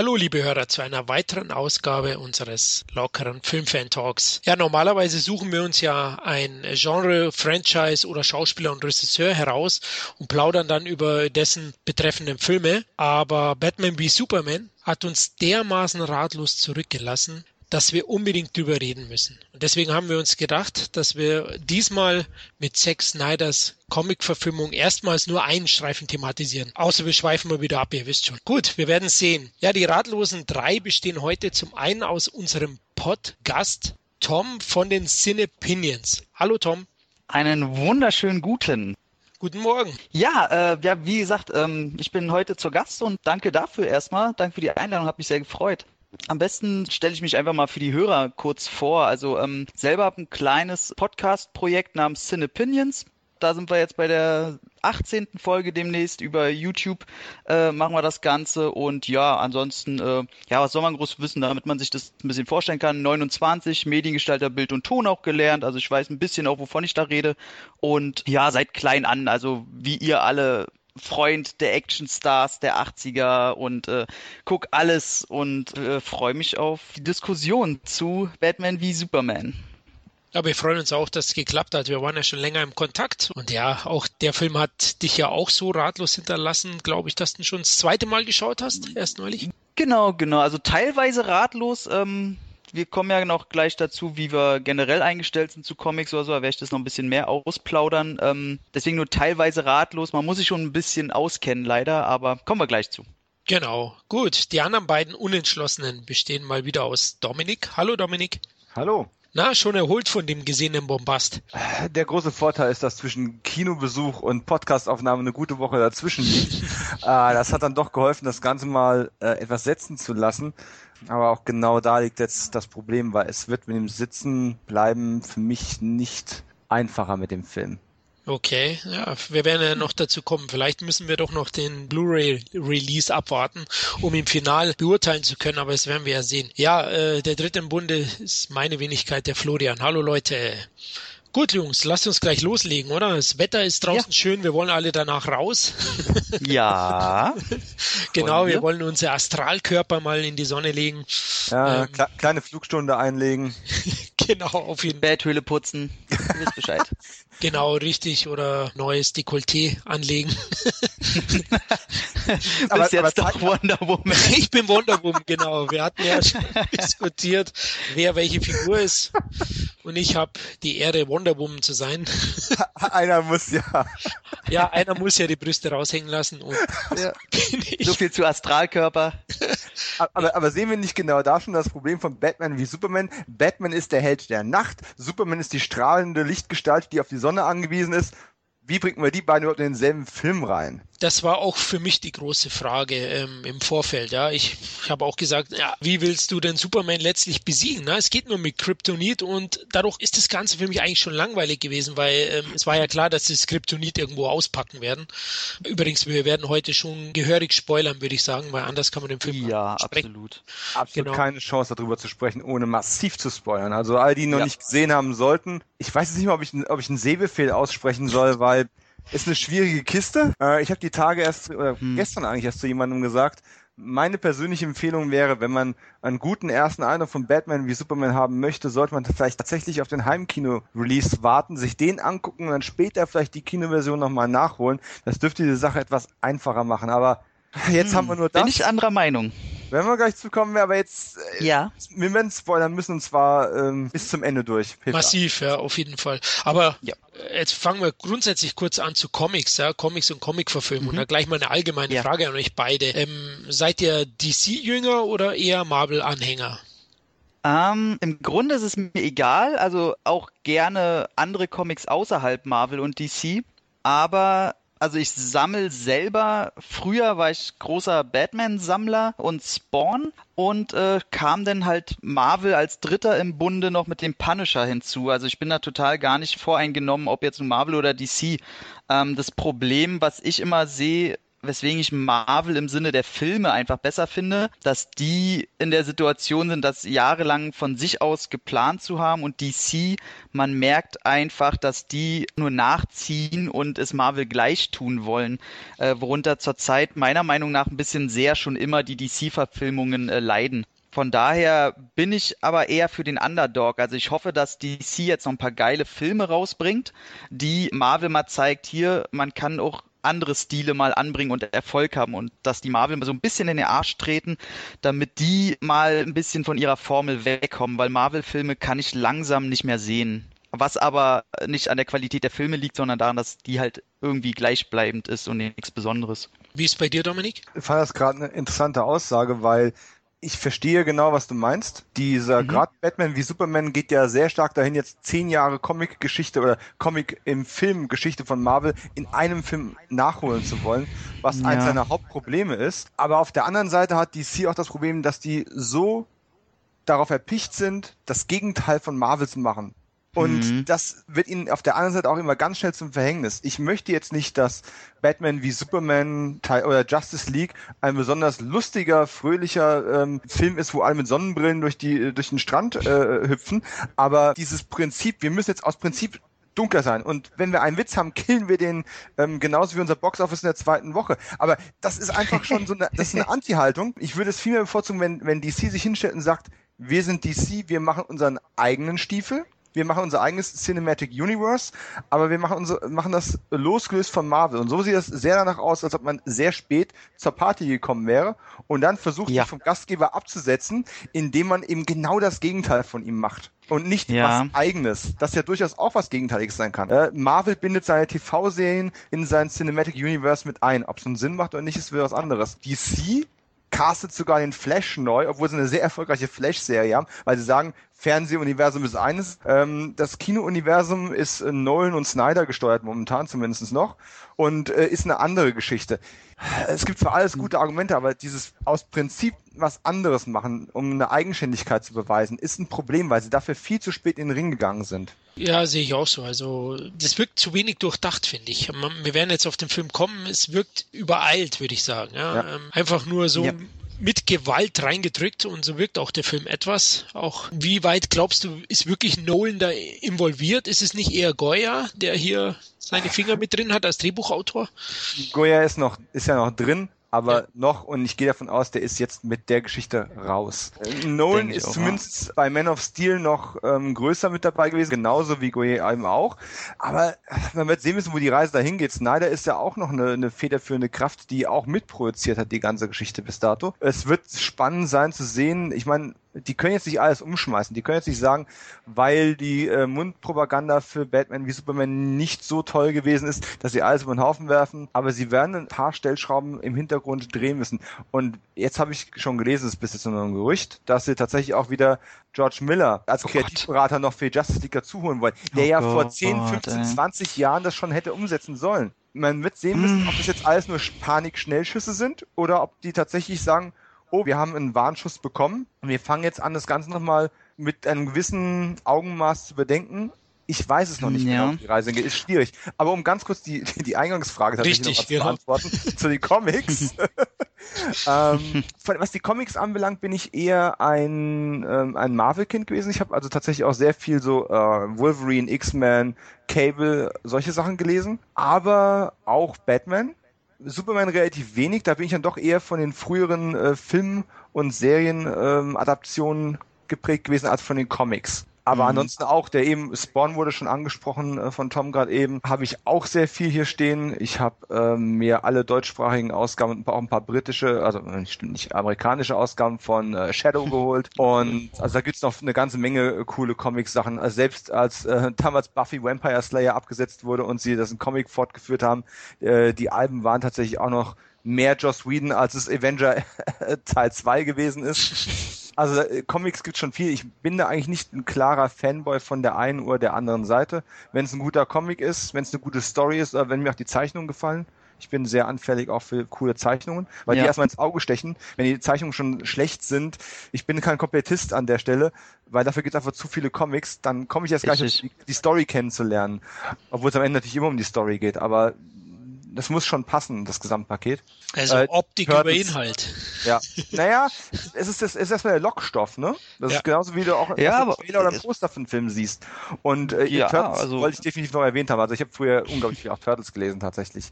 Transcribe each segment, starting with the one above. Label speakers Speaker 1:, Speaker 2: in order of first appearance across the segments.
Speaker 1: Hallo liebe Hörer zu einer weiteren Ausgabe unseres lockeren Filmfan Talks. Ja, normalerweise suchen wir uns ja ein Genre, Franchise oder Schauspieler und Regisseur heraus und plaudern dann über dessen betreffenden Filme. Aber Batman wie Superman hat uns dermaßen ratlos zurückgelassen, dass wir unbedingt drüber reden müssen. Und deswegen haben wir uns gedacht, dass wir diesmal mit Zack Snyders Comic-Verfilmung erstmals nur einen Streifen thematisieren. Außer wir schweifen mal wieder ab, ihr wisst schon. Gut, wir werden sehen. Ja, die ratlosen drei bestehen heute zum einen aus unserem Pod-Gast Tom von den Cinepinions. Hallo Tom.
Speaker 2: Einen wunderschönen guten.
Speaker 1: Guten Morgen.
Speaker 2: Ja, äh, ja, wie gesagt, ähm, ich bin heute zur Gast und danke dafür erstmal. Danke für die Einladung, hat mich sehr gefreut. Am besten stelle ich mich einfach mal für die Hörer kurz vor. Also ähm, selber habe ein kleines Podcast-Projekt namens Cinepinions. Da sind wir jetzt bei der 18. Folge demnächst über YouTube äh, machen wir das Ganze und ja, ansonsten, äh, ja, was soll man groß wissen, damit man sich das ein bisschen vorstellen kann. 29, Mediengestalter, Bild und Ton auch gelernt, also ich weiß ein bisschen auch, wovon ich da rede und ja, seit klein an, also wie ihr alle Freund der Actionstars der 80er und äh, guck alles und äh, freue mich auf die Diskussion zu Batman wie Superman.
Speaker 1: Ja, wir freuen uns auch, dass es geklappt hat. Wir waren ja schon länger im Kontakt. Und ja, auch der Film hat dich ja auch so ratlos hinterlassen, glaube ich, dass du schon das zweite Mal geschaut hast, erst neulich.
Speaker 2: Genau, genau. Also teilweise ratlos. Ähm, wir kommen ja noch gleich dazu, wie wir generell eingestellt sind zu Comics oder so, da werde ich das noch ein bisschen mehr ausplaudern. Ähm, deswegen nur teilweise ratlos. Man muss sich schon ein bisschen auskennen, leider, aber kommen wir gleich zu.
Speaker 1: Genau, gut. Die anderen beiden Unentschlossenen bestehen mal wieder aus Dominik. Hallo Dominik.
Speaker 3: Hallo.
Speaker 1: Na, schon erholt von dem gesehenen Bombast.
Speaker 3: Der große Vorteil ist, dass zwischen Kinobesuch und Podcastaufnahme eine gute Woche dazwischen liegt. äh, das hat dann doch geholfen, das Ganze mal äh, etwas setzen zu lassen. Aber auch genau da liegt jetzt das Problem, weil es wird mit dem Sitzen bleiben für mich nicht einfacher mit dem Film.
Speaker 1: Okay, ja, wir werden ja noch dazu kommen. Vielleicht müssen wir doch noch den Blu-ray-Release abwarten, um ihn final beurteilen zu können, aber das werden wir ja sehen. Ja, äh, der dritte im Bunde ist meine Wenigkeit, der Florian. Hallo Leute. Gut, Jungs, lasst uns gleich loslegen, oder? Das Wetter ist draußen ja. schön, wir wollen alle danach raus.
Speaker 2: ja.
Speaker 1: genau, wir? wir? wollen unsere Astralkörper mal in die Sonne legen.
Speaker 3: Ja, ähm, kleine Flugstunde einlegen.
Speaker 1: genau, auf jeden
Speaker 2: Fall. Betthöhle putzen. Ihr wisst Bescheid.
Speaker 1: Genau, richtig. Oder neues Dekolleté anlegen.
Speaker 2: aber, Bist jetzt aber doch Wonder Woman.
Speaker 1: Ich bin Wonder Woman, genau. Wir hatten ja schon diskutiert, wer welche Figur ist. Und ich habe die Ehre, Wonder Woman zu sein.
Speaker 3: einer muss ja.
Speaker 1: Ja, einer muss ja die Brüste raushängen lassen. Und
Speaker 2: ja. So viel zu Astralkörper.
Speaker 3: Aber, aber sehen wir nicht genau da schon das Problem von Batman wie Superman? Batman ist der Held der Nacht, Superman ist die strahlende Lichtgestalt, die auf die Sonne angewiesen ist. Wie bringt man die beiden überhaupt in denselben Film rein?
Speaker 1: Das war auch für mich die große Frage ähm, im Vorfeld. Ja, ich, ich habe auch gesagt, ja, wie willst du denn Superman letztlich besiegen? Ne? Es geht nur mit Kryptonit und dadurch ist das Ganze für mich eigentlich schon langweilig gewesen, weil ähm, es war ja klar, dass sie das Kryptonit irgendwo auspacken werden. Übrigens, wir werden heute schon gehörig spoilern, würde ich sagen, weil anders kann man den Film
Speaker 2: ja sprechen. absolut,
Speaker 3: absolut genau. keine Chance darüber zu sprechen, ohne massiv zu spoilern. Also all die noch ja. nicht gesehen haben sollten, ich weiß jetzt nicht mal, ob ich, ob ich einen Sehbefehl aussprechen soll, weil ist eine schwierige Kiste. Äh, ich habe die Tage erst, oder hm. gestern eigentlich erst zu jemandem gesagt, meine persönliche Empfehlung wäre, wenn man einen guten ersten Eindruck von Batman wie Superman haben möchte, sollte man vielleicht tatsächlich auf den Heimkino-Release warten, sich den angucken und dann später vielleicht die Kinoversion nochmal nachholen. Das dürfte die Sache etwas einfacher machen. Aber jetzt hm, haben wir nur das.
Speaker 2: Bin ich anderer Meinung.
Speaker 3: Wenn wir gleich zu kommen, aber jetzt,
Speaker 2: äh, ja.
Speaker 3: wir werden spoilern müssen und zwar ähm, bis zum Ende durch.
Speaker 1: Hilfe. Massiv, ja, auf jeden Fall. Aber ja. Jetzt fangen wir grundsätzlich kurz an zu Comics, ja, Comics und Comic-Verfilmung. Mhm. Da gleich mal eine allgemeine ja. Frage an euch beide. Ähm, seid ihr DC-Jünger oder eher Marvel-Anhänger?
Speaker 2: Ähm, Im Grunde ist es mir egal, also auch gerne andere Comics außerhalb Marvel und DC. Aber also ich sammle selber, früher war ich großer Batman-Sammler und Spawn und äh, kam dann halt Marvel als Dritter im Bunde noch mit dem Punisher hinzu. Also ich bin da total gar nicht voreingenommen, ob jetzt Marvel oder DC. Ähm, das Problem, was ich immer sehe, weswegen ich Marvel im Sinne der Filme einfach besser finde, dass die in der Situation sind, das jahrelang von sich aus geplant zu haben und DC, man merkt einfach, dass die nur nachziehen und es Marvel gleich tun wollen, äh, worunter zurzeit meiner Meinung nach ein bisschen sehr schon immer die DC-Verfilmungen äh, leiden. Von daher bin ich aber eher für den Underdog. Also ich hoffe, dass DC jetzt noch ein paar geile Filme rausbringt, die Marvel mal zeigt, hier, man kann auch andere Stile mal anbringen und Erfolg haben und dass die Marvel mal so ein bisschen in den Arsch treten, damit die mal ein bisschen von ihrer Formel wegkommen, weil Marvel-Filme kann ich langsam nicht mehr sehen. Was aber nicht an der Qualität der Filme liegt, sondern daran, dass die halt irgendwie gleichbleibend ist und nichts Besonderes.
Speaker 1: Wie ist bei dir, Dominik?
Speaker 3: Ich fand das gerade eine interessante Aussage, weil ich verstehe genau, was du meinst. Dieser mhm. gerade Batman wie Superman geht ja sehr stark dahin, jetzt zehn Jahre Comic-Geschichte oder Comic im Film Geschichte von Marvel in einem Film nachholen zu wollen, was ja. eines seiner Hauptprobleme ist. Aber auf der anderen Seite hat DC auch das Problem, dass die so darauf erpicht sind, das Gegenteil von Marvel zu machen. Und mhm. das wird ihnen auf der anderen Seite auch immer ganz schnell zum Verhängnis. Ich möchte jetzt nicht, dass Batman wie Superman oder Justice League ein besonders lustiger, fröhlicher ähm, Film ist, wo alle mit Sonnenbrillen durch die durch den Strand äh, hüpfen. Aber dieses Prinzip, wir müssen jetzt aus Prinzip dunkler sein. Und wenn wir einen Witz haben, killen wir den ähm, genauso wie unser Boxoffice in der zweiten Woche. Aber das ist einfach schon so eine, das ist eine Anti-Haltung. Ich würde es viel mehr bevorzugen, wenn, wenn DC sich hinstellt und sagt, wir sind DC, wir machen unseren eigenen Stiefel wir machen unser eigenes Cinematic Universe, aber wir machen, unser, machen das losgelöst von Marvel. Und so sieht das sehr danach aus, als ob man sehr spät zur Party gekommen wäre und dann versucht, ja. sich vom Gastgeber abzusetzen, indem man eben genau das Gegenteil von ihm macht. Und nicht ja. was eigenes, das ja durchaus auch was Gegenteiliges sein kann. Äh, Marvel bindet seine TV-Serien in sein Cinematic Universe mit ein. Ob es einen Sinn macht oder nicht, ist wieder was anderes. DC castet sogar den Flash neu, obwohl sie eine sehr erfolgreiche Flash-Serie haben, weil sie sagen, Fernsehuniversum ist eines. Ähm, das Kinouniversum ist äh, Nolan und Snyder gesteuert, momentan zumindest noch, und äh, ist eine andere Geschichte. Es gibt zwar alles gute Argumente, aber dieses aus Prinzip was anderes machen, um eine Eigenständigkeit zu beweisen, ist ein Problem, weil sie dafür viel zu spät in den Ring gegangen sind.
Speaker 1: Ja, sehe ich auch so. Also das wirkt zu wenig durchdacht, finde ich. Wir werden jetzt auf den Film kommen. Es wirkt übereilt, würde ich sagen. Ja? ja. Ähm, einfach nur so ja mit Gewalt reingedrückt und so wirkt auch der Film etwas. Auch wie weit glaubst du, ist wirklich Nolan da involviert? Ist es nicht eher Goya, der hier seine Finger mit drin hat als Drehbuchautor?
Speaker 3: Goya ist noch, ist ja noch drin, aber ja. noch, und ich gehe davon aus, der ist jetzt mit der Geschichte raus. Äh, Nolan ist zumindest mal. bei Man of Steel noch ähm, größer mit dabei gewesen, genauso wie Goyer eben auch. Aber man wird sehen müssen, wo die Reise dahin geht. Snyder ist ja auch noch eine, eine federführende Kraft, die auch mitproduziert hat, die ganze Geschichte bis dato. Es wird spannend sein zu sehen. Ich meine, die können jetzt nicht alles umschmeißen. Die können jetzt nicht sagen, weil die äh, Mundpropaganda für Batman wie Superman nicht so toll gewesen ist, dass sie alles über den Haufen werfen. Aber sie werden ein paar Stellschrauben im Hintergrund drehen müssen. Und jetzt habe ich schon gelesen, es ist bis jetzt nur ein Gerücht, dass sie tatsächlich auch wieder George Miller als oh Kreativberater Gott. noch für Justice League dazuholen wollen, der oh ja Gott, vor 10, 15, ey. 20 Jahren das schon hätte umsetzen sollen. Man wird sehen müssen, ob das jetzt alles nur Panik-Schnellschüsse sind oder ob die tatsächlich sagen, oh, wir haben einen Warnschuss bekommen und wir fangen jetzt an, das Ganze nochmal mit einem gewissen Augenmaß zu bedenken. Ich weiß es noch nicht ja. genau, die Reise geht. Ist schwierig. Aber um ganz kurz die, die Eingangsfrage tatsächlich Richtig, noch zu beantworten zu den Comics. ähm, was die Comics anbelangt, bin ich eher ein, ähm, ein Marvel-Kind gewesen. Ich habe also tatsächlich auch sehr viel so äh, Wolverine, X-Men, Cable, solche Sachen gelesen. Aber auch Batman. Superman relativ wenig, da bin ich dann doch eher von den früheren äh, Film- und Serienadaptionen ähm, geprägt gewesen als von den Comics. Aber mhm. ansonsten auch, der eben, Spawn wurde schon angesprochen äh, von Tom gerade eben, habe ich auch sehr viel hier stehen. Ich habe ähm, mir alle deutschsprachigen Ausgaben und auch ein paar britische, also nicht, nicht amerikanische Ausgaben von äh, Shadow geholt. Und also da gibt's noch eine ganze Menge äh, coole Comic-Sachen. Also selbst als äh, damals Buffy Vampire Slayer abgesetzt wurde und sie das in Comic fortgeführt haben, äh, die Alben waren tatsächlich auch noch mehr Joss Whedon, als es Avenger Teil 2 gewesen ist. Also äh, Comics gibt schon viel. Ich bin da eigentlich nicht ein klarer Fanboy von der einen oder der anderen Seite. Wenn es ein guter Comic ist, wenn es eine gute Story ist, oder wenn mir auch die Zeichnungen gefallen. Ich bin sehr anfällig auch für coole Zeichnungen, weil ja. die erstmal ins Auge stechen, wenn die Zeichnungen schon schlecht sind. Ich bin kein Komplettist an der Stelle, weil dafür gibt es einfach zu viele Comics. Dann komme ich erst gar nicht, die, die Story kennenzulernen. Obwohl es am Ende natürlich immer um die Story geht. Aber das muss schon passen, das Gesamtpaket.
Speaker 1: Also äh, Optik Turtles. über Inhalt.
Speaker 3: Ja. naja, es ist, das, es ist erstmal der Lockstoff, ne? Das ja. ist genauso wie du auch
Speaker 2: ja, aber,
Speaker 3: Trailer oder Poster für einen Film siehst. Und äh, ja, Turtles also, wollte ich definitiv noch erwähnt haben. Also ich habe früher unglaublich viel auch Turtles gelesen tatsächlich.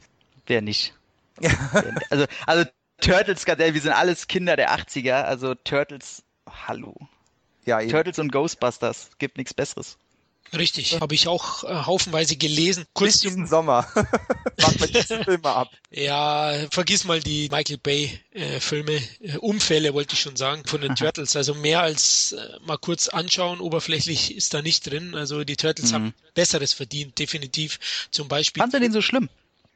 Speaker 2: Wer nicht? also, also Turtles, wir sind alles Kinder der 80er, also Turtles, hallo. Ja, eben. Turtles und Ghostbusters, gibt nichts Besseres.
Speaker 1: Richtig, habe ich auch äh, haufenweise gelesen.
Speaker 3: Kurz diesen Sommer. Macht man diese
Speaker 1: Filme ab. Ja, vergiss mal die Michael Bay äh, Filme, äh, Unfälle wollte ich schon sagen, von den Turtles. Also mehr als äh, mal kurz anschauen, oberflächlich ist da nicht drin. Also die Turtles mhm. haben Besseres verdient, definitiv. Zum Beispiel.
Speaker 2: Fandst du den so schlimm?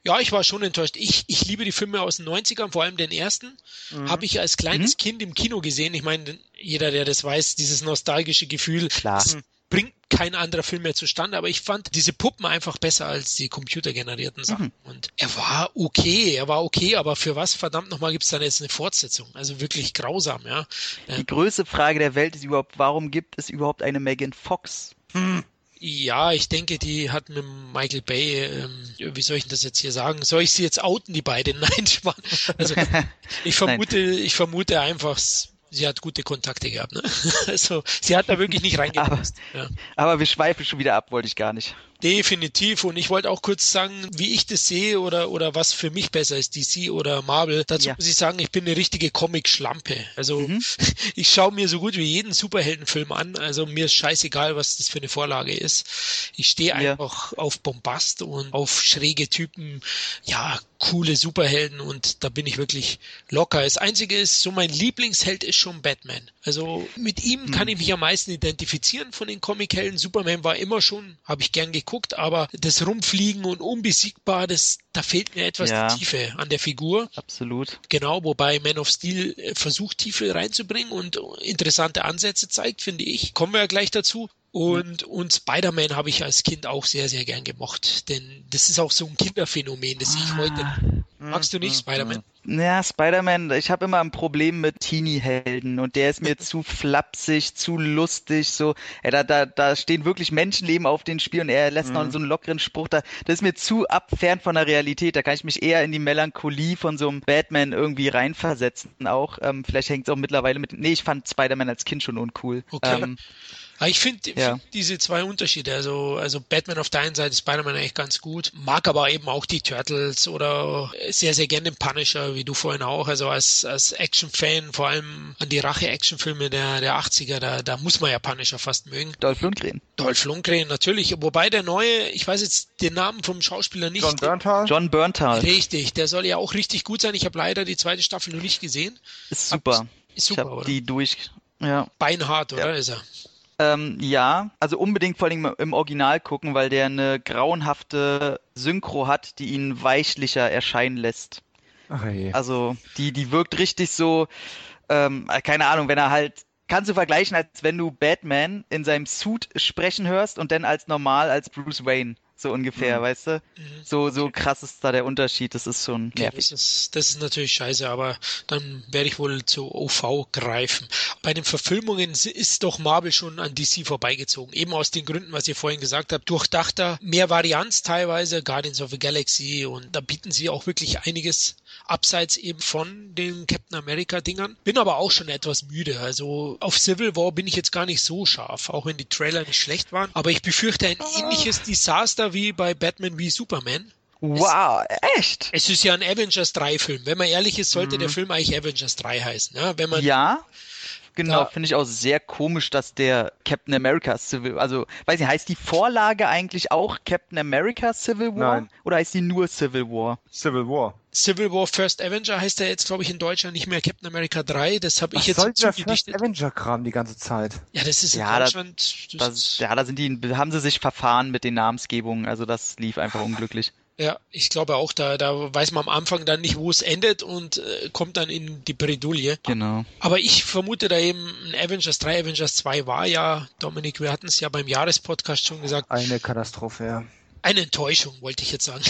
Speaker 1: Ja, ich war schon enttäuscht. Ich, ich liebe die Filme aus den 90ern, vor allem den ersten. Mhm. Habe ich als kleines mhm. Kind im Kino gesehen. Ich meine, jeder, der das weiß, dieses nostalgische Gefühl,
Speaker 2: Klar.
Speaker 1: Das bringt kein anderer Film mehr zustande, aber ich fand diese Puppen einfach besser als die computergenerierten Sachen. Mhm. Und er war okay, er war okay, aber für was verdammt nochmal gibt es dann jetzt eine Fortsetzung? Also wirklich grausam, ja.
Speaker 2: Die äh, größte Frage der Welt ist überhaupt, warum gibt es überhaupt eine Megan Fox?
Speaker 1: Hm. Ja, ich denke, die hat mit Michael Bay, ähm, wie soll ich das jetzt hier sagen? Soll ich sie jetzt outen, die beiden? Nein, Spann. Also ich vermute, ich vermute einfach, sie hat gute Kontakte gehabt. Ne? Also sie hat da wirklich nicht reingepasst.
Speaker 2: Aber, ja. aber wir schweifen schon wieder ab, wollte ich gar nicht.
Speaker 1: Definitiv. Und ich wollte auch kurz sagen, wie ich das sehe oder, oder was für mich besser ist, DC oder Marvel. Dazu ja. muss ich sagen, ich bin eine richtige Comic-Schlampe. Also mhm. ich schaue mir so gut wie jeden Superheldenfilm an. Also mir ist scheißegal, was das für eine Vorlage ist. Ich stehe ja. einfach auf Bombast und auf schräge Typen, ja, coole Superhelden und da bin ich wirklich locker. Das Einzige ist, so mein Lieblingsheld ist schon Batman. Also mit ihm kann mhm. ich mich am meisten identifizieren von den Comichelden. Superman war immer schon, habe ich gern geguckt geguckt, aber das Rumfliegen und unbesiegbar, das, da fehlt mir etwas ja. die Tiefe an der Figur.
Speaker 2: Absolut.
Speaker 1: Genau, wobei Man of Steel äh, versucht, Tiefe reinzubringen und interessante Ansätze zeigt, finde ich. Kommen wir ja gleich dazu. Und, und Spider-Man habe ich als Kind auch sehr, sehr gern gemocht. Denn das ist auch so ein Kinderphänomen, das ich heute. Ah. Magst du nicht, Spider-Man?
Speaker 2: Ja, Spider-Man, ich habe immer ein Problem mit Teenie-Helden und der ist mir zu flapsig, zu lustig, so, ja, da, da, da stehen wirklich Menschenleben auf den Spiel und er lässt mhm. noch so einen lockeren Spruch da. Das ist mir zu abfern von der Realität. Da kann ich mich eher in die Melancholie von so einem Batman irgendwie reinversetzen auch. Ähm, vielleicht hängt es auch mittlerweile mit. Nee, ich fand Spider-Man als Kind schon uncool.
Speaker 1: Okay. Ähm, aber ich finde ja. find diese zwei Unterschiede, also, also Batman auf der einen Seite, Spider-Man eigentlich ganz gut, mag aber eben auch die Turtles oder sehr, sehr gerne den Punisher, wie du vorhin auch, also als, als Action-Fan, vor allem an die Rache-Action-Filme der, der 80er, da, da muss man ja Punisher fast mögen.
Speaker 2: Dolph Lundgren.
Speaker 1: Dolph Lundgren, natürlich, wobei der neue, ich weiß jetzt den Namen vom Schauspieler nicht.
Speaker 2: John Berntal. John Berntal.
Speaker 1: Richtig, der soll ja auch richtig gut sein. Ich habe leider die zweite Staffel noch nicht gesehen.
Speaker 2: Ist super.
Speaker 1: Ist super,
Speaker 2: ich oder? Die durch, ja.
Speaker 1: Beinhart, oder ja. ist er?
Speaker 2: Ähm, ja, also unbedingt vor allem im Original gucken, weil der eine grauenhafte Synchro hat, die ihn weichlicher erscheinen lässt. Ach, je. Also die, die wirkt richtig so, ähm, keine Ahnung, wenn er halt kannst du vergleichen, als wenn du Batman in seinem Suit sprechen hörst und dann als normal als Bruce Wayne so ungefähr, mhm. weißt du? Mhm. So, so krass ist da der Unterschied, das ist schon
Speaker 1: nervig. Das ist, das ist natürlich scheiße, aber dann werde ich wohl zu OV greifen. Bei den Verfilmungen ist doch Marvel schon an DC vorbeigezogen, eben aus den Gründen, was ihr vorhin gesagt habt, durchdachter, mehr Varianz teilweise, Guardians of the Galaxy und da bieten sie auch wirklich einiges abseits eben von den Captain America Dingern. Bin aber auch schon etwas müde. Also auf Civil War bin ich jetzt gar nicht so scharf, auch wenn die Trailer nicht schlecht waren. Aber ich befürchte ein ähnliches Desaster wie bei Batman wie Superman.
Speaker 2: Wow, echt?
Speaker 1: Es ist ja ein Avengers 3 Film. Wenn man ehrlich ist, sollte mhm. der Film eigentlich Avengers 3 heißen. Ja, wenn man
Speaker 2: ja genau, finde ich auch sehr komisch, dass der Captain America Civil, also weiß nicht, heißt die Vorlage eigentlich auch Captain America Civil War Nein. oder heißt die nur Civil War?
Speaker 3: Civil War.
Speaker 1: Civil War First Avenger heißt er jetzt, glaube ich, in Deutschland nicht mehr Captain America 3. Das habe ich jetzt
Speaker 3: soll der First Avenger-Kram die ganze Zeit?
Speaker 1: Ja, das ist in
Speaker 2: ja,
Speaker 1: Deutschland.
Speaker 2: Das, das, ja, da sind die, haben sie sich verfahren mit den Namensgebungen. Also das lief einfach unglücklich.
Speaker 1: Ja, ich glaube auch, da, da weiß man am Anfang dann nicht, wo es endet und äh, kommt dann in die Bredouille.
Speaker 2: Genau.
Speaker 1: Aber ich vermute da eben, Avengers 3, Avengers 2 war ja, Dominik, wir hatten es ja beim Jahrespodcast schon gesagt.
Speaker 3: Eine Katastrophe, ja.
Speaker 1: Eine Enttäuschung, wollte ich jetzt sagen.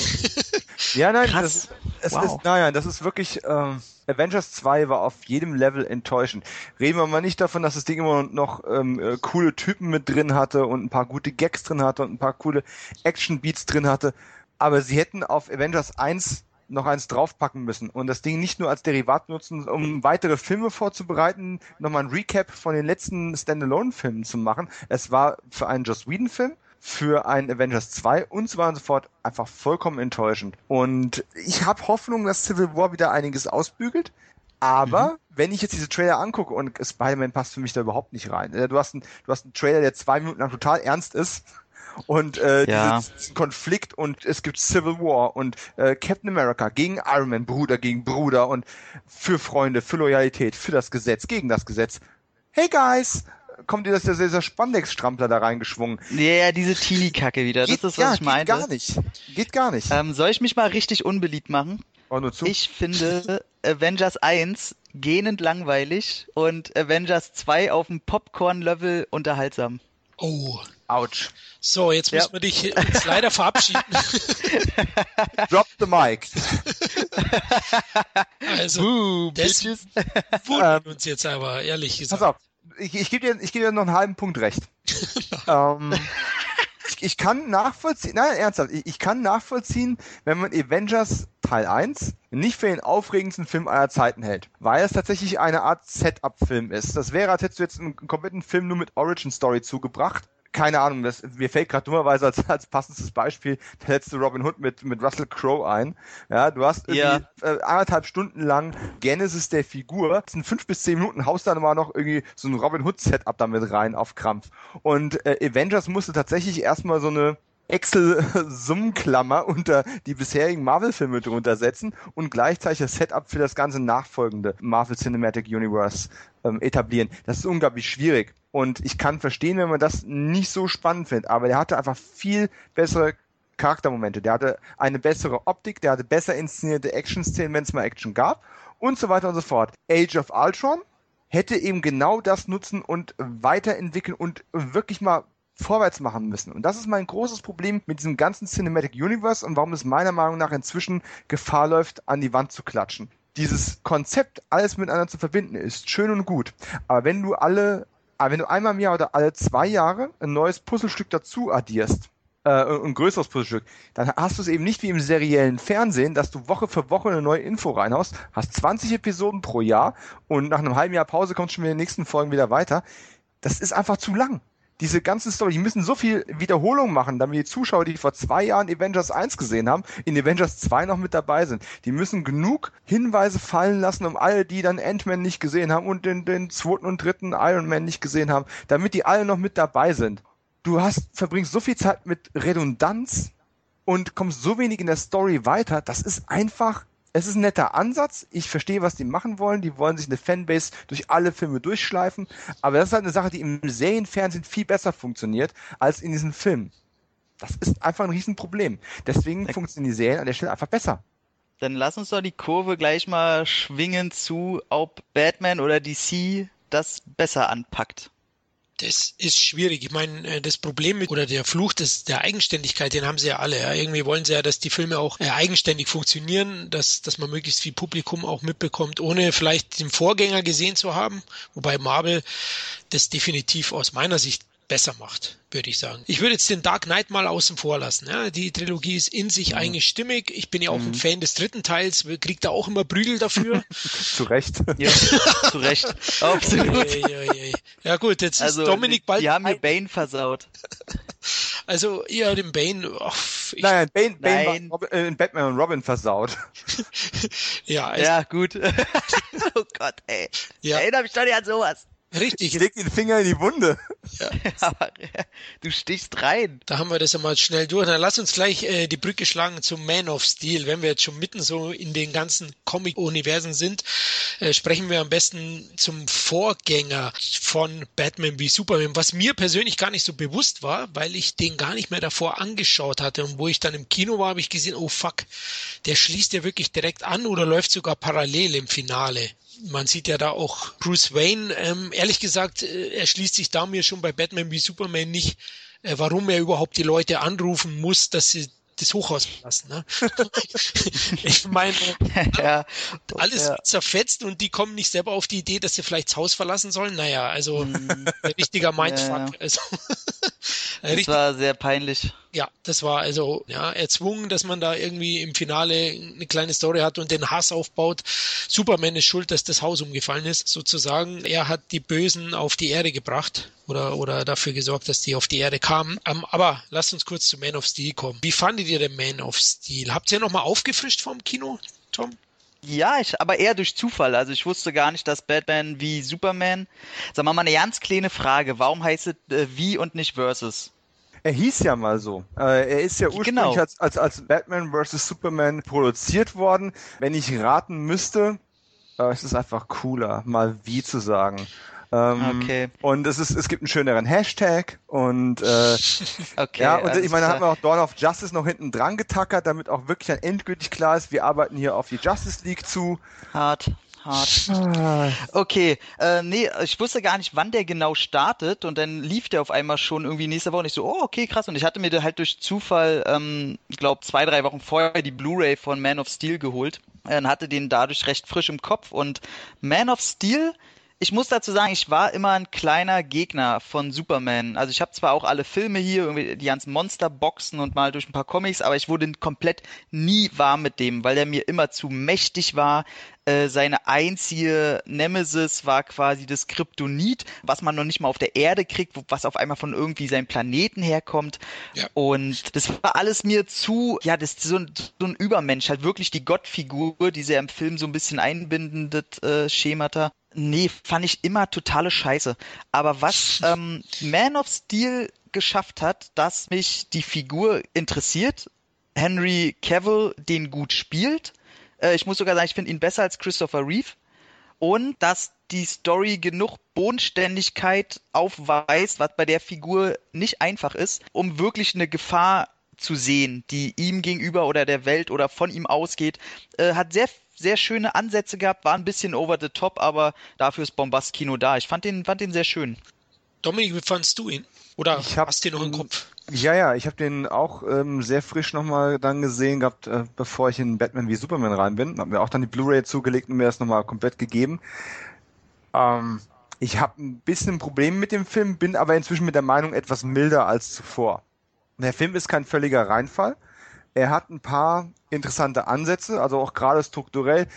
Speaker 3: ja, nein, Krass. das, es wow. ist, naja, das ist wirklich, ähm, Avengers 2 war auf jedem Level enttäuschend. Reden wir mal nicht davon, dass das Ding immer noch ähm, äh, coole Typen mit drin hatte und ein paar gute Gags drin hatte und ein paar coole Action-Beats drin hatte aber sie hätten auf Avengers 1 noch eins draufpacken müssen und das Ding nicht nur als Derivat nutzen, um weitere Filme vorzubereiten, nochmal ein Recap von den letzten Standalone-Filmen zu machen. Es war für einen Joss Whedon-Film, für einen Avengers 2 und so weiter und so fort einfach vollkommen enttäuschend. Und ich habe Hoffnung, dass Civil War wieder einiges ausbügelt. Aber mhm. wenn ich jetzt diese Trailer angucke und Spider-Man passt für mich da überhaupt nicht rein. Du hast, einen, du hast einen Trailer, der zwei Minuten lang total ernst ist und äh, ja. diesen Konflikt und es gibt Civil War und äh, Captain America gegen Iron Man, Bruder gegen Bruder und für Freunde, für Loyalität, für das Gesetz, gegen das Gesetz. Hey guys, kommt dir das ja dieser Spandex-Strampler da reingeschwungen.
Speaker 2: Ja, ja diese Teenie-Kacke wieder. Geht, das ist, was ja, ich meine.
Speaker 3: Geht gar nicht. Geht gar nicht.
Speaker 2: Ähm, soll ich mich mal richtig unbeliebt machen?
Speaker 3: Oh, nur zu.
Speaker 2: Ich finde Avengers 1 gähnend langweilig und Avengers 2 auf dem Popcorn-Level unterhaltsam.
Speaker 1: Oh.
Speaker 3: Autsch.
Speaker 1: So, jetzt müssen wir dich jetzt leider verabschieden.
Speaker 3: Drop the mic.
Speaker 1: also, Boo, das wundert uns jetzt aber, ehrlich gesagt.
Speaker 3: Pass auf, ich, ich gebe dir, geb dir noch einen halben Punkt recht. ähm, ich, ich, kann nachvollziehen, nein, ernsthaft, ich, ich, kann nachvollziehen, wenn man Avengers Teil 1 nicht für den aufregendsten Film aller Zeiten hält, weil es tatsächlich eine Art Setup-Film ist. Das wäre, als hättest du jetzt einen kompletten Film nur mit Origin Story zugebracht keine Ahnung, das, mir fällt gerade dummerweise als, als passendes Beispiel der letzte Robin Hood mit, mit Russell Crowe ein. Ja, du hast irgendwie ja. äh, anderthalb Stunden lang Genesis der Figur, das sind fünf bis zehn Minuten, haust dann mal noch irgendwie so ein Robin Hood Setup damit rein auf Krampf. Und äh, Avengers musste tatsächlich erstmal so eine Excel-Summenklammer unter die bisherigen Marvel-Filme drunter setzen und gleichzeitig das Setup für das ganze nachfolgende Marvel Cinematic Universe ähm, etablieren. Das ist unglaublich schwierig. Und ich kann verstehen, wenn man das nicht so spannend findet, aber der hatte einfach viel bessere Charaktermomente. Der hatte eine bessere Optik, der hatte besser inszenierte Action-Szenen, wenn es mal Action gab und so weiter und so fort. Age of Ultron hätte eben genau das nutzen und weiterentwickeln und wirklich mal vorwärts machen müssen. Und das ist mein großes Problem mit diesem ganzen Cinematic Universe und warum es meiner Meinung nach inzwischen Gefahr läuft, an die Wand zu klatschen. Dieses Konzept, alles miteinander zu verbinden, ist schön und gut. Aber wenn du alle, wenn du einmal im Jahr oder alle zwei Jahre ein neues Puzzlestück dazu addierst, äh, ein größeres Puzzlestück, dann hast du es eben nicht wie im seriellen Fernsehen, dass du Woche für Woche eine neue Info reinhaust, hast 20 Episoden pro Jahr und nach einem halben Jahr Pause kommst du schon in den nächsten Folgen wieder weiter. Das ist einfach zu lang diese ganze Story, die müssen so viel Wiederholung machen, damit die Zuschauer, die vor zwei Jahren Avengers 1 gesehen haben, in Avengers 2 noch mit dabei sind. Die müssen genug Hinweise fallen lassen, um alle, die dann Ant-Man nicht gesehen haben und den, den zweiten und dritten Iron Man nicht gesehen haben, damit die alle noch mit dabei sind. Du hast, verbringst so viel Zeit mit Redundanz und kommst so wenig in der Story weiter, das ist einfach es ist ein netter Ansatz. Ich verstehe, was die machen wollen. Die wollen sich eine Fanbase durch alle Filme durchschleifen. Aber das ist halt eine Sache, die im Serienfernsehen viel besser funktioniert als in diesen Filmen. Das ist einfach ein Riesenproblem. Deswegen ja. funktionieren die Serien an der Stelle einfach besser.
Speaker 2: Dann lass uns doch die Kurve gleich mal schwingen zu, ob Batman oder DC das besser anpackt.
Speaker 1: Das ist schwierig. Ich meine, äh, das Problem mit, oder der Fluch des, der Eigenständigkeit, den haben sie ja alle. Ja. Irgendwie wollen sie ja, dass die Filme auch äh, eigenständig funktionieren, dass, dass man möglichst viel Publikum auch mitbekommt, ohne vielleicht den Vorgänger gesehen zu haben. Wobei Marvel das definitiv aus meiner Sicht besser macht, würde ich sagen. Ich würde jetzt den Dark Knight mal außen vor lassen. Ja, die Trilogie ist in sich mhm. eigentlich stimmig. Ich bin ja auch mhm. ein Fan des dritten Teils, kriegt da auch immer Prügel dafür.
Speaker 3: zu Recht.
Speaker 2: Ja, zu Recht. Absolut. Ja,
Speaker 1: ja, ja, ja, gut, jetzt
Speaker 2: also,
Speaker 1: ist Dominik bald.
Speaker 2: Die haben mir Bane versaut.
Speaker 1: Also, ja, den Bane. Oh,
Speaker 3: ich, Nein, Bane, Bane Nein. War Robin, äh, Batman und Robin versaut.
Speaker 2: ja, also, ja, gut. oh Gott, ey. Ja. Erinnere mich doch nicht an sowas.
Speaker 1: Richtig.
Speaker 3: Ich leg den Finger in die Wunde. Ja.
Speaker 2: Aber du stichst rein.
Speaker 1: Da haben wir das einmal schnell durch. Dann lass uns gleich äh, die Brücke schlagen zum Man of Steel. Wenn wir jetzt schon mitten so in den ganzen Comic-Universen sind, äh, sprechen wir am besten zum Vorgänger von Batman wie Superman, was mir persönlich gar nicht so bewusst war, weil ich den gar nicht mehr davor angeschaut hatte. Und wo ich dann im Kino war, habe ich gesehen, oh fuck, der schließt ja wirklich direkt an oder läuft sogar parallel im Finale man sieht ja da auch Bruce Wayne, ähm, ehrlich gesagt, äh, er schließt sich da mir schon bei Batman wie Superman nicht, äh, warum er überhaupt die Leute anrufen muss, dass sie das Hochhaus verlassen. Ne? ich meine, ja, alles ja. zerfetzt und die kommen nicht selber auf die Idee, dass sie vielleicht das Haus verlassen sollen. Naja, also mm. ein richtiger Mindfuck. Ja, also,
Speaker 2: Das war sehr peinlich.
Speaker 1: Ja, das war also ja erzwungen, dass man da irgendwie im Finale eine kleine Story hat und den Hass aufbaut. Superman ist schuld, dass das Haus umgefallen ist, sozusagen. Er hat die Bösen auf die Erde gebracht oder oder dafür gesorgt, dass die auf die Erde kamen. Um, aber lasst uns kurz zu Man of Steel kommen. Wie fandet ihr den Man of Steel? Habt ihr noch mal aufgefrischt vom Kino, Tom?
Speaker 2: Ja, ich, aber eher durch Zufall. Also ich wusste gar nicht, dass Batman wie Superman. Sag mal, mal eine ganz kleine Frage. Warum heißt es äh, wie und nicht versus?
Speaker 3: Er hieß ja mal so. Äh, er ist ja ursprünglich genau. als, als, als Batman vs. Superman produziert worden. Wenn ich raten müsste, äh, es ist einfach cooler, mal wie zu sagen. Ähm, okay. Und es ist, es gibt einen schöneren Hashtag und äh, okay, ja, und ich meine, da hat man auch Dawn of Justice noch hinten dran getackert, damit auch wirklich dann endgültig klar ist, wir arbeiten hier auf die Justice League zu.
Speaker 2: Hart hart. Okay, äh, nee, ich wusste gar nicht, wann der genau startet und dann lief der auf einmal schon irgendwie nächste Woche und ich so, oh, okay, krass. Und ich hatte mir halt durch Zufall, ähm, glaube zwei, drei Wochen vorher die Blu-ray von Man of Steel geholt und hatte den dadurch recht frisch im Kopf und Man of Steel ich muss dazu sagen, ich war immer ein kleiner Gegner von Superman. Also ich habe zwar auch alle Filme hier, irgendwie die ganzen Monsterboxen und mal durch ein paar Comics, aber ich wurde komplett nie warm mit dem, weil er mir immer zu mächtig war. Äh, seine einzige Nemesis war quasi das Kryptonit, was man noch nicht mal auf der Erde kriegt, was auf einmal von irgendwie seinem Planeten herkommt. Ja. Und das war alles mir zu, ja, das ist so ein, so ein Übermensch, halt wirklich die Gottfigur, die sie im Film so ein bisschen einbindet, äh, Schemata. Nee, fand ich immer totale Scheiße. Aber was ähm, Man of Steel geschafft hat, dass mich die Figur interessiert, Henry Cavill den gut spielt. Äh, ich muss sogar sagen, ich finde ihn besser als Christopher Reeve. Und dass die Story genug Bodenständigkeit aufweist, was bei der Figur nicht einfach ist, um wirklich eine Gefahr zu sehen, die ihm gegenüber oder der Welt oder von ihm ausgeht, äh, hat sehr sehr schöne Ansätze gehabt, war ein bisschen over the top, aber dafür ist Bombast-Kino da. Ich fand den, fand den sehr schön.
Speaker 1: Dominik, wie fandst du ihn? Oder ich hab, hast du den noch im Kopf?
Speaker 3: Ja, ja, ich habe den auch ähm, sehr frisch nochmal dann gesehen gehabt, äh, bevor ich in Batman wie Superman rein bin. Hab mir auch dann die Blu-ray zugelegt und mir das nochmal komplett gegeben. Ähm, ich habe ein bisschen Probleme mit dem Film, bin aber inzwischen mit der Meinung etwas milder als zuvor. Der Film ist kein völliger Reinfall. Er hat ein paar interessante Ansätze, also auch gerade strukturell.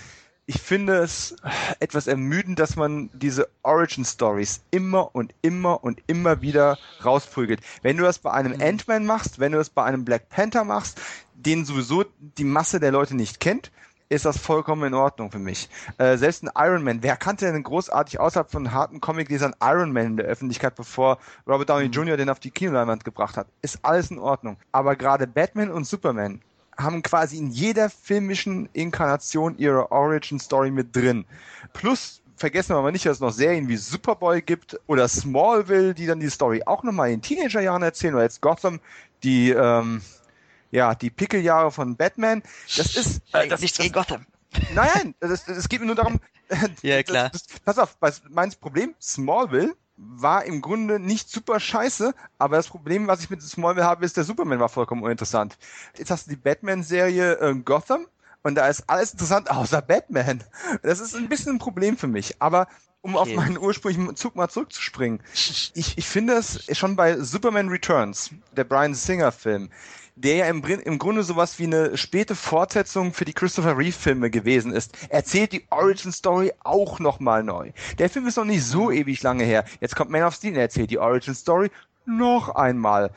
Speaker 3: Ich finde es etwas ermüdend, dass man diese Origin Stories immer und immer und immer wieder rausprügelt. Wenn du das bei einem mhm. Ant-Man machst, wenn du das bei einem Black Panther machst, den sowieso die Masse der Leute nicht kennt, ist das vollkommen in Ordnung für mich. Äh, selbst ein Iron Man, wer kannte denn großartig außerhalb von harten Comic-Lesern Iron Man in der Öffentlichkeit, bevor Robert Downey mhm. Jr. den auf die Kinoleinwand gebracht hat? Ist alles in Ordnung. Aber gerade Batman und Superman haben quasi in jeder filmischen Inkarnation ihre Origin-Story mit drin. Plus vergessen wir mal nicht, dass es noch Serien wie Superboy gibt oder Smallville, die dann die Story auch nochmal in Teenagerjahren erzählen, oder jetzt Gotham, die ähm, ja, die Pickeljahre von Batman. Das ist.
Speaker 2: Äh, das nichts gegen Gotham.
Speaker 3: Nein, es geht mir nur darum.
Speaker 2: ja, klar.
Speaker 3: Das, das, pass auf, mein Problem, Smallville war im Grunde nicht super scheiße, aber das Problem, was ich mit Smallville habe, ist, der Superman war vollkommen uninteressant. Jetzt hast du die Batman-Serie äh, Gotham und da ist alles interessant außer Batman. Das ist ein bisschen ein Problem für mich, aber um okay. auf meinen ursprünglichen Zug mal zurückzuspringen. Ich, ich finde es schon bei Superman Returns, der Brian Singer Film, der ja im, im Grunde sowas wie eine späte Fortsetzung für die Christopher Reeve Filme gewesen ist, erzählt die Origin Story auch nochmal neu. Der Film ist noch nicht so ewig lange her. Jetzt kommt Man of Steel und erzählt die Origin Story noch einmal.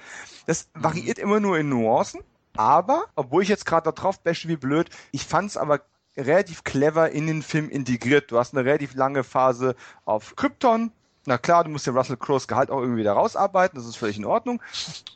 Speaker 3: Das variiert immer nur in Nuancen, aber, obwohl ich jetzt gerade da drauf bashe wie blöd, ich fand's aber relativ clever in den Film integriert. Du hast eine relativ lange Phase auf Krypton, na klar, du musst ja Russell Crowe's Gehalt auch irgendwie da rausarbeiten, das ist völlig in Ordnung.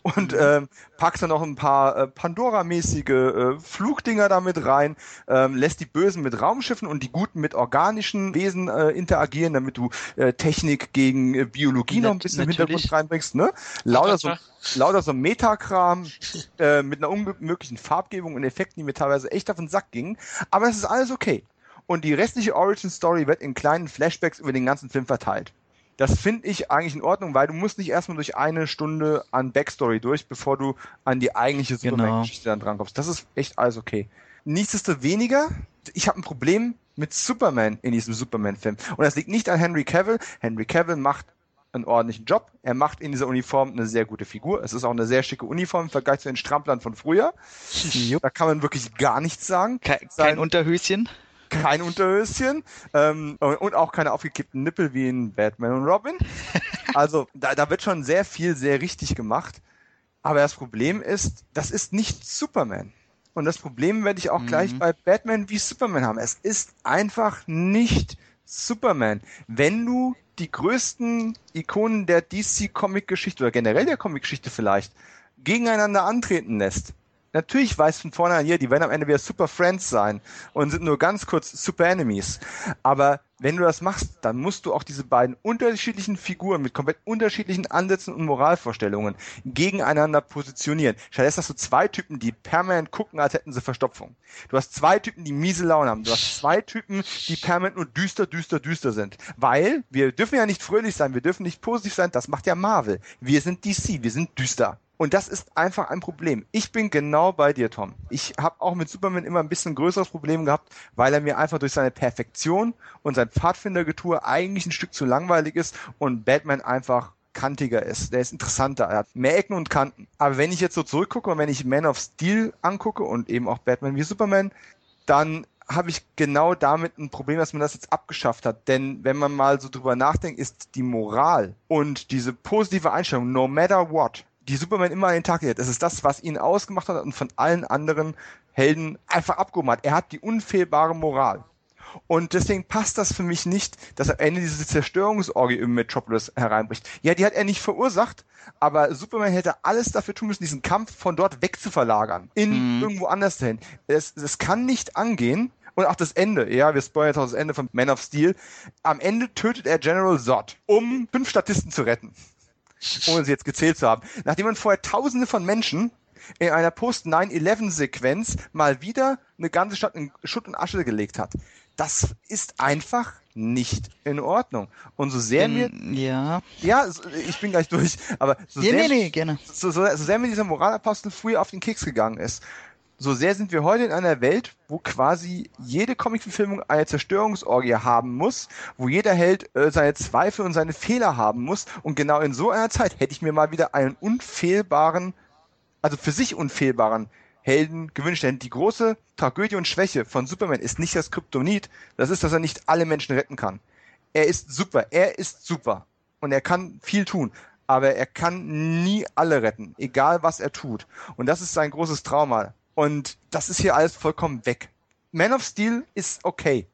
Speaker 3: Und mhm. ähm, packst dann noch ein paar äh, Pandora-mäßige äh, Flugdinger damit rein, ähm, lässt die Bösen mit Raumschiffen und die Guten mit organischen Wesen äh, interagieren, damit du äh, Technik gegen äh, Biologie Net noch ein bisschen im Hintergrund reinbringst. Ne? Lauter so, lauter so Metakram äh, mit einer unmöglichen Farbgebung und Effekten, die mir teilweise echt auf den Sack gingen. Aber es ist alles okay. Und die restliche Origin Story wird in kleinen Flashbacks über den ganzen Film verteilt. Das finde ich eigentlich in Ordnung, weil du musst nicht erstmal durch eine Stunde an Backstory durch, bevor du an die eigentliche Superman-Geschichte genau. dann drankommst. Das ist echt alles okay. Nichtsdestoweniger, ich habe ein Problem mit Superman in diesem Superman-Film. Und das liegt nicht an Henry Cavill. Henry Cavill macht einen ordentlichen Job. Er macht in dieser Uniform eine sehr gute Figur. Es ist auch eine sehr schicke Uniform im Vergleich zu den Stramplern von früher. da kann man wirklich gar nichts sagen.
Speaker 2: Kein, kein Unterhöschen
Speaker 3: kein Unterhöschen ähm, und auch keine aufgekippten Nippel wie in Batman und Robin. Also da, da wird schon sehr viel sehr richtig gemacht. Aber das Problem ist, das ist nicht Superman. Und das Problem werde ich auch mhm. gleich bei Batman wie Superman haben. Es ist einfach nicht Superman. Wenn du die größten Ikonen der DC-Comic-Geschichte oder generell der Comic-Geschichte vielleicht gegeneinander antreten lässt, Natürlich weiß von vornherein hier, die werden am Ende wieder Super Friends sein und sind nur ganz kurz Super Enemies. Aber wenn du das machst, dann musst du auch diese beiden unterschiedlichen Figuren mit komplett unterschiedlichen Ansätzen und Moralvorstellungen gegeneinander positionieren. Stattdessen hast du zwei Typen, die permanent gucken, als hätten sie Verstopfung. Du hast zwei Typen, die miese Laune haben. Du hast zwei Typen, die permanent nur düster, düster, düster sind. Weil wir dürfen ja nicht fröhlich sein, wir dürfen nicht positiv sein, das macht ja Marvel. Wir sind DC, wir sind düster. Und das ist einfach ein Problem. Ich bin genau bei dir, Tom. Ich habe auch mit Superman immer ein bisschen größeres Problem gehabt, weil er mir einfach durch seine Perfektion und sein Pfadfindergetue eigentlich ein Stück zu langweilig ist und Batman einfach kantiger ist. Der ist interessanter. Er hat mehr Ecken und Kanten. Aber wenn ich jetzt so zurückgucke und wenn ich Man of Steel angucke und eben auch Batman wie Superman, dann habe ich genau damit ein Problem, dass man das jetzt abgeschafft hat. Denn wenn man mal so drüber nachdenkt, ist die Moral und diese positive Einstellung, no matter what, die Superman immer an den Tag legt. Das ist das, was ihn ausgemacht hat und von allen anderen Helden einfach abgehoben hat. Er hat die unfehlbare Moral. Und deswegen passt das für mich nicht, dass am Ende diese Zerstörungsorgie im Metropolis hereinbricht. Ja, die hat er nicht verursacht, aber Superman hätte alles dafür tun müssen, diesen Kampf von dort wegzuverlagern. In mhm. irgendwo anders hin. Es, es kann nicht angehen, und auch das Ende, ja, wir spoilern jetzt auch das Ende von Man of Steel. Am Ende tötet er General Zod, um fünf Statisten zu retten ohne sie jetzt gezählt zu haben. Nachdem man vorher tausende von Menschen in einer Post-9-11-Sequenz mal wieder eine ganze Stadt in Schutt und Asche gelegt hat. Das ist einfach nicht in Ordnung. Und so sehr
Speaker 2: mir. Ja.
Speaker 3: Ja, ich bin gleich durch, aber so,
Speaker 2: ja,
Speaker 3: sehr,
Speaker 2: nee, nee, gerne.
Speaker 3: So, so, so sehr mir dieser Moralapostel früher auf den Keks gegangen ist, so sehr sind wir heute in einer Welt, wo quasi jede Comicverfilmung eine Zerstörungsorgie haben muss, wo jeder Held äh, seine Zweifel und seine Fehler haben muss. Und genau in so einer Zeit hätte ich mir mal wieder einen unfehlbaren, also für sich unfehlbaren Helden gewünscht. Denn die große Tragödie und Schwäche von Superman ist nicht das Kryptonit, das ist, dass er nicht alle Menschen retten kann. Er ist super, er ist super und er kann viel tun aber er kann nie alle retten, egal was er tut. Und das ist sein großes Trauma. Und das ist hier alles vollkommen weg. Man of Steel ist okay.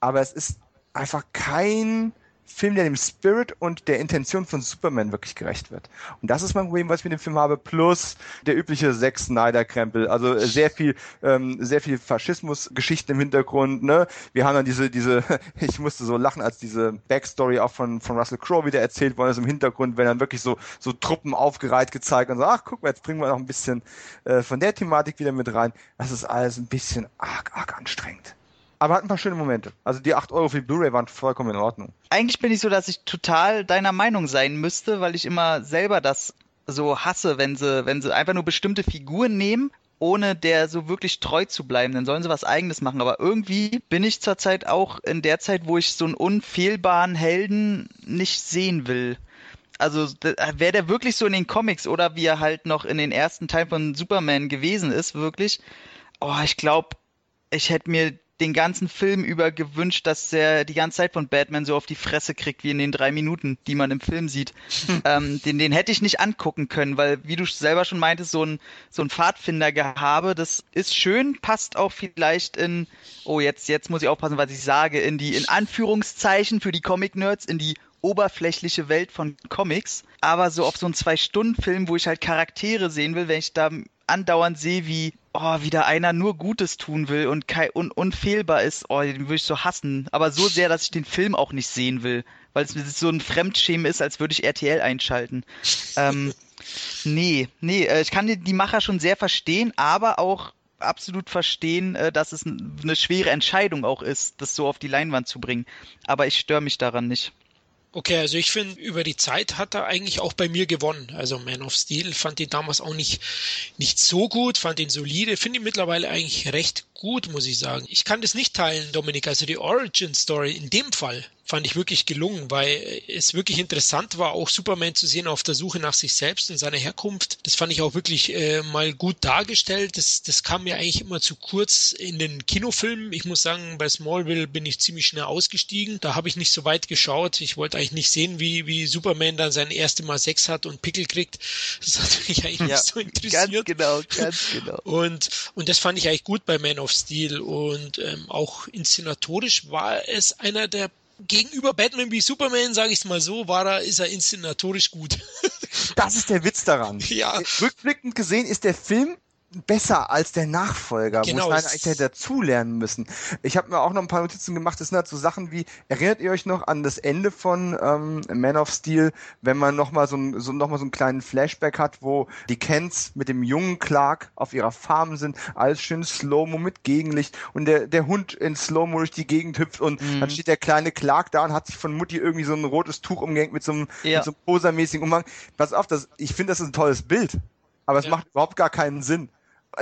Speaker 3: Aber es ist einfach kein Film, der dem Spirit und der Intention von Superman wirklich gerecht wird. Und das ist mein Problem, was ich mit dem Film habe, plus der übliche Zack Snyder-Krempel. Also äh, sehr viel, ähm, sehr viel Faschismus-Geschichten im Hintergrund. Ne? Wir haben dann diese, diese, ich musste so lachen, als diese Backstory auch von, von Russell Crowe wieder erzählt worden ist im Hintergrund, wenn dann wirklich so, so Truppen aufgereiht gezeigt und so, ach guck mal, jetzt bringen wir noch ein bisschen äh, von der Thematik wieder mit rein. Das ist alles ein bisschen arg, arg anstrengend aber hat ein paar schöne Momente. Also die 8 Euro für die Blu-ray waren vollkommen in Ordnung.
Speaker 2: Eigentlich bin ich so, dass ich total deiner Meinung sein müsste, weil ich immer selber das so hasse, wenn sie, wenn sie einfach nur bestimmte Figuren nehmen, ohne der so wirklich treu zu bleiben. Dann sollen sie was eigenes machen. Aber irgendwie bin ich zurzeit auch in der Zeit, wo ich so einen unfehlbaren Helden nicht sehen will. Also wäre der wirklich so in den Comics oder wie er halt noch in den ersten Teilen von Superman gewesen ist, wirklich. Oh, ich glaube, ich hätte mir den ganzen Film über gewünscht, dass er die ganze Zeit von Batman so auf die Fresse kriegt, wie in den drei Minuten, die man im Film sieht. ähm, den, den hätte ich nicht angucken können, weil, wie du selber schon meintest, so ein, so ein Pfadfindergehabe, das ist schön, passt auch vielleicht in, oh, jetzt, jetzt muss ich aufpassen, was ich sage, in die, in Anführungszeichen für die Comic-Nerds, in die oberflächliche Welt von Comics, aber so auf so einen Zwei-Stunden-Film, wo ich halt Charaktere sehen will, wenn ich da andauernd sehe, wie oh, wieder einer nur Gutes tun will und kein, un, unfehlbar ist, oh, den würde ich so hassen. Aber so sehr, dass ich den Film auch nicht sehen will, weil es so ein Fremdschämen ist, als würde ich RTL einschalten. ähm, nee, nee, äh, ich kann die Macher schon sehr verstehen, aber auch absolut verstehen, äh, dass es eine schwere Entscheidung auch ist, das so auf die Leinwand zu bringen. Aber ich störe mich daran nicht.
Speaker 1: Okay, also ich finde, über die Zeit hat er eigentlich auch bei mir gewonnen. Also Man of Steel fand ihn damals auch nicht, nicht so gut, fand ihn solide, finde ihn mittlerweile eigentlich recht gut, muss ich sagen. Ich kann das nicht teilen, Dominik. Also die Origin Story in dem Fall, fand ich wirklich gelungen, weil es wirklich interessant war, auch Superman zu sehen auf der Suche nach sich selbst und seiner Herkunft. Das fand ich auch wirklich äh, mal gut dargestellt. Das, das kam mir eigentlich immer zu kurz in den Kinofilmen. Ich muss sagen, bei Smallville bin ich ziemlich schnell ausgestiegen. Da habe ich nicht so weit geschaut. Ich wollte eigentlich nicht sehen, wie, wie Superman dann sein erstes Mal Sex hat und Pickel kriegt. Das hat mich eigentlich ja, nicht so interessiert.
Speaker 2: Ganz genau, ganz genau.
Speaker 1: Und, und das fand ich eigentlich gut bei Man of Steel. Und ähm, auch inszenatorisch war es einer der gegenüber Batman wie Superman, sage ich es mal so, war er, ist er inszenatorisch gut.
Speaker 3: das ist der Witz daran.
Speaker 1: Ja.
Speaker 3: Rückblickend gesehen ist der Film besser als der Nachfolger, genau, wo Snyder eigentlich hätte dazulernen müssen. Ich habe mir auch noch ein paar Notizen gemacht, das sind halt so Sachen wie, erinnert ihr euch noch an das Ende von ähm, Man of Steel, wenn man nochmal so, ein, so, noch so einen kleinen Flashback hat, wo die Kents mit dem jungen Clark auf ihrer Farm sind, alles schön Slow-Mo mit Gegenlicht und der, der Hund in Slow-Mo durch die Gegend hüpft und mhm. dann steht der kleine Clark da und hat sich von Mutti irgendwie so ein rotes Tuch umgehängt mit so einem, ja. mit so einem posermäßigen Umhang. Pass auf, das, ich finde, das ist ein tolles Bild. Aber es ja. macht überhaupt gar keinen Sinn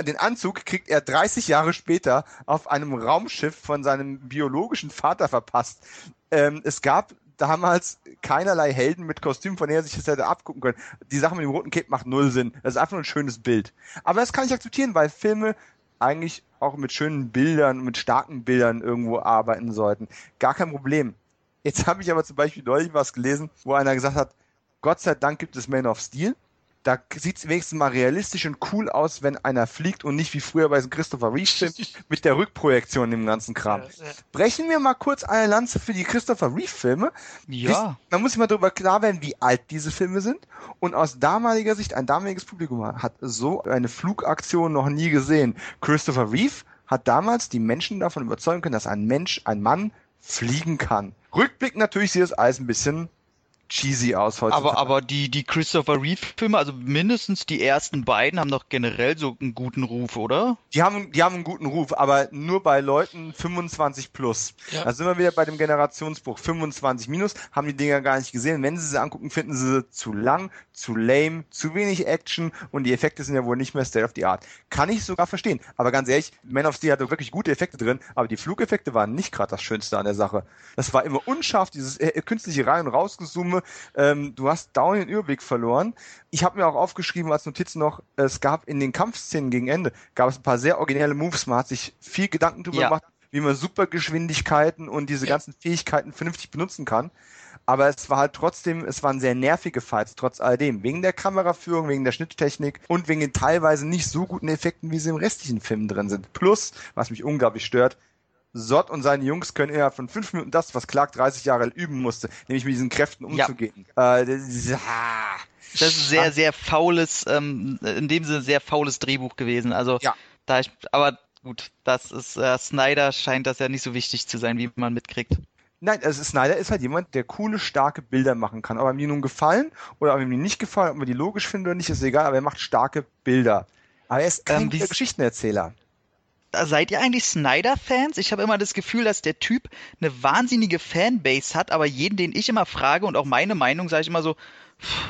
Speaker 3: den Anzug kriegt er 30 Jahre später auf einem Raumschiff von seinem biologischen Vater verpasst. Ähm, es gab damals keinerlei Helden mit Kostüm, von denen er sich das hätte abgucken können. Die Sache mit dem roten Cape macht null Sinn. Das ist einfach nur ein schönes Bild. Aber das kann ich akzeptieren, weil Filme eigentlich auch mit schönen Bildern, mit starken Bildern irgendwo arbeiten sollten. Gar kein Problem. Jetzt habe ich aber zum Beispiel neulich was gelesen, wo einer gesagt hat, Gott sei Dank gibt es Man of Steel da sieht es wenigstens mal realistisch und cool aus, wenn einer fliegt und nicht wie früher bei so Christopher Reeve-Film mit der Rückprojektion im ganzen Kram. Ja, ja. Brechen wir mal kurz eine Lanze für die Christopher Reeve-Filme.
Speaker 2: Ja.
Speaker 3: Man muss sich mal darüber klar werden, wie alt diese Filme sind. Und aus damaliger Sicht, ein damaliges Publikum hat so eine Flugaktion noch nie gesehen. Christopher Reeve hat damals die Menschen davon überzeugen können, dass ein Mensch, ein Mann fliegen kann. Rückblick natürlich sieht das alles ein bisschen cheesy aus
Speaker 2: heute. Aber, aber die, die Christopher Reeve-Filme, also mindestens die ersten beiden, haben doch generell so einen guten Ruf, oder?
Speaker 3: Die haben, die haben einen guten Ruf, aber nur bei Leuten 25 plus. Ja. Da sind wir wieder bei dem Generationsbruch. 25 minus haben die Dinger gar nicht gesehen. Wenn sie sie angucken, finden sie sie zu lang, zu lame, zu wenig Action und die Effekte sind ja wohl nicht mehr State of the Art. Kann ich sogar verstehen. Aber ganz ehrlich, Man of Steel hatte wirklich gute Effekte drin, aber die Flugeffekte waren nicht gerade das Schönste an der Sache. Das war immer unscharf, dieses äh, künstliche Rein- und Rausgezoome Summe. Ähm, du hast down den Überblick verloren. Ich habe mir auch aufgeschrieben als Notiz noch, es gab in den Kampfszenen gegen Ende, gab es ein paar sehr originelle Moves. Man hat sich viel Gedanken darüber ja. gemacht, wie man Supergeschwindigkeiten und diese ganzen Fähigkeiten vernünftig benutzen kann. Aber es war halt trotzdem, es waren sehr nervige Fights, trotz alledem. Wegen der Kameraführung, wegen der Schnitttechnik und wegen den teilweise nicht so guten Effekten, wie sie im restlichen Film drin sind. Plus, was mich unglaublich stört, Sott und seine Jungs können innerhalb von fünf Minuten das, was Clark 30 Jahre üben musste, nämlich mit diesen Kräften umzugehen. Ja. Äh, das,
Speaker 2: ah. das ist sehr, sehr faules, ähm, in dem Sinne sehr faules Drehbuch gewesen. Also ja. da ich, aber gut, das ist äh, Snyder scheint das ja nicht so wichtig zu sein, wie man mitkriegt.
Speaker 3: Nein, also Snyder ist halt jemand, der coole, starke Bilder machen kann. Ob er mir nun gefallen oder ob ihm nicht gefallen, ob man die logisch findet oder nicht, ist egal, aber er macht starke Bilder. Aber er ist kein ähm, Geschichtenerzähler
Speaker 2: seid ihr eigentlich Snyder-Fans? Ich habe immer das Gefühl, dass der Typ eine wahnsinnige Fanbase hat, aber jeden, den ich immer frage und auch meine Meinung, sage ich immer so,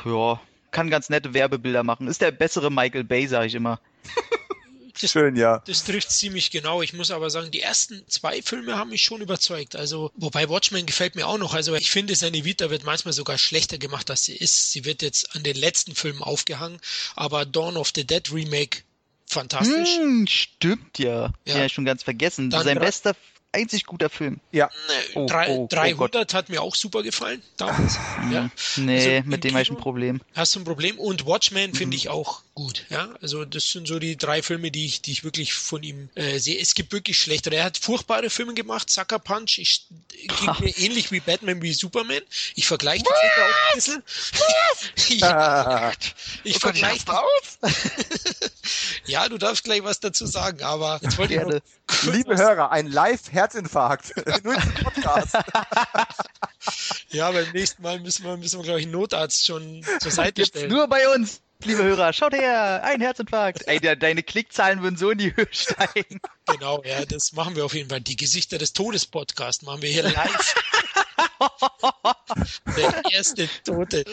Speaker 2: ja, kann ganz nette Werbebilder machen. Ist der bessere Michael Bay, sage ich immer.
Speaker 1: Das, Schön, ja. Das trifft ziemlich genau. Ich muss aber sagen, die ersten zwei Filme haben mich schon überzeugt. Also, wobei Watchmen gefällt mir auch noch. Also, ich finde, seine Vita wird manchmal sogar schlechter gemacht, als sie ist. Sie wird jetzt an den letzten Filmen aufgehangen. Aber Dawn of the Dead Remake fantastisch.
Speaker 2: Hm, stimmt ja. Ja, ja schon ganz vergessen. Dann Sein bester einzig guter Film.
Speaker 3: Ja.
Speaker 1: Oh, Drei, oh, 300 oh hat mir auch super gefallen damals.
Speaker 2: Hm, ja. Nee, also mit dem habe ich ein Problem.
Speaker 1: Hast du ein Problem? Und Watchmen finde mhm. ich auch gut. Ja, also das sind so die drei Filme, die ich, die ich wirklich von ihm äh, sehe. Es gibt wirklich schlechtere. Er hat furchtbare Filme gemacht. Sucker Punch. Ich ging mir ähnlich wie Batman wie Superman. Ich vergleiche die Filme auch ein bisschen. ja, ich oh vergleiche. ja, du darfst gleich was dazu sagen, aber jetzt wollte ich
Speaker 3: Liebe Hörer, ein Live-Herzinfarkt. Nur im Podcast.
Speaker 1: ja, beim nächsten Mal müssen wir, müssen wir glaube ich, einen Notarzt schon zur Seite Jetzt stellen.
Speaker 2: Nur bei uns, liebe Hörer. Schaut her, ein Herzinfarkt. Ey, de deine Klickzahlen würden so in die Höhe steigen.
Speaker 1: Genau, ja, das machen wir auf jeden Fall. Die Gesichter des Todes-Podcast machen wir hier live. Der erste Tote.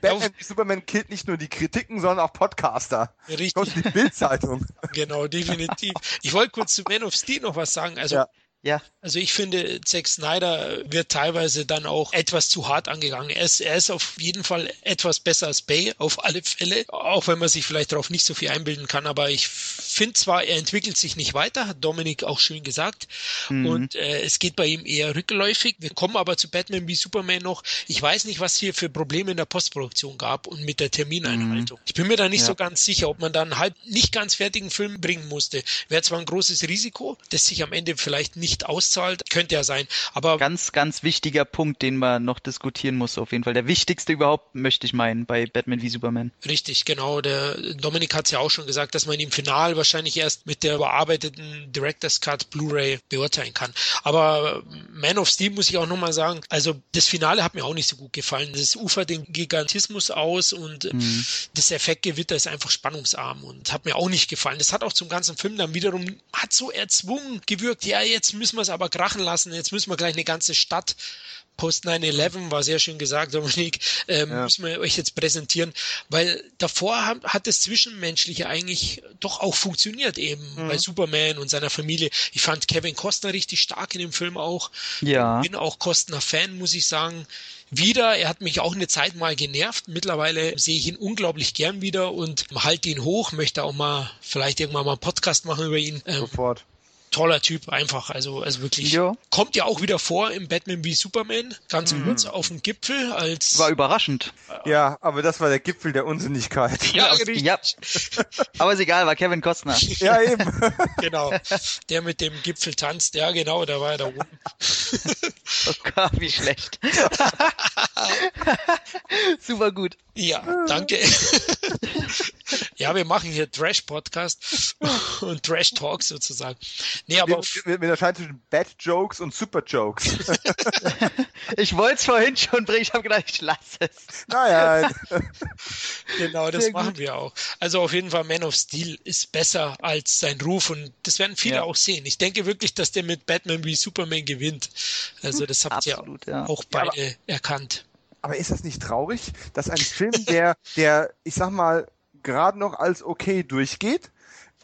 Speaker 3: Batman wie Superman killt nicht nur die Kritiken, sondern auch Podcaster.
Speaker 1: Richtig.
Speaker 3: Die Bildzeitung.
Speaker 1: Genau, definitiv. Ich wollte kurz zu Man of Steel noch was sagen. Also ja.
Speaker 2: Ja.
Speaker 1: Also ich finde, Zack Snyder wird teilweise dann auch etwas zu hart angegangen. Er ist, er ist auf jeden Fall etwas besser als Bay, auf alle Fälle. Auch wenn man sich vielleicht darauf nicht so viel einbilden kann. Aber ich finde zwar, er entwickelt sich nicht weiter, hat Dominik auch schön gesagt. Mhm. Und äh, es geht bei ihm eher rückläufig. Wir kommen aber zu Batman wie Superman noch. Ich weiß nicht, was hier für Probleme in der Postproduktion gab und mit der Termineinhaltung. Mhm. Ich bin mir da nicht ja. so ganz sicher, ob man dann halb nicht ganz fertigen Film bringen musste. Wäre zwar ein großes Risiko, das sich am Ende vielleicht nicht nicht auszahlt. Könnte ja sein. Aber
Speaker 2: ganz, ganz wichtiger Punkt, den man noch diskutieren muss, auf jeden Fall. Der wichtigste überhaupt, möchte ich meinen, bei Batman wie Superman.
Speaker 1: Richtig, genau. Der Dominik hat es ja auch schon gesagt, dass man ihn final wahrscheinlich erst mit der überarbeiteten Director's Cut Blu-ray beurteilen kann. Aber Man of Steel muss ich auch nochmal sagen, also das Finale hat mir auch nicht so gut gefallen. Das ufert den Gigantismus aus und mhm. das Effektgewitter ist einfach spannungsarm und hat mir auch nicht gefallen. Das hat auch zum ganzen Film dann wiederum, hat so erzwungen gewirkt, ja, jetzt müssen müssen wir es aber krachen lassen. Jetzt müssen wir gleich eine ganze Stadt Post 9-11 war sehr schön gesagt, Dominik, ähm, ja. müssen wir euch jetzt präsentieren, weil davor hat, hat das Zwischenmenschliche eigentlich doch auch funktioniert eben mhm. bei Superman und seiner Familie. Ich fand Kevin Costner richtig stark in dem Film auch. Ja. Bin auch Costner-Fan, muss ich sagen. Wieder, er hat mich auch eine Zeit mal genervt. Mittlerweile sehe ich ihn unglaublich gern wieder und halte ihn hoch, möchte auch mal vielleicht irgendwann mal einen Podcast machen über ihn.
Speaker 3: Ähm, Sofort
Speaker 1: toller Typ einfach. Also, also wirklich. Jo. Kommt ja auch wieder vor im Batman wie Superman, ganz mhm. kurz auf dem Gipfel als.
Speaker 2: War überraschend.
Speaker 3: Ja, aber das war der Gipfel der Unsinnigkeit.
Speaker 2: Ja, richtig. Ja. aber ist egal, war Kevin Costner.
Speaker 3: ja, eben.
Speaker 1: genau. Der mit dem Gipfel tanzt, ja, genau, da war er da oben.
Speaker 2: oh Gott, wie schlecht. Super gut.
Speaker 1: Ja, danke. ja, wir machen hier Trash-Podcast und Trash-Talk sozusagen.
Speaker 3: Nee, aber wir, wir unterscheiden zwischen Bad Jokes und Super Jokes.
Speaker 2: ich wollte es vorhin schon bringen, ich habe gedacht, ich lasse es.
Speaker 3: Naja.
Speaker 1: genau, das Sehr machen gut. wir auch. Also auf jeden Fall Man of Steel ist besser als sein Ruf und das werden viele ja. auch sehen. Ich denke wirklich, dass der mit Batman wie Superman gewinnt. Also das habt ihr ja. auch beide ja, erkannt.
Speaker 3: Aber ist das nicht traurig, dass ein Film, der, der, ich sag mal, gerade noch als okay durchgeht,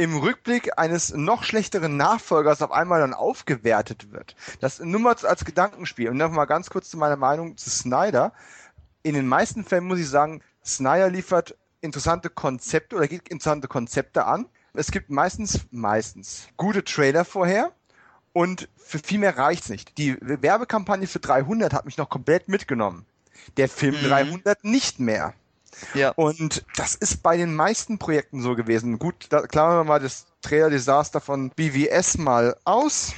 Speaker 3: im Rückblick eines noch schlechteren Nachfolgers auf einmal dann aufgewertet wird. Das nur mal als Gedankenspiel. Und noch mal ganz kurz zu meiner Meinung zu Snyder. In den meisten Fällen muss ich sagen, Snyder liefert interessante Konzepte oder geht interessante Konzepte an. Es gibt meistens, meistens gute Trailer vorher und für viel mehr reicht's nicht. Die Werbekampagne für 300 hat mich noch komplett mitgenommen. Der Film mhm. 300 nicht mehr. Ja. Und das ist bei den meisten Projekten so gewesen. Gut, da klammern wir mal das Trailer-Desaster von BVS mal aus.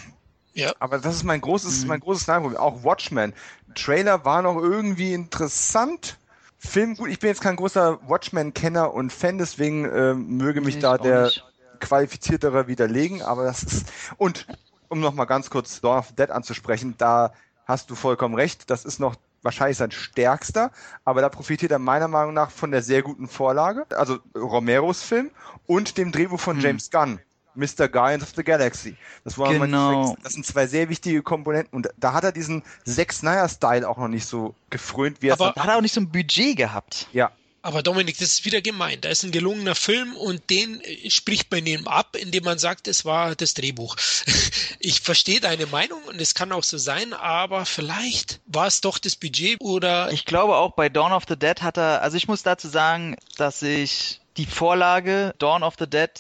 Speaker 3: Ja. Aber das ist mein großes, mhm. mein großes Problem. Auch Watchmen. Trailer war noch irgendwie interessant. Film gut. Ich bin jetzt kein großer Watchmen-Kenner und Fan, deswegen äh, möge mich nee, da der nicht. qualifiziertere widerlegen. Aber das ist und um noch mal ganz kurz Dawn of the Dead anzusprechen, da hast du vollkommen recht. Das ist noch wahrscheinlich sein stärkster, aber da profitiert er meiner Meinung nach von der sehr guten Vorlage, also Romeros Film und dem Drehbuch von hm. James Gunn. Mr. Guardians of the Galaxy. Das, war genau. das sind zwei sehr wichtige Komponenten. Und da hat er diesen Zack Snyder-Style auch noch nicht so gefrönt, wie er
Speaker 2: Aber hat er auch nicht so ein Budget gehabt.
Speaker 3: Ja,
Speaker 1: aber Dominik, das ist wieder gemein. Da ist ein gelungener Film und den äh, spricht man ihm ab, indem man sagt, es war das Drehbuch. Ich verstehe deine Meinung und es kann auch so sein, aber vielleicht war es doch das Budget oder.
Speaker 2: Ich glaube auch bei Dawn of the Dead hat er, also ich muss dazu sagen, dass ich die Vorlage Dawn of the Dead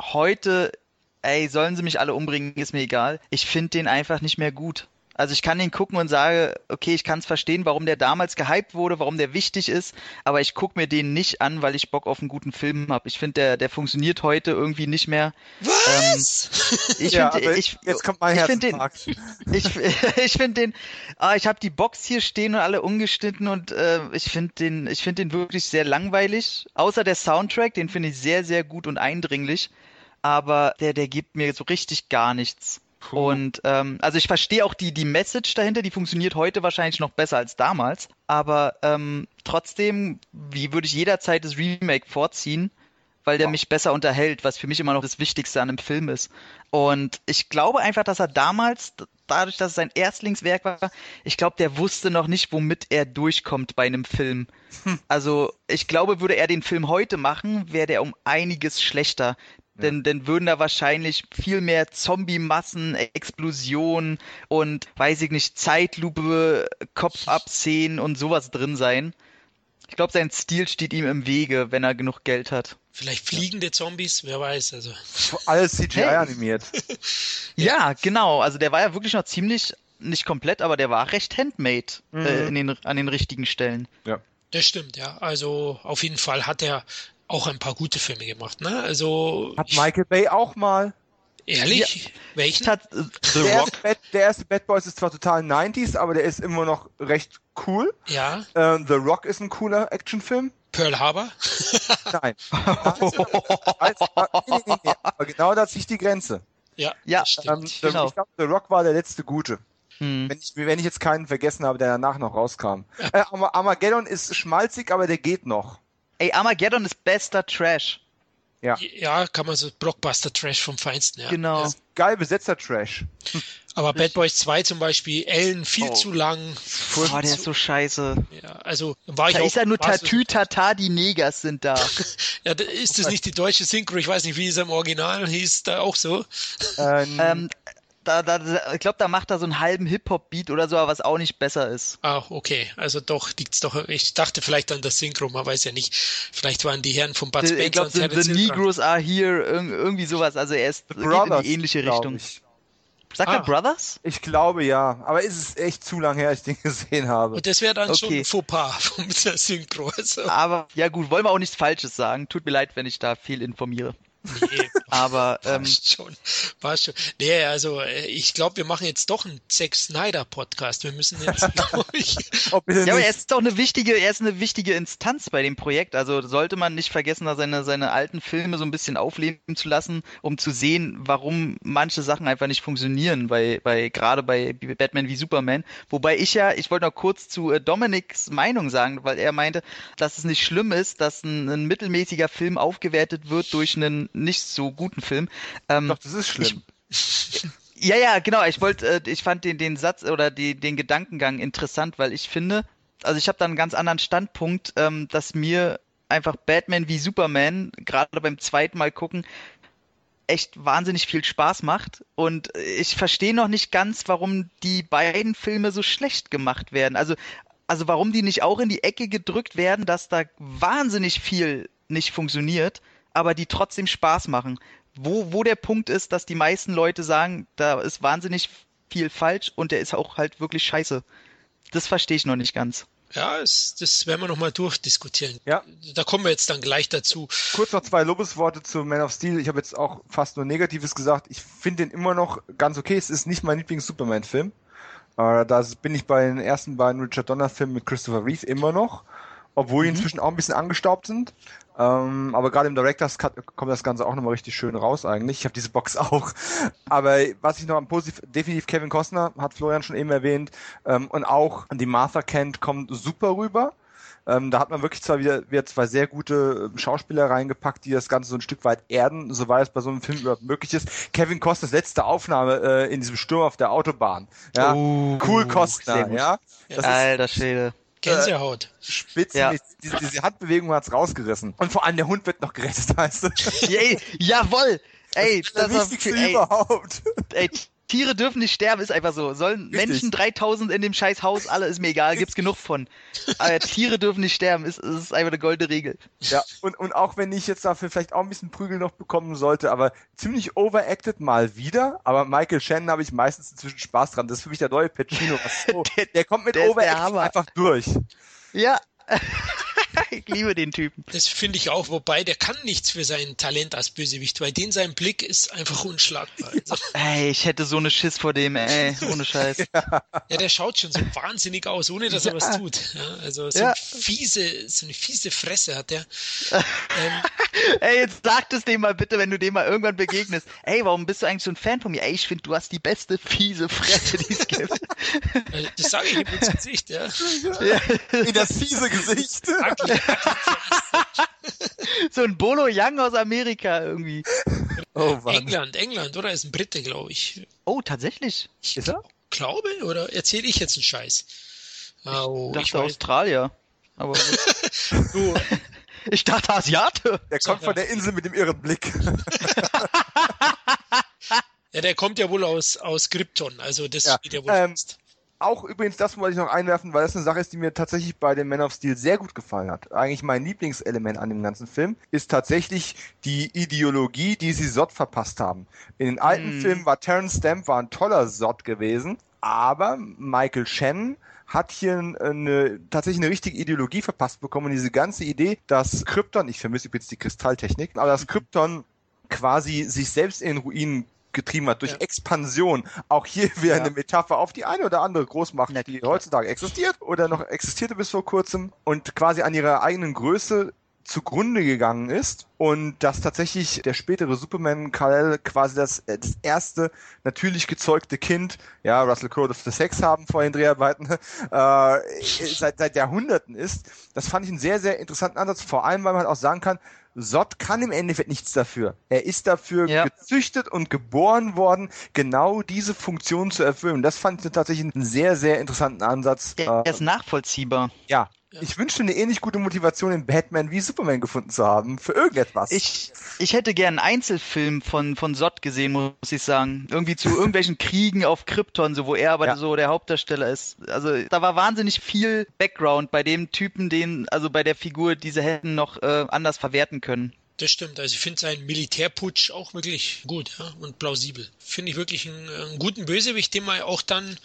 Speaker 2: heute, ey, sollen sie mich alle umbringen, ist mir egal. Ich finde den einfach nicht mehr gut. Also ich kann ihn gucken und sage, okay, ich kann es verstehen, warum der damals gehypt wurde, warum der wichtig ist, aber ich gucke mir den nicht an, weil ich Bock auf einen guten Film habe. Ich finde, der, der funktioniert heute irgendwie nicht mehr.
Speaker 1: Was?
Speaker 2: Ähm, ich ja, finde, ich,
Speaker 3: jetzt kommt mein
Speaker 2: ich den, ich, ich finde den, ah, ich habe die Box hier stehen und alle ungeschnitten und äh, ich finde den, ich finde den wirklich sehr langweilig. Außer der Soundtrack, den finde ich sehr, sehr gut und eindringlich, aber der, der gibt mir so richtig gar nichts. Puh. Und ähm, also ich verstehe auch die, die Message dahinter, die funktioniert heute wahrscheinlich noch besser als damals. Aber ähm, trotzdem, wie würde ich jederzeit das Remake vorziehen, weil der wow. mich besser unterhält, was für mich immer noch das Wichtigste an einem Film ist. Und ich glaube einfach, dass er damals, dadurch, dass es sein Erstlingswerk war, ich glaube, der wusste noch nicht, womit er durchkommt bei einem Film. Hm. Also ich glaube, würde er den Film heute machen, wäre der um einiges schlechter Denn, denn würden da wahrscheinlich viel mehr Zombie-Massen, Explosionen und, weiß ich nicht, Zeitlupe, Kopf-Ab-Szenen und sowas drin sein. Ich glaube, sein Stil steht ihm im Wege, wenn er genug Geld hat.
Speaker 1: Vielleicht fliegende Zombies, wer weiß. Also.
Speaker 3: Alles CGI hey. animiert.
Speaker 2: ja, genau. Also der war ja wirklich noch ziemlich, nicht komplett, aber der war recht handmade mhm. äh, in den, an den richtigen Stellen.
Speaker 3: Ja.
Speaker 1: Das stimmt, ja. Also auf jeden Fall hat er auch ein paar gute Filme gemacht, ne? Also.
Speaker 3: Hat Michael Bay auch mal.
Speaker 1: Ehrlich? Ja. Welchen?
Speaker 2: Hat,
Speaker 3: The der, Rock. Erste Bad, der erste Bad Boys ist zwar total 90s, aber der ist immer noch recht cool.
Speaker 1: Ja.
Speaker 3: Ähm, The Rock ist ein cooler Actionfilm.
Speaker 1: Pearl Harbor?
Speaker 3: Nein. nee, nee, nee, aber genau da zieht die Grenze.
Speaker 1: Ja, ja. Ähm,
Speaker 3: genau. Ich glaube, The Rock war der letzte gute. Hm. Wenn, ich, wenn ich jetzt keinen vergessen habe, der danach noch rauskam. Ja. Äh, Armageddon ist schmalzig, aber der geht noch.
Speaker 2: Ey, Armageddon ist bester Trash.
Speaker 1: Ja. Ja, kann man so Blockbuster-Trash vom Feinsten, ja.
Speaker 2: Genau.
Speaker 3: Ja. Geil besetzter Trash.
Speaker 1: Aber Bad Boys 2 zum Beispiel, Ellen viel oh. zu lang.
Speaker 2: Oh, der ist so scheiße.
Speaker 1: Ja, also war ich
Speaker 2: da ist ja nur Tatü Tata, die Negers sind da.
Speaker 1: ja, ist das nicht die deutsche Synchro? Ich weiß nicht, wie es im Original hieß, da auch so.
Speaker 2: Ähm, ähm da, da, ich glaube, da macht er so einen halben Hip-Hop-Beat oder so, was auch nicht besser ist.
Speaker 1: Ah, okay. Also doch, liegt's doch. Ich dachte vielleicht an das Synchro, man weiß ja nicht. Vielleicht waren die Herren von Bud Spencer
Speaker 2: Ich glaube, the, the Negroes are here, irgendwie sowas. Also er ist
Speaker 3: geht in
Speaker 2: die ähnliche Richtung. Ich. Sagt ah, er Brothers?
Speaker 3: Ich glaube ja, aber ist es echt zu lang her, als ich den gesehen habe.
Speaker 1: Und das wäre dann okay. schon ein Fauxpas vom Synchro. Also.
Speaker 2: Aber ja gut, wollen wir auch nichts Falsches sagen. Tut mir leid, wenn ich da viel informiere. Nee, aber ähm,
Speaker 1: passt schon, passt schon. Nee, also äh, ich glaube, wir machen jetzt doch einen Zack Snyder Podcast. Wir müssen jetzt, ich.
Speaker 2: ja, aber er ist doch eine wichtige, er ist eine wichtige Instanz bei dem Projekt. Also sollte man nicht vergessen, da seine seine alten Filme so ein bisschen aufleben zu lassen, um zu sehen, warum manche Sachen einfach nicht funktionieren, bei bei gerade bei Batman wie Superman. Wobei ich ja, ich wollte noch kurz zu äh, Dominics Meinung sagen, weil er meinte, dass es nicht schlimm ist, dass ein, ein mittelmäßiger Film aufgewertet wird durch einen nicht so guten Film.
Speaker 3: Ähm, Doch, das ist schlimm.
Speaker 2: Ich, ja, ja, genau. Ich wollte, äh, ich fand den, den Satz oder die, den Gedankengang interessant, weil ich finde, also ich habe da einen ganz anderen Standpunkt, ähm, dass mir einfach Batman wie Superman, gerade beim zweiten Mal gucken, echt wahnsinnig viel Spaß macht. Und ich verstehe noch nicht ganz, warum die beiden Filme so schlecht gemacht werden. Also, also warum die nicht auch in die Ecke gedrückt werden, dass da wahnsinnig viel nicht funktioniert aber die trotzdem Spaß machen. Wo, wo der Punkt ist, dass die meisten Leute sagen, da ist wahnsinnig viel falsch und der ist auch halt wirklich scheiße. Das verstehe ich noch nicht ganz.
Speaker 1: Ja, es, das werden wir nochmal durchdiskutieren.
Speaker 3: Ja.
Speaker 1: Da kommen wir jetzt dann gleich dazu.
Speaker 3: Kurz noch zwei Lobesworte zu Man of Steel. Ich habe jetzt auch fast nur Negatives gesagt. Ich finde den immer noch ganz okay. Es ist nicht mein Lieblings-Superman-Film. Äh, da bin ich bei den ersten beiden Richard Donner-Filmen mit Christopher Reeve immer noch obwohl die mhm. inzwischen auch ein bisschen angestaubt sind. Ähm, aber gerade im Director's Cut kommt das Ganze auch nochmal richtig schön raus eigentlich. Ich habe diese Box auch. Aber was ich noch am positiv, definitiv Kevin Costner, hat Florian schon eben erwähnt, ähm, und auch die Martha Kent kommt super rüber. Ähm, da hat man wirklich zwar wieder, wieder zwei sehr gute ähm, Schauspieler reingepackt, die das Ganze so ein Stück weit erden, soweit es bei so einem Film überhaupt möglich ist. Kevin Costners letzte Aufnahme äh, in diesem Sturm auf der Autobahn. Ja,
Speaker 2: uh,
Speaker 3: cool Costner, ja.
Speaker 2: Das Alter Schwede.
Speaker 1: Gänsehaut. Äh,
Speaker 3: Spitzen, ja. diese, diese Handbewegung hat's rausgerissen. Und vor allem der Hund wird noch gerettet, weißt du?
Speaker 2: Ey, jawohl! Ey,
Speaker 3: das, das ist das Wichtigste ey, überhaupt.
Speaker 2: Ey, Tiere dürfen nicht sterben, ist einfach so. Sollen Richtig. Menschen 3000 in dem scheiß Haus, alle ist mir egal, gibt's genug von. Aber Tiere dürfen nicht sterben, ist, ist einfach eine goldene Regel.
Speaker 3: Ja, und, und auch wenn ich jetzt dafür vielleicht auch ein bisschen Prügel noch bekommen sollte, aber ziemlich overacted mal wieder, aber Michael Shannon habe ich meistens inzwischen Spaß dran. Das ist für mich der neue Pacino. So, der, der, kommt mit Overacting einfach durch.
Speaker 2: Ja, ich liebe den Typen.
Speaker 1: Das finde ich auch, wobei der kann nichts für sein Talent als Bösewicht, weil den sein Blick ist einfach unschlagbar. Also.
Speaker 2: Ey, ich hätte so eine Schiss vor dem, ey, ohne Scheiß.
Speaker 1: ja, der schaut schon so wahnsinnig aus, ohne dass er ja. was tut. Ja, also so, ja. fiese, so eine fiese Fresse hat der.
Speaker 2: ähm, ey, jetzt sag es dem mal bitte, wenn du dem mal irgendwann begegnest. Ey, warum bist du eigentlich so ein Fan von mir? Ey, ich finde, du hast die beste fiese Fresse, die es gibt.
Speaker 1: Also, das sage ich ihm ins Gesicht, ja.
Speaker 3: In das fiese Gesicht.
Speaker 2: so ein Bolo Young aus Amerika irgendwie.
Speaker 1: Oh, England, England, oder? Ist ein Brite, glaube ich.
Speaker 2: Oh, tatsächlich.
Speaker 1: Ich ist er? glaube, oder erzähle ich jetzt einen Scheiß?
Speaker 2: Oh, ich dachte ich Australier. Aber
Speaker 1: du,
Speaker 2: Ich dachte Asiate.
Speaker 3: Der kommt von der Insel mit dem irren Blick.
Speaker 1: ja, der kommt ja wohl aus, aus Krypton, also das
Speaker 3: Ja,
Speaker 1: steht ja wohl
Speaker 3: ähm,
Speaker 1: fest.
Speaker 3: Auch übrigens, das wollte ich noch einwerfen, weil das eine Sache ist, die mir tatsächlich bei dem Man of Steel sehr gut gefallen hat. Eigentlich mein Lieblingselement an dem ganzen Film ist tatsächlich die Ideologie, die sie Sod verpasst haben. In den alten
Speaker 2: Hm.
Speaker 3: Filmen war Terrence Stamp war ein toller Sod gewesen, aber Michael Shannon hat hier eine, tatsächlich eine richtige Ideologie verpasst bekommen und diese ganze Idee, dass Krypton, ich vermisse übrigens die Kristalltechnik, aber dass Krypton quasi sich selbst in den Ruinen getrieben hat durch
Speaker 1: Ja.
Speaker 3: Expansion. Auch hier wieder
Speaker 2: Ja.
Speaker 3: eine Metapher auf die eine oder andere Großmacht,
Speaker 2: Na
Speaker 3: die
Speaker 2: klar.
Speaker 3: heutzutage existiert oder noch existierte bis vor kurzem und quasi an ihrer eigenen Größe zugrunde gegangen ist und dass tatsächlich der spätere Superman Kal-El quasi das, äh, das erste natürlich gezeugte Kind, ja, Russell Crowe durfte Sex haben vor den Dreharbeiten, äh, seit, seit Jahrhunderten ist. Das fand ich einen sehr, sehr interessanten Ansatz, vor allem, weil man halt auch sagen kann, Sod kann im Endeffekt nichts dafür. Er ist dafür
Speaker 2: Ja.
Speaker 3: gezüchtet und geboren worden, genau diese Funktion zu erfüllen. Das fand ich tatsächlich einen sehr, sehr interessanten Ansatz.
Speaker 2: Der
Speaker 3: Äh,
Speaker 2: ist nachvollziehbar.
Speaker 3: ja. Ich wünschte eine ähnlich gute Motivation in Batman wie Superman gefunden zu haben für irgendetwas.
Speaker 2: Ich, ich hätte gern einen Einzelfilm von, von Sod gesehen, muss ich sagen. Irgendwie zu irgendwelchen Kriegen auf Krypton, so wo er aber
Speaker 3: Ja.
Speaker 2: so der Hauptdarsteller ist. Also da war wahnsinnig viel Background bei dem Typen, den, also bei der Figur, die sie hätten noch äh, anders verwerten können.
Speaker 1: Das stimmt. Also ich finde seinen Militärputsch auch wirklich gut ja, und plausibel. Finde ich wirklich einen, einen guten Bösewicht, den man auch dann,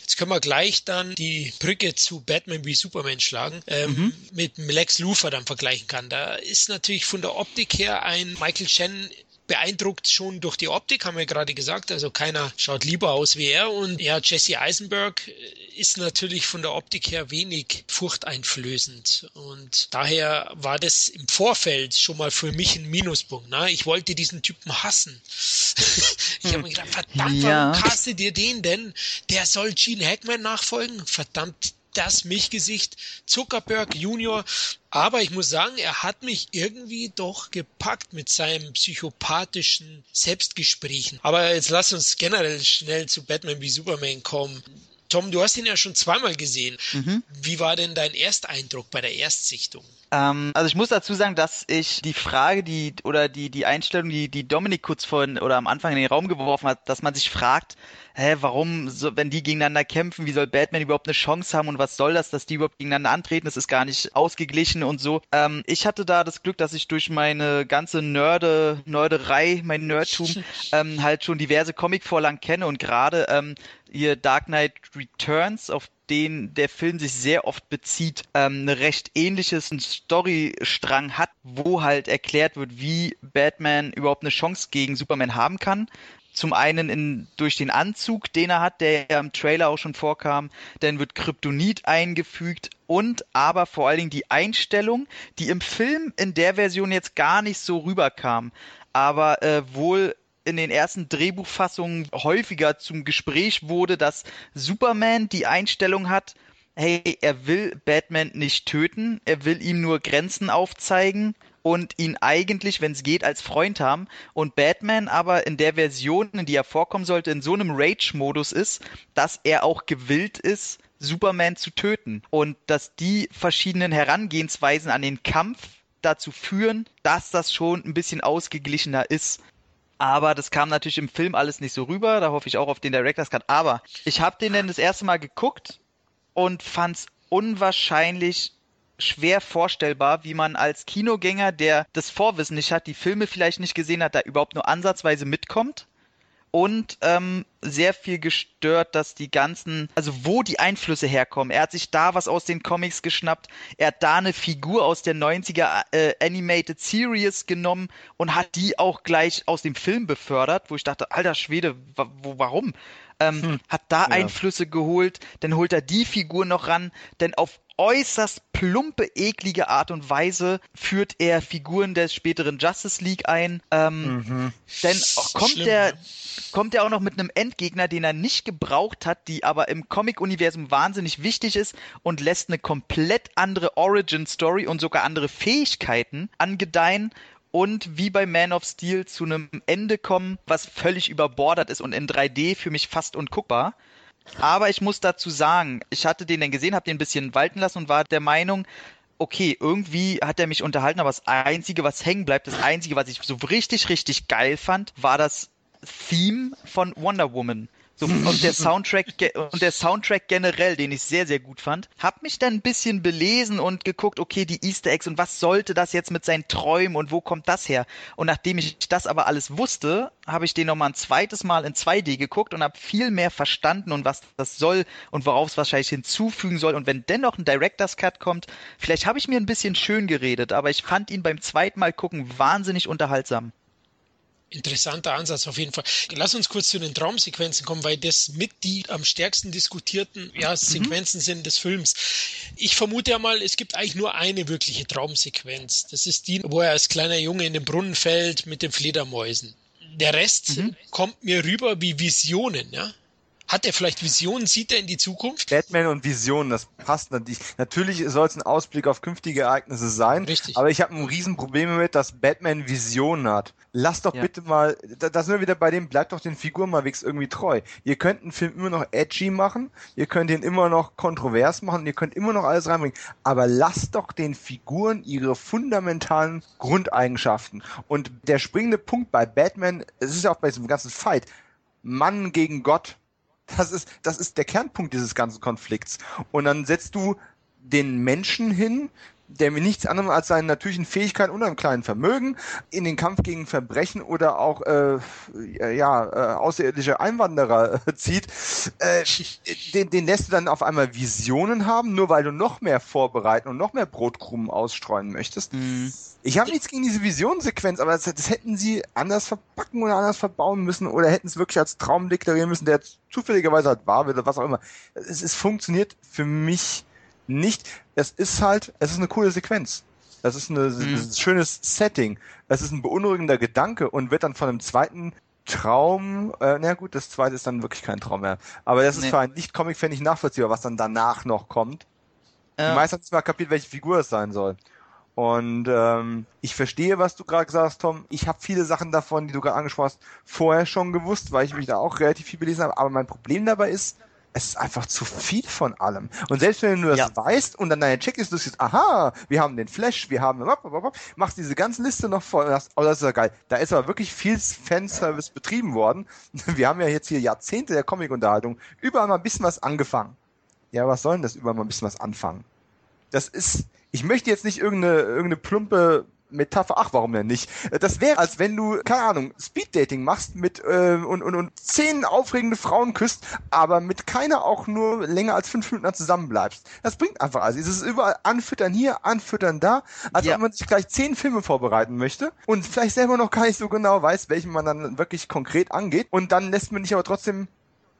Speaker 1: jetzt können wir gleich dann die Brücke zu Batman wie Superman schlagen, ähm, mit dem Lex Luthor dann vergleichen kann. Da ist natürlich von der Optik her ein Michael Shannon beeindruckt schon durch die Optik, haben wir gerade gesagt. Also keiner schaut lieber aus wie er. Und ja, Jesse Eisenberg ist natürlich von der Optik her wenig furchteinflößend. Und daher war das im Vorfeld schon mal für mich ein Minuspunkt. Ne? Ich wollte diesen Typen hassen. ich habe mir gedacht, verdammt,
Speaker 2: Ja.
Speaker 1: warum castet ihr den denn? Der soll Gene Hackman nachfolgen? Verdammt, das Milchgesicht, Zuckerberg Junior. Aber ich muss sagen, er hat mich irgendwie doch gepackt mit seinen psychopathischen Selbstgesprächen. Aber jetzt lass uns generell schnell zu Batman wie Superman kommen. Tom, du hast ihn ja schon zweimal gesehen. Wie war denn dein Ersteindruck bei der Erstsichtung?
Speaker 2: Ähm, also ich muss dazu sagen, dass ich die Frage, die oder die die Einstellung, die die Dominik kurz vorhin oder am Anfang in den Raum geworfen hat, dass man sich fragt, hä, warum, so, wenn die gegeneinander kämpfen, wie soll Batman überhaupt eine Chance haben und was soll das, dass die überhaupt gegeneinander antreten? Das ist gar nicht ausgeglichen und so. Ähm, ich hatte da das Glück, dass ich durch meine ganze Nörde, Nörderei, mein Nerdtum, ähm, halt schon diverse Comicvorlagen kenne und gerade ähm, ihr Dark Knight Returns, auf den der Film sich sehr oft bezieht, ähm, eine recht ähnliches Storystrang hat, wo halt erklärt wird, wie Batman überhaupt eine Chance gegen Superman haben kann. Zum einen in, durch den Anzug, den er hat, der ja im Trailer auch schon vorkam, dann wird Kryptonit eingefügt und aber vor allen Dingen die Einstellung, die im Film in der Version jetzt gar nicht so rüberkam, aber äh, wohl in den ersten Drehbuchfassungen häufiger zum Gespräch wurde, dass Superman die Einstellung hat, hey, er will Batman nicht töten, er will ihm nur Grenzen aufzeigen und ihn eigentlich, wenn es geht, als Freund haben. Und Batman aber in der Version, in die er vorkommen sollte, in so einem Rage-Modus ist, dass er auch gewillt ist, Superman zu töten. Und dass die verschiedenen Herangehensweisen an den Kampf dazu führen, dass das schon ein bisschen ausgeglichener ist. Aber das kam natürlich im Film alles nicht so rüber. Da hoffe ich auch auf den Director's Cut. Aber ich habe den dann das erste Mal geguckt und fand's unwahrscheinlich schwer vorstellbar, wie man als Kinogänger, der das Vorwissen nicht hat, die Filme vielleicht nicht gesehen hat, da überhaupt nur ansatzweise mitkommt. Und ähm, sehr viel gestört, dass die ganzen, also wo die Einflüsse herkommen. Er hat sich da was aus den Comics geschnappt, er hat da eine Figur aus der 90er äh, Animated Series genommen und hat die auch gleich aus dem Film befördert, wo ich dachte, alter Schwede, wa warum? Ähm, Hat da Einflüsse geholt, dann holt er die Figur noch ran, denn auf äußerst plumpe, eklige Art und Weise führt er Figuren des späteren Justice League ein. Ähm, Denn kommt
Speaker 1: schlimm,
Speaker 2: der,
Speaker 1: ja.
Speaker 2: kommt er auch noch mit einem Endgegner, den er nicht gebraucht hat, die aber im Comic-Universum wahnsinnig wichtig ist und lässt eine komplett andere Origin-Story und sogar andere Fähigkeiten angedeihen und wie bei Man of Steel zu einem Ende kommen, was völlig überbordert ist und in 3D für mich fast unguckbar. Aber ich muss dazu sagen, ich hatte den dann gesehen, habe den ein bisschen walten lassen und war der Meinung, okay, irgendwie hat er mich unterhalten, aber das Einzige, was hängen bleibt, das Einzige, was ich so richtig, richtig geil fand, war das Theme von Wonder Woman. So, und der Soundtrack und der Soundtrack generell, den ich sehr, sehr gut fand. Hab mich dann ein bisschen belesen und geguckt, okay, die Easter Eggs und was sollte das jetzt mit seinen Träumen und wo kommt das her? Und nachdem ich das aber alles wusste, habe ich den nochmal ein zweites Mal in 2D geguckt und habe viel mehr verstanden und was das soll und worauf es wahrscheinlich hinzufügen soll. Und wenn dennoch ein Director's Cut kommt, vielleicht habe ich mir ein bisschen schön geredet, aber ich fand ihn beim zweiten Mal gucken wahnsinnig unterhaltsam.
Speaker 1: Interessanter Ansatz auf jeden Fall. Lass uns kurz zu den Traumsequenzen kommen, weil das mit die am stärksten diskutierten ja, mhm. Sequenzen mhm. sind des Films. Ich vermute ja mal, es gibt eigentlich nur eine wirkliche Traumsequenz. Das ist die, wo er als kleiner Junge in den Brunnen fällt mit den Fledermäusen. Der Rest mhm. kommt mir rüber wie Visionen, ja. Hat er vielleicht Visionen? Sieht er in die Zukunft?
Speaker 3: Batman und Visionen, das passt natürlich. Natürlich soll es ein Ausblick auf künftige Ereignisse sein. Richtig. Aber ich habe ein Riesenproblem damit, dass Batman Visionen hat. Lass doch ja. bitte mal, da, da sind wir wieder bei dem, bleibt doch den Figuren mal wegs irgendwie treu. Ihr könnt einen Film immer noch edgy machen, ihr könnt ihn immer noch kontrovers machen, ihr könnt immer noch alles reinbringen. Aber lasst doch den Figuren ihre fundamentalen Grundeigenschaften. Und der springende Punkt bei Batman, es ist ja auch bei diesem ganzen Fight, Mann gegen Gott, das ist, das ist der Kernpunkt dieses ganzen Konflikts. Und dann setzt du den Menschen hin, der mit nichts anderem als seinen natürlichen Fähigkeiten und einem kleinen Vermögen in den Kampf gegen Verbrechen oder auch äh, ja äh, außerirdische Einwanderer äh, zieht, äh, den, den lässt du dann auf einmal Visionen haben, nur weil du noch mehr vorbereiten und noch mehr Brotkrumen ausstreuen möchtest. Mhm. Ich habe nichts gegen diese Visionssequenz, aber das, das, hätten sie anders verpacken oder anders verbauen müssen oder hätten es wirklich als Traum deklarieren müssen, der zufälligerweise halt wahr wird oder was auch immer. Es, es funktioniert für mich nicht. Es ist halt, es ist eine coole Sequenz. Das ist eine, mhm. ein schönes Setting. Es ist ein beunruhigender Gedanke und wird dann von einem zweiten Traum, äh, na gut, das zweite ist dann wirklich kein Traum mehr. Aber das ist nee. für einen Nicht-Comic-Fan nicht nachvollziehbar, was dann danach noch kommt. Ja. Die meisten haben mal kapiert, welche Figur es sein soll. Und ähm, ich verstehe, was du gerade gesagt hast, Tom. Ich habe viele Sachen davon, die du gerade angesprochen hast, vorher schon gewusst, weil ich mich da auch relativ viel belesen habe. Aber mein Problem dabei ist, es ist einfach zu viel von allem. Und selbst wenn du das ja. weißt und dann deine Checkliste du siehst, aha, wir haben den Flash, wir haben, machst diese ganze Liste noch voll und hast, oh, das ist ja geil. Da ist aber wirklich viel Fanservice betrieben worden. Wir haben ja jetzt hier Jahrzehnte der Comic-Unterhaltung überall mal ein bisschen was angefangen. Ja, was soll denn das überall mal ein bisschen was anfangen? Das ist, ich möchte jetzt nicht irgendeine, irgendeine plumpe Metapher, ach, warum denn nicht? Das wäre, als wenn du, keine Ahnung, Speeddating machst mit äh, und, und, und zehn aufregende Frauen küsst, aber mit keiner auch nur länger als fünf Minuten zusammenbleibst. Das bringt einfach alles. Es ist überall anfüttern hier, anfüttern da, als ja. wenn man sich gleich zehn Filme vorbereiten möchte und vielleicht selber noch gar nicht so genau weiß, welchen man dann wirklich konkret angeht. Und dann lässt man dich aber trotzdem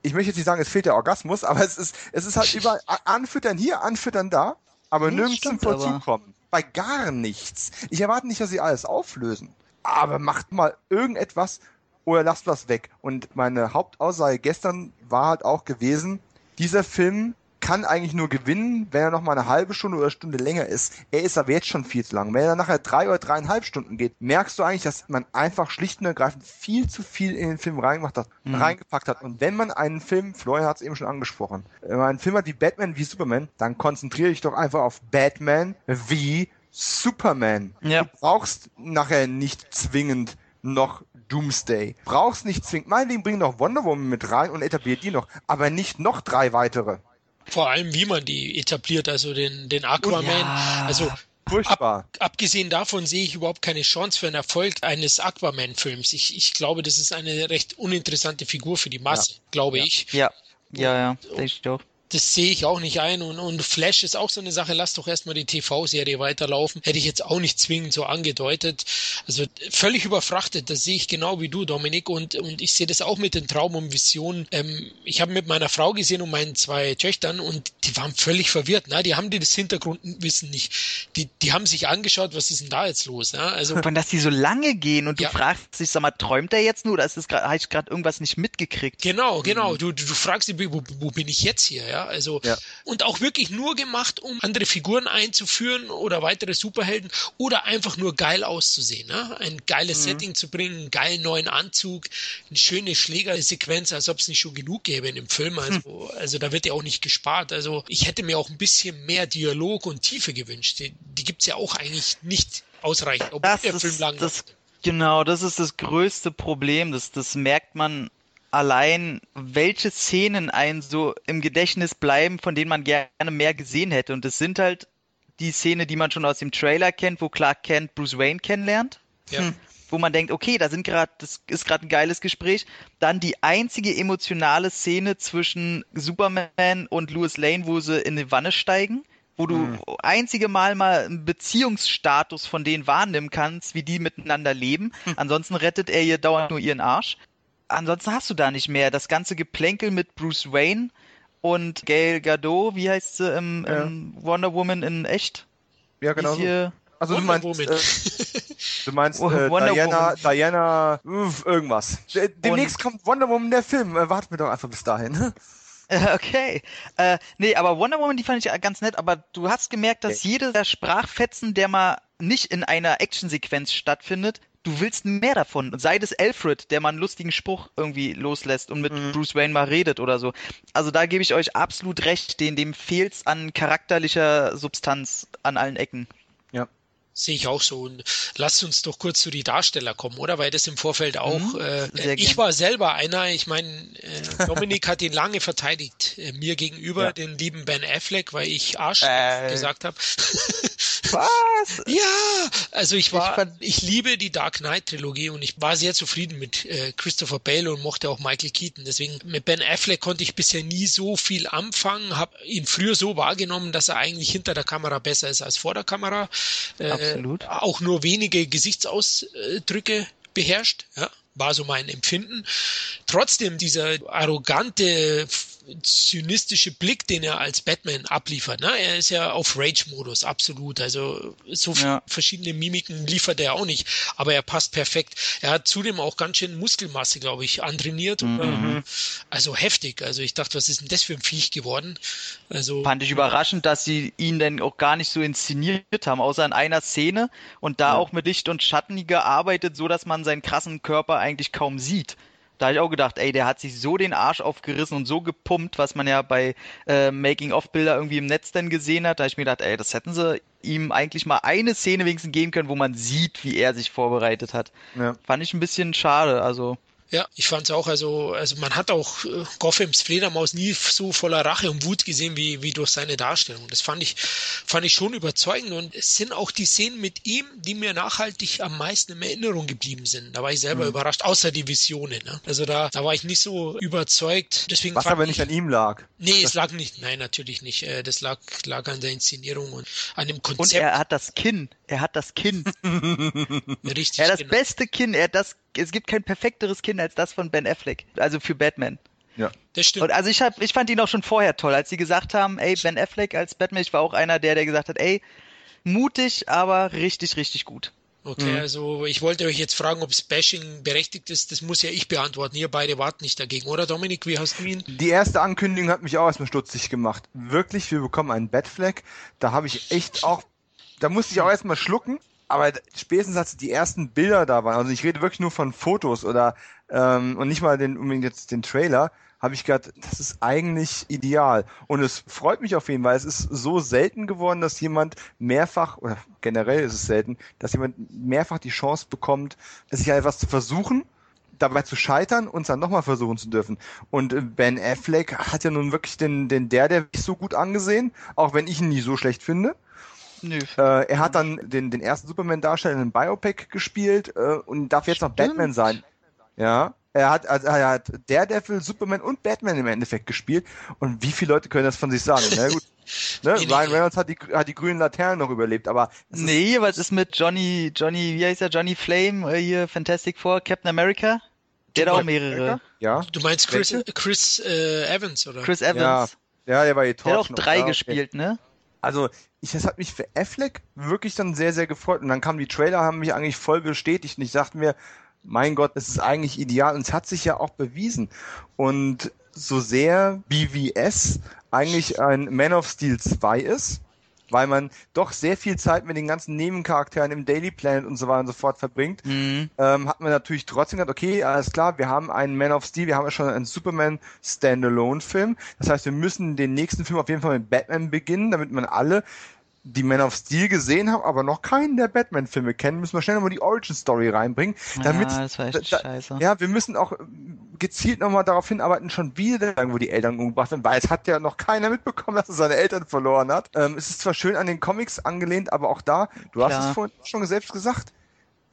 Speaker 3: ich möchte jetzt nicht sagen, es fehlt der Orgasmus, aber es ist, es ist halt überall anfüttern hier, anfüttern da aber nirgends zum Vollzug kommen. Bei gar nichts. Ich erwarte nicht, dass sie alles auflösen. Aber macht mal irgendetwas oder lasst was weg. Und meine Hauptaussage gestern war halt auch gewesen, dieser Film kann eigentlich nur gewinnen, wenn er noch mal eine halbe Stunde oder Stunde länger ist. Er ist aber jetzt schon viel zu lang. Wenn er nachher drei oder dreieinhalb Stunden geht, merkst du eigentlich, dass man einfach schlicht und ergreifend viel zu viel in den Film reingemacht hat, mhm. reingepackt hat. Und wenn man einen Film, Florian hat es eben schon angesprochen, wenn man einen Film hat wie Batman wie Superman, dann konzentriere dich doch einfach auf Batman wie Superman. Ja. Du brauchst nachher nicht zwingend noch Doomsday. Brauchst nicht zwingend. Meinetwegen bring noch Wonder Woman mit rein und etabliert die noch, aber nicht noch drei weitere.
Speaker 1: Vor allem, wie man die etabliert, also den, den Aquaman. Ja. Also
Speaker 3: Furchtbar.
Speaker 1: Ab, abgesehen davon sehe ich überhaupt keine Chance für einen Erfolg eines Aquaman-Films. Ich, ich glaube, das ist eine recht uninteressante Figur für die Masse, ja. glaube
Speaker 2: ja.
Speaker 1: ich.
Speaker 2: Ja, ja, ja, denke ich doch
Speaker 1: das sehe ich auch nicht ein. Und, und Flash ist auch so eine Sache, lass doch erstmal die TV-Serie weiterlaufen. Hätte ich jetzt auch nicht zwingend so angedeutet. Also völlig überfrachtet, das sehe ich genau wie du, Dominik. Und, und ich sehe das auch mit den Traum und Visionen. Ähm, ich habe mit meiner Frau gesehen und meinen zwei Töchtern und die waren völlig verwirrt. Na? Die haben die das Hintergrundwissen nicht. Die, die haben sich angeschaut, was ist denn da jetzt los? Na?
Speaker 2: Also, Von dass die so lange gehen und du ja. fragst dich, sag mal, träumt er jetzt nur oder ist das grad, habe ich gerade irgendwas nicht mitgekriegt?
Speaker 1: Genau, genau. Du, du, du fragst dich, wo, wo bin ich jetzt hier? Ja? Ja. Also
Speaker 3: Ja.
Speaker 1: und auch wirklich nur gemacht, um andere Figuren einzuführen oder weitere Superhelden oder einfach nur geil auszusehen. Ne? Ein geiles Setting zu bringen, einen geilen neuen Anzug, eine schöne Schlägersequenz, als ob es nicht schon genug gäbe in dem Film. Also, also da wird ja auch nicht gespart. Also ich hätte mir auch ein bisschen mehr Dialog und Tiefe gewünscht. Die, die gibt's ja auch eigentlich nicht ausreichend, obwohl
Speaker 2: Das
Speaker 1: der Film
Speaker 2: ist
Speaker 1: lang
Speaker 2: das, genau, das ist das größte Problem. Das, das merkt man allein, welche Szenen einen so im Gedächtnis bleiben, von denen man gerne mehr gesehen hätte. Und das sind halt die Szene, die man schon aus dem Trailer kennt, wo Clark Kent Bruce Wayne kennenlernt.
Speaker 1: Ja.
Speaker 2: Wo man denkt, okay, da sind gerade, das ist gerade ein geiles Gespräch. Dann die einzige emotionale Szene zwischen Superman und Louis Lane, wo sie in die Wanne steigen wo du einzige Mal mal einen Beziehungsstatus von denen wahrnehmen kannst, wie die miteinander leben. Ansonsten rettet er ihr dauernd nur ihren Arsch. Ansonsten hast du da nicht mehr. Das ganze Geplänkel mit Bruce Wayne und Gail Gadot, wie heißt sie im,
Speaker 3: Ja.
Speaker 2: im Wonder Woman in echt?
Speaker 3: Ja, genau.
Speaker 2: hier,
Speaker 3: Also du
Speaker 1: Wonder
Speaker 3: meinst,
Speaker 1: Woman.
Speaker 3: äh, du meinst
Speaker 2: Wonder
Speaker 3: äh, Diana,
Speaker 2: Woman.
Speaker 3: Diana, uff, irgendwas. Demnächst kommt Wonder Woman der Film. Äh, warten wir doch einfach bis dahin.
Speaker 2: Okay. Äh, nee, aber Wonder Woman, die fand ich ganz nett, aber du hast gemerkt, dass
Speaker 3: Okay.
Speaker 2: jeder der Sprachfetzen, der mal nicht in einer Actionsequenz stattfindet, du willst mehr davon. Sei das Alfred, der mal einen lustigen Spruch irgendwie loslässt und mit
Speaker 3: Mhm.
Speaker 2: Bruce Wayne mal redet oder so. Also da gebe ich euch absolut recht, den, dem fehlt's an charakterlicher Substanz an allen Ecken.
Speaker 1: Sehe ich auch so. Und lasst uns doch kurz zu die Darsteller kommen, oder? Weil das im Vorfeld auch.
Speaker 2: Mhm,
Speaker 1: äh, ich war selber einer. Ich meine, äh, Dominik hat ihn lange verteidigt äh, mir gegenüber,
Speaker 3: Ja.
Speaker 1: den lieben Ben Affleck, weil ich Arsch
Speaker 2: Äh.
Speaker 1: gesagt habe.
Speaker 2: Was?
Speaker 1: Ja, also ich war,
Speaker 2: Ich
Speaker 1: ich, liebe die Dark Knight Trilogie und ich war sehr zufrieden mit äh, Christopher Bale und mochte auch Michael Keaton. Deswegen mit Ben Affleck konnte ich bisher nie so viel anfangen, habe ihn früher so wahrgenommen, dass er eigentlich hinter der Kamera besser ist als vor der Kamera. Äh,
Speaker 2: Absolut.
Speaker 1: Auch nur wenige Gesichtsausdrücke beherrscht, ja, war so mein Empfinden. Trotzdem dieser arrogante zynistische Blick, den er als Batman abliefert. Ne? Er ist ja auf Rage-Modus, absolut. Also so
Speaker 2: Ja.
Speaker 1: verschiedene Mimiken liefert er auch nicht, aber er passt perfekt. Er hat zudem auch ganz schön Muskelmasse, glaube ich, antrainiert.
Speaker 2: Mhm.
Speaker 1: äh, also heftig. Also ich dachte, was ist denn das für ein Viech geworden? Also
Speaker 2: Fand ich überraschend, dass sie ihn dann auch gar nicht so inszeniert haben, außer in einer Szene und da
Speaker 3: Ja.
Speaker 2: auch mit Licht und Schatten gearbeitet, so dass man seinen krassen Körper eigentlich kaum sieht. Da habe ich auch gedacht, ey, der hat sich so den Arsch aufgerissen und so gepumpt, was man ja bei äh, Making-of-Bilder irgendwie im Netz dann gesehen hat. Da habe ich mir gedacht, ey, das hätten sie ihm eigentlich mal eine Szene wenigstens geben können, wo man sieht, wie er sich vorbereitet hat.
Speaker 3: Ja.
Speaker 2: Fand ich ein bisschen schade, also.
Speaker 1: Ja, ich fand's auch, also, also man hat auch äh, Gothams Fledermaus nie so voller Rache und Wut gesehen wie, wie durch seine Darstellung. Das fand ich, fand ich schon überzeugend und es sind auch die Szenen mit ihm, die mir nachhaltig am meisten in Erinnerung geblieben sind. Da war ich selber überrascht, außer die Visionen. Ne? Also da, da war ich nicht so überzeugt. Deswegen
Speaker 3: Was aber
Speaker 1: ich,
Speaker 3: nicht an ihm lag.
Speaker 1: Nee, es lag nicht, nein, natürlich nicht. Äh, Das lag, lag an der Inszenierung und an dem
Speaker 2: Und
Speaker 1: Konzept.
Speaker 2: er hat das Kinn. Er hat das Kinn.
Speaker 1: richtig.
Speaker 2: Er hat das
Speaker 1: genau.
Speaker 2: beste Kinn. Er hat das, es gibt kein perfekteres Kinn als das von Ben Affleck. Also für Batman.
Speaker 3: Ja.
Speaker 1: Das stimmt.
Speaker 2: Und also ich hab, ich fand ihn auch schon vorher toll, als sie gesagt haben, ey, Ben Affleck als Batman, ich war auch einer der, der gesagt hat, ey, mutig, aber richtig, richtig gut.
Speaker 1: Okay,
Speaker 3: Mhm.
Speaker 1: also ich wollte euch jetzt fragen, ob Bashing berechtigt ist. Das muss ja ich beantworten. Ihr beide wart nicht dagegen, oder Dominik? Wie hast du ihn?
Speaker 3: Die erste Ankündigung hat mich auch erstmal stutzig gemacht. Wirklich, wir bekommen einen Batfleck. Da habe ich echt auch, da musste ich auch erstmal schlucken. Aber spätestens als die ersten Bilder da waren, also ich rede wirklich nur von Fotos oder ähm, und nicht mal den unbedingt jetzt den Trailer, habe ich gedacht, das ist eigentlich ideal. Und es freut mich auf jeden Fall. Es ist so selten geworden, dass jemand mehrfach, oder generell ist es selten, dass jemand mehrfach die Chance bekommt, sich etwas zu versuchen dabei zu scheitern und es dann nochmal versuchen zu dürfen. Und äh, Ben Affleck hat ja nun wirklich den, den der, der nicht so gut angesehen, auch wenn ich ihn nie so schlecht finde.
Speaker 2: Nö.
Speaker 3: Äh, er hat dann den, den ersten Superman-Darsteller in einem Biopic gespielt äh, und darf jetzt noch
Speaker 2: Stimmt.
Speaker 3: Batman sein. Ja. Er hat, also er hat Daredevil, Superman und Batman im Endeffekt gespielt. Und wie viele Leute können das von sich sagen? Na gut. Ne?
Speaker 1: Nee.
Speaker 3: Ryan Reynolds hat die, hat die grünen Laternen noch überlebt, aber ist-
Speaker 2: Nee, was ist mit Johnny, Johnny, wie heißt er, Johnny Flame, äh, hier, Fantastic Four, Captain America? Der hat auch mehrere.
Speaker 3: Ja.
Speaker 1: Du meinst Chris? Chris äh, Evans, oder?
Speaker 2: Chris Evans.
Speaker 3: Ja, ja, der war hier
Speaker 2: Der hat auch
Speaker 3: Torch noch.
Speaker 2: drei
Speaker 3: Ja, okay.
Speaker 2: gespielt, ne?
Speaker 3: Also, ich, das hat mich für Affleck wirklich dann sehr, sehr gefreut. Und dann kamen die Trailer, haben mich eigentlich voll bestätigt. Und ich dachte mir, mein Gott, es ist eigentlich ideal. Und es hat sich ja auch bewiesen. Und so sehr BVS eigentlich ein Man of Steel 2 ist, weil man doch sehr viel Zeit mit den ganzen Nebencharakteren im Daily Planet und so weiter und so fort verbringt, mhm. ähm, hat man natürlich trotzdem gesagt, okay, alles klar, wir haben einen Man of Steel, wir haben ja schon einen Superman Standalone Film. Das heißt, wir müssen den nächsten Film auf jeden Fall mit Batman beginnen, damit man alle die Man of Steel gesehen haben, aber noch keinen der Batman-Filme kennen, müssen wir schnell nochmal die Origin-Story reinbringen. Damit, ja, das war echt da, scheiße. Ja, wir müssen auch gezielt nochmal darauf hinarbeiten, schon wieder wo die Eltern umgebracht werden, weil es hat ja noch keiner mitbekommen, dass er seine Eltern verloren hat. Ähm, es ist zwar schön an den Comics angelehnt, aber auch da, du Klar. hast es vorhin schon selbst gesagt,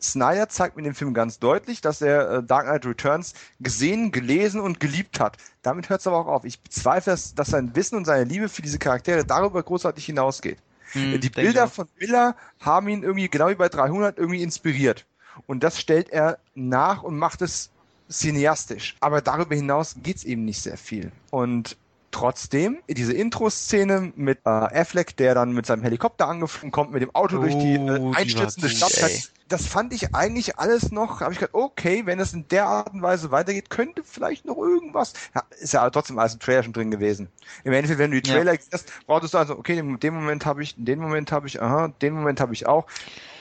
Speaker 3: Snyder zeigt mit dem Film ganz deutlich, dass er äh, Dark Knight Returns gesehen, gelesen und geliebt hat. Damit hört es aber auch auf. Ich bezweifle, dass, dass sein Wissen und seine Liebe für diese Charaktere darüber großartig hinausgeht. Hm, die Bilder von Miller haben ihn irgendwie genau wie bei 300 irgendwie inspiriert. Und das stellt er nach und macht es cineastisch. Aber darüber hinaus geht's eben nicht sehr viel. Und trotzdem, diese Intro-Szene mit äh, Affleck, der dann mit seinem Helikopter angeflogen kommt, mit dem Auto oh, durch die äh, einstürzende Stadt, ey das fand ich eigentlich alles noch, habe ich gedacht, okay, wenn es in der Art und Weise weitergeht, könnte vielleicht noch irgendwas. Ja, ist ja trotzdem alles im Trailer schon drin gewesen. Im Endeffekt, wenn du die Trailer ja. siehst, brauchst du also, okay, in dem Moment habe ich, in dem Moment habe ich, aha, den Moment habe ich auch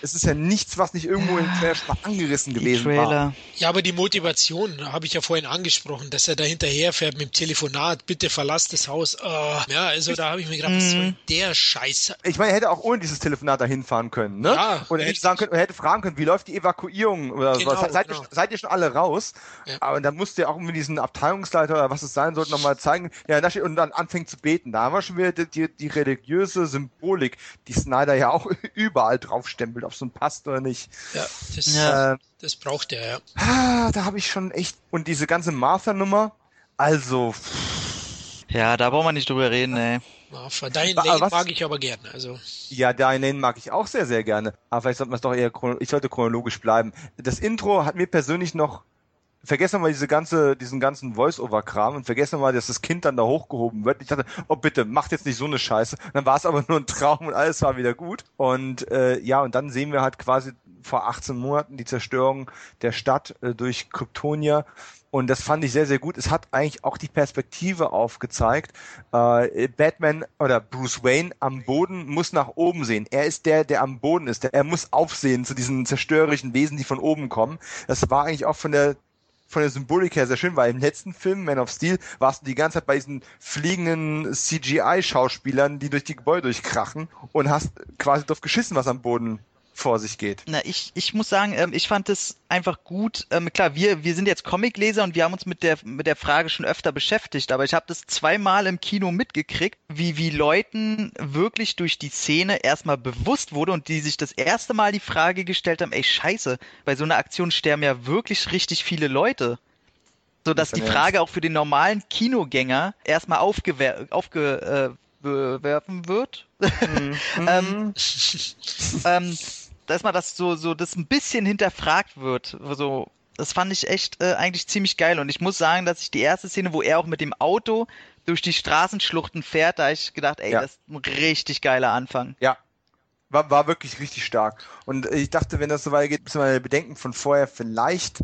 Speaker 3: es ist ja nichts, was nicht irgendwo im Trailer schon mal angerissen gewesen war.
Speaker 1: Ja, aber die Motivation habe ich ja vorhin angesprochen, dass er da hinterherfährt mit dem Telefonat, bitte verlass das Haus. Uh, ja, also da habe ich mir gedacht, was soll mhm. der Scheiß?
Speaker 3: Ich meine, er hätte auch ohne dieses Telefonat dahin fahren können, ne? Ja, oder hätte sagen können, er hätte fragen können, wie läuft die Evakuierung oder genau, was. Seid, genau. ihr, seid ihr schon alle raus? Ja. Aber dann musste er auch mit diesen Abteilungsleiter oder was es sein sollte nochmal zeigen, ja, und dann anfängt zu beten. Da haben wir schon wieder die, die, die religiöse Symbolik, die Snyder ja auch überall draufstempelt auf so ein passt oder nicht.
Speaker 1: Ja, das, ja. Äh, das braucht er, ja.
Speaker 3: Ah, da habe ich schon echt. Und diese ganze Martha-Nummer, also.
Speaker 2: Ja, da brauchen wir nicht drüber reden, ey.
Speaker 1: Martha, Diane Lane was, mag ich aber gerne. Also.
Speaker 3: Ja, Diane Lane mag ich auch sehr, sehr gerne. Aber vielleicht sollte man es doch eher, ich sollte chronologisch bleiben. Das Intro hat mir persönlich noch vergessen wir mal diese ganze, diesen ganzen Voice-Over-Kram und vergessen wir mal, dass das Kind dann da hochgehoben wird. Ich dachte, oh bitte, macht jetzt nicht so eine Scheiße. Und dann war es aber nur ein Traum und alles war wieder gut. Und äh, ja, und dann sehen wir halt quasi vor 18 Monaten die Zerstörung der Stadt äh, durch Kryptonia. Und das fand ich sehr, sehr gut. Es hat eigentlich auch die Perspektive aufgezeigt. Äh, Batman oder Bruce Wayne am Boden muss nach oben sehen. Er ist der, der am Boden ist. Er muss aufsehen zu diesen zerstörerischen Wesen, die von oben kommen. Das war eigentlich auch von der von der Symbolik her sehr schön, weil im letzten Film, Man of Steel, warst du die ganze Zeit bei diesen fliegenden CGI-Schauspielern, die durch die Gebäude durchkrachen und hast quasi drauf geschissen, was am Boden vor sich geht.
Speaker 2: Na, ich, ich muss sagen, ähm, ich fand es einfach gut. Ähm, klar, wir, wir sind jetzt Comicleser und wir haben uns mit der, mit der Frage schon öfter beschäftigt, aber ich habe das zweimal im Kino mitgekriegt, wie, wie Leuten wirklich durch die Szene erstmal bewusst wurde und die sich das erste Mal die Frage gestellt haben, ey scheiße, bei so einer Aktion sterben ja wirklich richtig viele Leute. So dass die Frage auch für den normalen Kinogänger erstmal aufgewerfen aufge, äh, wird. Mhm. ähm, mhm. ähm, dass mal das so, so das ein bisschen hinterfragt wird. So, das fand ich echt äh, eigentlich ziemlich geil. Und ich muss sagen, dass ich die erste Szene, wo er auch mit dem Auto durch die Straßenschluchten fährt, da habe ich gedacht, ey, ja. das ist ein richtig geiler Anfang.
Speaker 3: Ja. War, war wirklich richtig stark. Und ich dachte, wenn das so weitergeht, müssen wir Bedenken von vorher vielleicht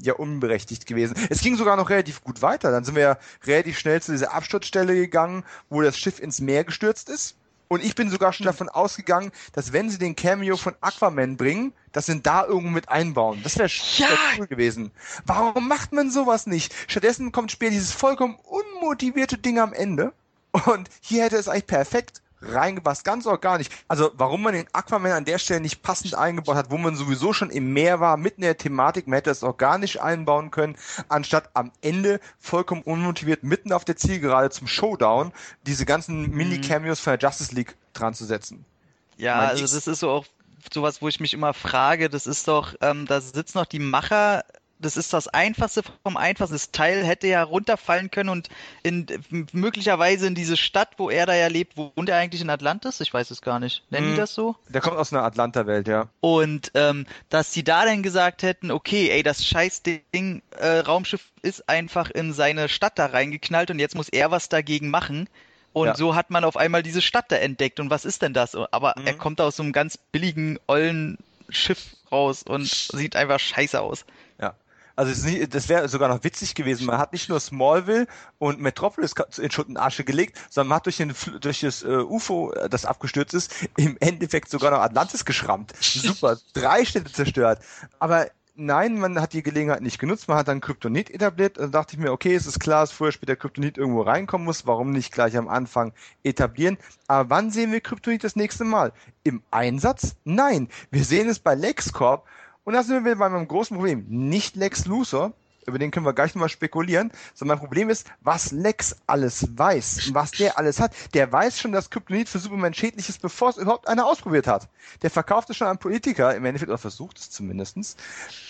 Speaker 3: ja unberechtigt gewesen. Es ging sogar noch relativ gut weiter. Dann sind wir ja relativ schnell zu dieser Absturzstelle gegangen, wo das Schiff ins Meer gestürzt ist. Und ich bin sogar schon hm. davon ausgegangen, dass wenn sie den Cameo von Aquaman bringen, dass sie ihn da irgendwo mit einbauen. Das wäre ja. cool gewesen. Warum macht man sowas nicht? Stattdessen kommt später dieses vollkommen unmotivierte Ding am Ende. Und hier hätte es eigentlich perfekt reingepasst, ganz organisch. Also warum man den Aquaman an der Stelle nicht passend eingebaut hat, wo man sowieso schon im Meer war, mitten in der Thematik, man hätte es organisch einbauen können, anstatt am Ende vollkommen unmotiviert mitten auf der Zielgerade zum Showdown diese ganzen mhm. Mini-Cameos von der Justice League dran zu setzen.
Speaker 2: Ja, mein also das ist so auch sowas, wo ich mich immer frage, das ist doch, ähm, da sitzen noch die Macher das ist das Einfachste vom Einfachsten. Das Teil hätte ja runterfallen können und in, möglicherweise in diese Stadt, wo er da ja lebt, wohnt er eigentlich in Atlantis? Ich weiß es gar nicht. Nennen hm, die das so?
Speaker 3: Der kommt aus einer Atlanta-Welt, ja.
Speaker 2: Und ähm, dass sie da dann gesagt hätten, okay, ey, das scheiß Ding, äh, Raumschiff ist einfach in seine Stadt da reingeknallt und jetzt muss er was dagegen machen. Und ja. so hat man auf einmal diese Stadt da entdeckt. Und was ist denn das? Aber mhm. er kommt aus so einem ganz billigen, ollen Schiff raus und sieht einfach scheiße aus.
Speaker 3: Also nicht, das wäre sogar noch witzig gewesen. Man hat nicht nur Smallville und Metropolis in Schutt und Asche gelegt, sondern man hat durch, den, durch das äh, UFO, äh, das abgestürzt ist, im Endeffekt sogar noch Atlantis geschrammt. Super, drei Städte zerstört. Aber nein, man hat die Gelegenheit nicht genutzt, man hat dann Kryptonit etabliert. Da dachte ich mir, okay, es ist klar, dass früher später Kryptonit irgendwo reinkommen muss, warum nicht gleich am Anfang etablieren? Aber wann sehen wir Kryptonit das nächste Mal? Im Einsatz? Nein, wir sehen es bei LexCorp und da sind wir bei meinem großen Problem. Nicht Lex Luthor, über den können wir gleich nochmal spekulieren, sondern mein Problem ist, was Lex alles weiß, was der alles hat. Der weiß schon, dass Kryptonit für Superman schädlich ist, bevor es überhaupt einer ausprobiert hat. Der verkauft es schon an Politiker, im Endeffekt, oder versucht es zumindestens,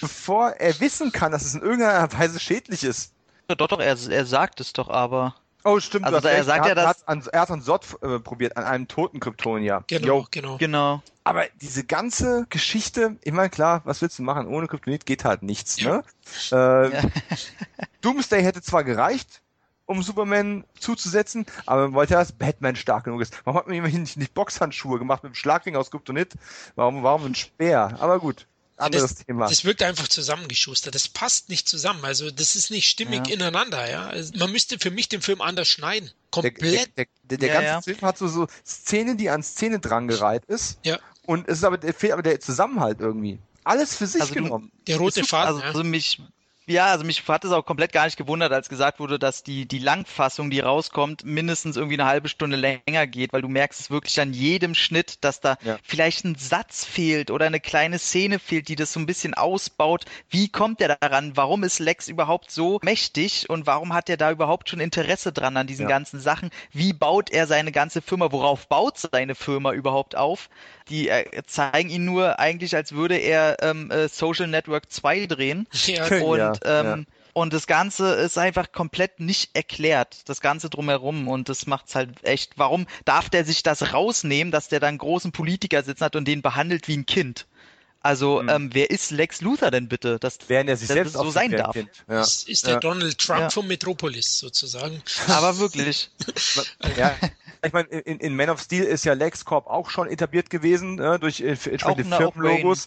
Speaker 3: bevor er wissen kann, dass es in irgendeiner Weise schädlich ist.
Speaker 2: Doch, doch, er, er sagt es doch aber.
Speaker 3: Oh, stimmt.
Speaker 2: Also er sagt er, ja,
Speaker 3: dass... Hat an, er hat an Sod äh, probiert, an einem toten Kryptonier.
Speaker 1: Genau, Yo. genau.
Speaker 2: Genau.
Speaker 3: Aber diese ganze Geschichte, ich meine, klar, was willst du machen? Ohne Kryptonit geht halt nichts, ne? Äh, ja. Doomsday hätte zwar gereicht, um Superman zuzusetzen, aber man wollte ja, dass Batman stark genug ist. Warum hat man immerhin nicht, nicht Boxhandschuhe gemacht mit einem Schlagring aus Kryptonit? Warum, warum ein Speer? Aber gut anderes
Speaker 1: das,
Speaker 3: Thema.
Speaker 1: Das wirkt einfach zusammengeschustert. Das passt nicht zusammen. Also das ist nicht stimmig ja. ineinander. Ja, also man müsste für mich den Film anders schneiden. Komplett.
Speaker 3: Der, der, der, der ja, ganze ja. Film hat so, so Szene, die an Szene drangereiht ist.
Speaker 1: Ja.
Speaker 3: Und es ist aber der fehlt aber der Zusammenhalt irgendwie. Alles für sich
Speaker 2: also
Speaker 3: genommen.
Speaker 1: Der rote Faden.
Speaker 2: Also, also mich ja, also mich hat es auch komplett gar nicht gewundert, als gesagt wurde, dass die, die Langfassung, die rauskommt, mindestens irgendwie eine halbe Stunde länger geht, weil du merkst es wirklich an jedem Schnitt, dass da ja. vielleicht ein Satz fehlt oder eine kleine Szene fehlt, die das so ein bisschen ausbaut. Wie kommt er daran? Warum ist Lex überhaupt so mächtig und warum hat er da überhaupt schon Interesse dran an diesen ja. ganzen Sachen? Wie baut er seine ganze Firma? Worauf baut seine Firma überhaupt auf? Die äh, zeigen ihn nur eigentlich, als würde er ähm, äh, Social Network 2 drehen.
Speaker 1: Ja.
Speaker 2: Und, ja, ähm, ja. und das Ganze ist einfach komplett nicht erklärt, das Ganze drumherum. Und das macht's halt echt. Warum darf der sich das rausnehmen, dass der da einen großen Politiker sitzen hat und den behandelt wie ein Kind? Also, hm. ähm, wer ist Lex Luthor denn bitte, dass
Speaker 3: Während er sich selbst
Speaker 2: so sein darf?
Speaker 1: Ja. Ist, ist der ja. Donald Trump ja. von Metropolis sozusagen.
Speaker 2: Aber wirklich.
Speaker 3: ja. Ich meine, in, in Man of Steel ist ja LexCorp auch schon etabliert gewesen, ne, durch äh, entsprechende Firmenlogos.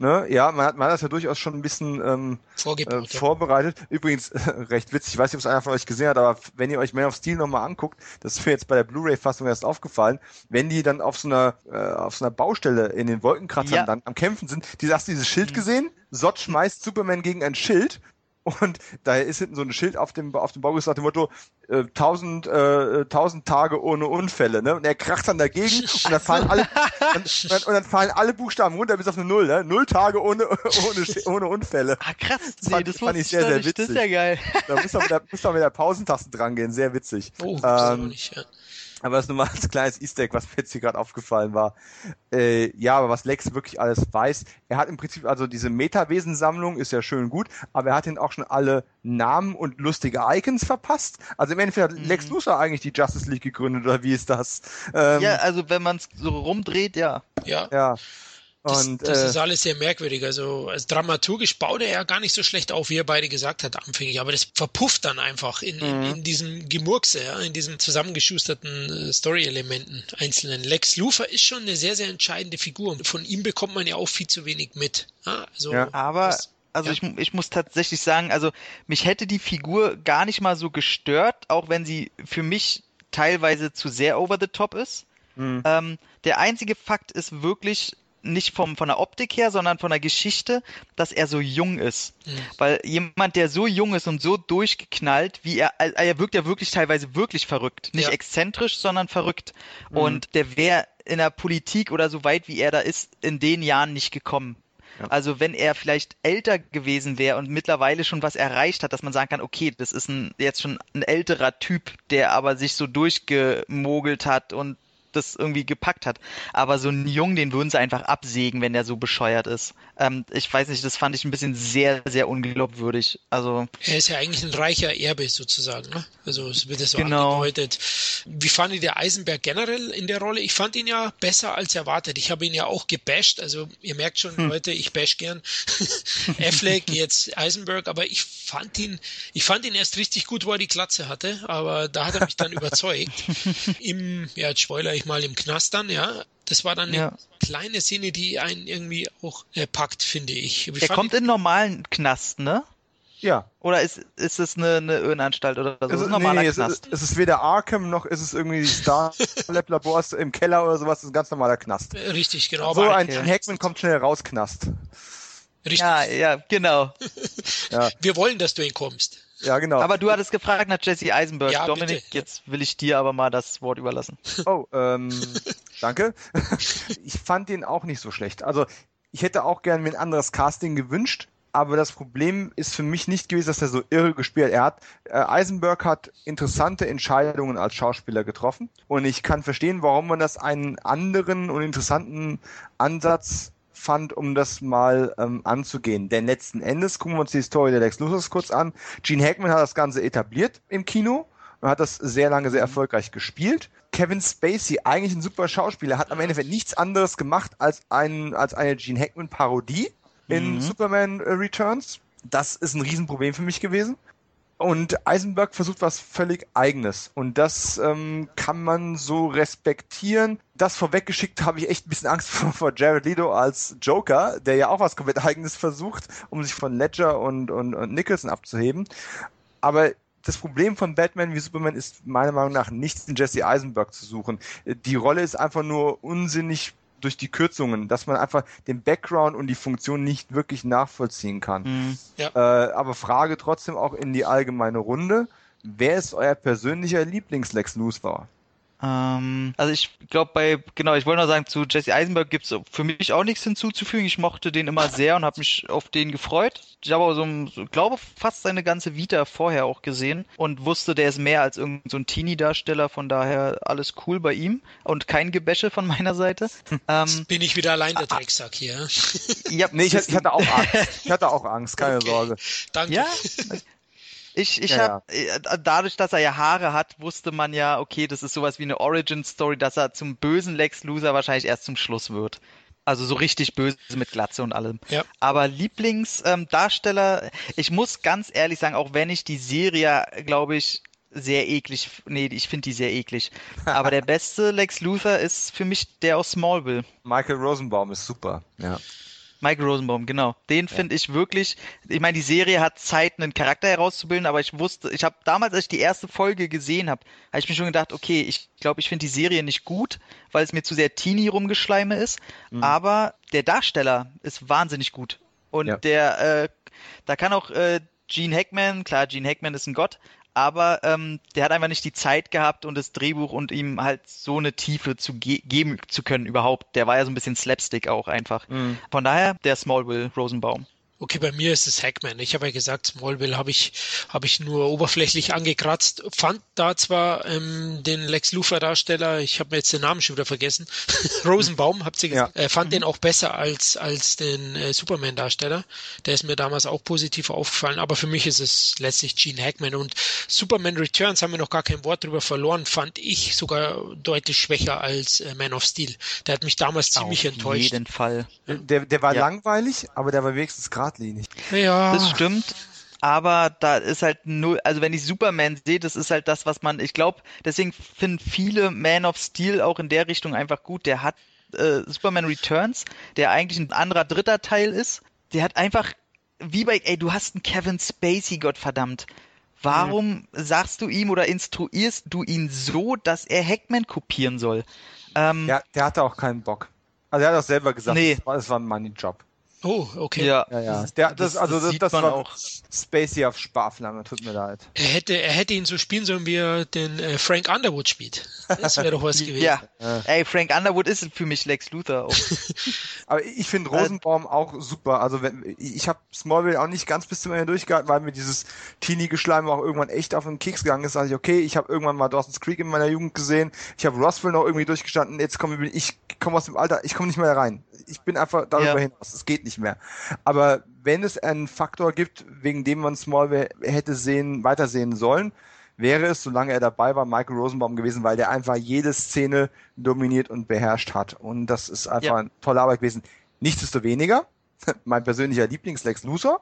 Speaker 3: Ne? Ja, man hat, man hat das ja durchaus schon ein bisschen ähm, äh, vorbereitet. Übrigens, äh, recht witzig, ich weiß nicht, ob es einer von euch gesehen hat, aber wenn ihr euch Man of Steel nochmal anguckt, das ist mir jetzt bei der Blu-ray-Fassung erst aufgefallen, wenn die dann auf so einer, äh, auf so einer Baustelle in den Wolkenkratzern ja. dann am Kämpfen sind, die hast du dieses Schild mhm. gesehen? Sott schmeißt Superman gegen ein Schild und da ist hinten so ein Schild auf dem, auf dem Baugerüst nach dem Motto, äh, tausend, äh, tausend Tage ohne Unfälle, ne? Und er kracht dann dagegen und dann fallen alle, und, und, dann fallen alle Buchstaben runter bis auf eine Null, ne? Null Tage ohne, ohne, ohne Unfälle.
Speaker 2: Ah, krass. Das fand, nee, das fand ich sehr, sehr witzig. Das ist ja geil.
Speaker 3: Da muss man mit der, muss man mit der Pausentaste dran gehen, sehr witzig.
Speaker 1: Oh, das ähm, nicht, ja.
Speaker 3: Aber das ist nur mal als kleines Easter Egg, was mir jetzt hier gerade aufgefallen war. Äh, ja, aber was Lex wirklich alles weiß, er hat im Prinzip, also diese Metawesensammlung ist ja schön gut, aber er hat ihnen auch schon alle Namen und lustige Icons verpasst. Also im Endeffekt hat mhm. Lex Luthor eigentlich die Justice League gegründet, oder wie ist das?
Speaker 2: Ähm, ja, also wenn man es so rumdreht, ja.
Speaker 1: Ja.
Speaker 3: Ja.
Speaker 1: Und, das, das ist alles sehr merkwürdig. Also als dramaturgisch baut er ja gar nicht so schlecht auf, wie er beide gesagt hat anfänglich. Aber das verpufft dann einfach in, in, mhm. in diesem Gemurkse, ja, in diesen zusammengeschusterten äh, Story-Elementen einzelnen. Lex Luthor ist schon eine sehr, sehr entscheidende Figur. Und von ihm bekommt man ja auch viel zu wenig mit. Ja, also
Speaker 2: ja. Aber das, also ja. ich, ich muss tatsächlich sagen, also mich hätte die Figur gar nicht mal so gestört, auch wenn sie für mich teilweise zu sehr over the top ist. Mhm. Ähm, der einzige Fakt ist wirklich, nicht vom, von der Optik her, sondern von der Geschichte, dass er so jung ist. Mhm. Weil jemand, der so jung ist und so durchgeknallt, wie er, er wirkt ja wirklich teilweise wirklich verrückt. Nicht ja. exzentrisch, sondern verrückt. Mhm. Und der wäre in der Politik oder so weit, wie er da ist, in den Jahren nicht gekommen. Ja. Also wenn er vielleicht älter gewesen wäre und mittlerweile schon was erreicht hat, dass man sagen kann, okay, das ist ein, jetzt schon ein älterer Typ, der aber sich so durchgemogelt hat und das irgendwie gepackt hat. Aber so einen Jungen, den würden sie einfach absägen, wenn der so bescheuert ist. Ähm, ich weiß nicht, das fand ich ein bisschen sehr, sehr unglaubwürdig. Also
Speaker 1: er ist ja eigentlich ein reicher Erbe sozusagen. Ne? Also es wird das so
Speaker 2: genau.
Speaker 1: angedeutet. Wie fand ich der Eisenberg generell in der Rolle? Ich fand ihn ja besser als erwartet. Ich habe ihn ja auch gebasht. Also ihr merkt schon, hm. Leute, ich bash gern Affleck, jetzt Eisenberg, aber ich fand ihn, ich fand ihn erst richtig gut, wo er die Klatze hatte, aber da hat er mich dann überzeugt. Im, ja, Spoiler, ich mal im Knast dann, ja. Das war dann eine ja. kleine Szene, die einen irgendwie auch äh, packt, finde ich.
Speaker 2: Wie er kommt ich, in normalen Knast, ne?
Speaker 3: Ja.
Speaker 2: Oder ist, ist es eine, eine Irrenanstalt oder so?
Speaker 3: Es
Speaker 2: Das
Speaker 3: ist,
Speaker 2: ein normaler
Speaker 3: nee, nee, es,
Speaker 2: Knast.
Speaker 3: ist, es ist weder Arkham noch ist es irgendwie Star Lab Labors im Keller oder sowas. Es ist ein ganz normaler Knast.
Speaker 1: Äh, Richtig, genau.
Speaker 3: So
Speaker 1: aber
Speaker 3: ein
Speaker 2: okay.
Speaker 3: Hackman kommt schnell raus, Knast.
Speaker 1: richtig.
Speaker 2: Ja, ja, genau.
Speaker 1: Wir wollen, dass du ihn kommst.
Speaker 3: Ja, genau.
Speaker 2: Aber du hattest gefragt nach Jesse Eisenberg.
Speaker 1: Ja,
Speaker 2: Dominik,
Speaker 1: bitte.
Speaker 2: jetzt will ich dir aber mal das Wort überlassen.
Speaker 3: Oh, ähm, danke. Ich fand den auch nicht so schlecht. Also, ich hätte auch gern mir ein anderes Casting gewünscht, aber das Problem ist für mich nicht gewesen, dass er so irre gespielt. Er hat, äh, Eisenberg hat interessante Entscheidungen als Schauspieler getroffen und ich kann verstehen, warum man das einen anderen und interessanten Ansatz fand, um das mal ähm, anzugehen. Denn letzten Endes gucken wir uns die Story der Lex Luthers kurz an. Gene Hackman hat das Ganze etabliert im Kino und hat das sehr lange sehr erfolgreich gespielt. Kevin Spacey, eigentlich ein super Schauspieler, hat am Ende nichts anderes gemacht als, ein, als eine Gene Hackman-Parodie in
Speaker 2: Mhm.
Speaker 3: Superman äh, Returns. Das ist ein Riesenproblem für mich gewesen. Und Eisenberg versucht was völlig Eigenes. Und das ähm, kann man so respektieren. Das vorweggeschickt habe ich echt ein bisschen Angst vor, vor Jared Leto als Joker, der ja auch was komplett Eigenes versucht, um sich von Ledger und, und, und Nicholson abzuheben. Aber das Problem von Batman wie Superman ist meiner Meinung nach nicht in Jesse Eisenberg zu suchen. Die Rolle ist einfach nur unsinnig durch die Kürzungen, dass man einfach den Background und die Funktion nicht wirklich nachvollziehen kann.
Speaker 2: Hm.
Speaker 3: Äh, aber Frage trotzdem auch in die allgemeine Runde. Wer ist euer persönlicher Lieblings-Lex Luthor?
Speaker 2: Ähm, also ich glaube bei, genau, ich wollte noch sagen, zu Jesse Eisenberg gibt's für mich auch nichts hinzuzufügen. Ich mochte den immer sehr und habe mich auf den gefreut. Ich habe aber so, glaube fast seine ganze Vita vorher auch gesehen und wusste, der ist mehr als irgendein so ein Teenie-Darsteller, von daher alles cool bei ihm und kein Gebäsche von meiner Seite. ähm,
Speaker 1: Bin ich wieder allein der Drecksack hier.
Speaker 2: ja,
Speaker 3: Nee, ich, hatte- ich hatte auch Angst. Ich hatte auch Angst, keine
Speaker 1: Okay.
Speaker 3: Sorge.
Speaker 1: Danke.
Speaker 2: Ja, ich, ich
Speaker 3: Ja,
Speaker 2: habe dadurch, dass er ja Haare hat, wusste man ja, okay, das ist sowas wie eine Origin Story, dass er zum bösen Lex Luthor wahrscheinlich erst zum Schluss wird. Also so richtig böse mit Glatze und allem.
Speaker 1: Ja.
Speaker 2: Aber Lieblingsdarsteller, ähm, ich muss ganz ehrlich sagen, auch wenn ich die Serie, glaube ich, sehr eklig, nee, ich finde die sehr eklig. Aber der beste Lex Luthor ist für mich der aus Smallville.
Speaker 3: Michael Rosenbaum ist super. Ja.
Speaker 2: Michael Rosenbaum, genau. Den finde ich wirklich. Ich meine, die Serie hat Zeit, einen Charakter herauszubilden, aber ich wusste, ich habe damals, als ich die erste Folge gesehen habe, habe ich mir schon gedacht, okay, ich glaube, ich finde die Serie nicht gut, weil es mir zu sehr Teenie rumgeschleime ist. Aber der Darsteller ist wahnsinnig gut. Und
Speaker 3: Ja.
Speaker 2: der, äh, da kann auch äh, Gene Hackman, klar, Gene Hackman ist ein Gott, aber ähm, der hat einfach nicht die Zeit gehabt und das Drehbuch und ihm halt so eine Tiefe zu ge geben zu können überhaupt. Der war ja so ein bisschen Slapstick auch einfach. Von daher der Smallville Rosenbaum.
Speaker 1: Okay, bei mir ist es Hackman. Ich habe ja gesagt, Smallville habe ich, habe ich nur oberflächlich angekratzt. Fand da zwar ähm, den Lex Luthor Darsteller, ich habe mir jetzt den Namen schon wieder vergessen, Rosenbaum, habt ihr gesagt, äh, fand den auch besser als, als den äh, Superman Darsteller. Der ist mir damals auch positiv aufgefallen, aber für mich ist es letztlich Gene Hackman und Superman Returns haben wir noch gar kein Wort drüber verloren, fand ich sogar deutlich schwächer als äh, Man of Steel. Der hat mich damals ziemlich
Speaker 2: Auf
Speaker 1: enttäuscht.
Speaker 2: jeden Fall.
Speaker 3: Der, der war
Speaker 2: Ja.
Speaker 3: langweilig, aber der war wenigstens geradlinig.
Speaker 1: Ja,
Speaker 2: Das stimmt. Aber da ist halt null, also wenn ich Superman sehe, das ist halt das, was man, ich glaube, deswegen finden viele Man of Steel auch in der Richtung einfach gut. Der hat äh, Superman Returns, der eigentlich ein anderer dritter Teil ist, der hat einfach, wie bei, ey, du hast einen Kevin Spacey, Gottverdammt. Warum sagst du ihm oder instruierst du ihn so, dass er Hackman kopieren soll? Ähm,
Speaker 3: Ja, der hatte auch keinen Bock. Also er hat auch selber gesagt,
Speaker 2: Nee.
Speaker 3: es war, es war ein Money-Job.
Speaker 1: Oh, okay.
Speaker 2: ja.
Speaker 3: Ja, ja. Der, das,
Speaker 2: Das-
Speaker 3: also
Speaker 2: das
Speaker 3: das,
Speaker 2: sieht
Speaker 3: das
Speaker 2: man
Speaker 3: war
Speaker 2: auch.
Speaker 3: Spacey auf Sparflamme, tut mir leid.
Speaker 1: Er hätte, er hätte ihn so spielen sollen, wie er den äh, Frank Underwood spielt. Das wäre doch was gewesen.
Speaker 2: Ja, ey, Frank Underwood ist für mich Lex Luthor auch.
Speaker 3: Aber ich finde Rosenbaum auch super. Also wenn, ich habe Smallville auch nicht ganz bis zum Ende durchgehalten, weil mir dieses Teenie-Geschleim auch irgendwann echt auf den Keks gegangen ist. Da dachte ich, okay, ich habe irgendwann mal Dawson's Creek in meiner Jugend gesehen. Ich habe Roswell noch irgendwie durchgestanden. Jetzt komme ich, ich komme aus dem Alter, ich komme nicht mehr rein. Ich bin einfach darüber
Speaker 2: Ja.
Speaker 3: hinaus. Es geht nicht mehr. Aber wenn es einen Faktor gibt, wegen dem man Smallville hätte sehen, weitersehen sollen, wäre es, solange er dabei war, Michael Rosenbaum gewesen, weil der einfach jede Szene dominiert und beherrscht hat. Und das ist einfach
Speaker 2: Ja.
Speaker 3: eine tolle Arbeit gewesen. Nichtsdestoweniger, mein persönlicher Lieblings-Lex Luthor,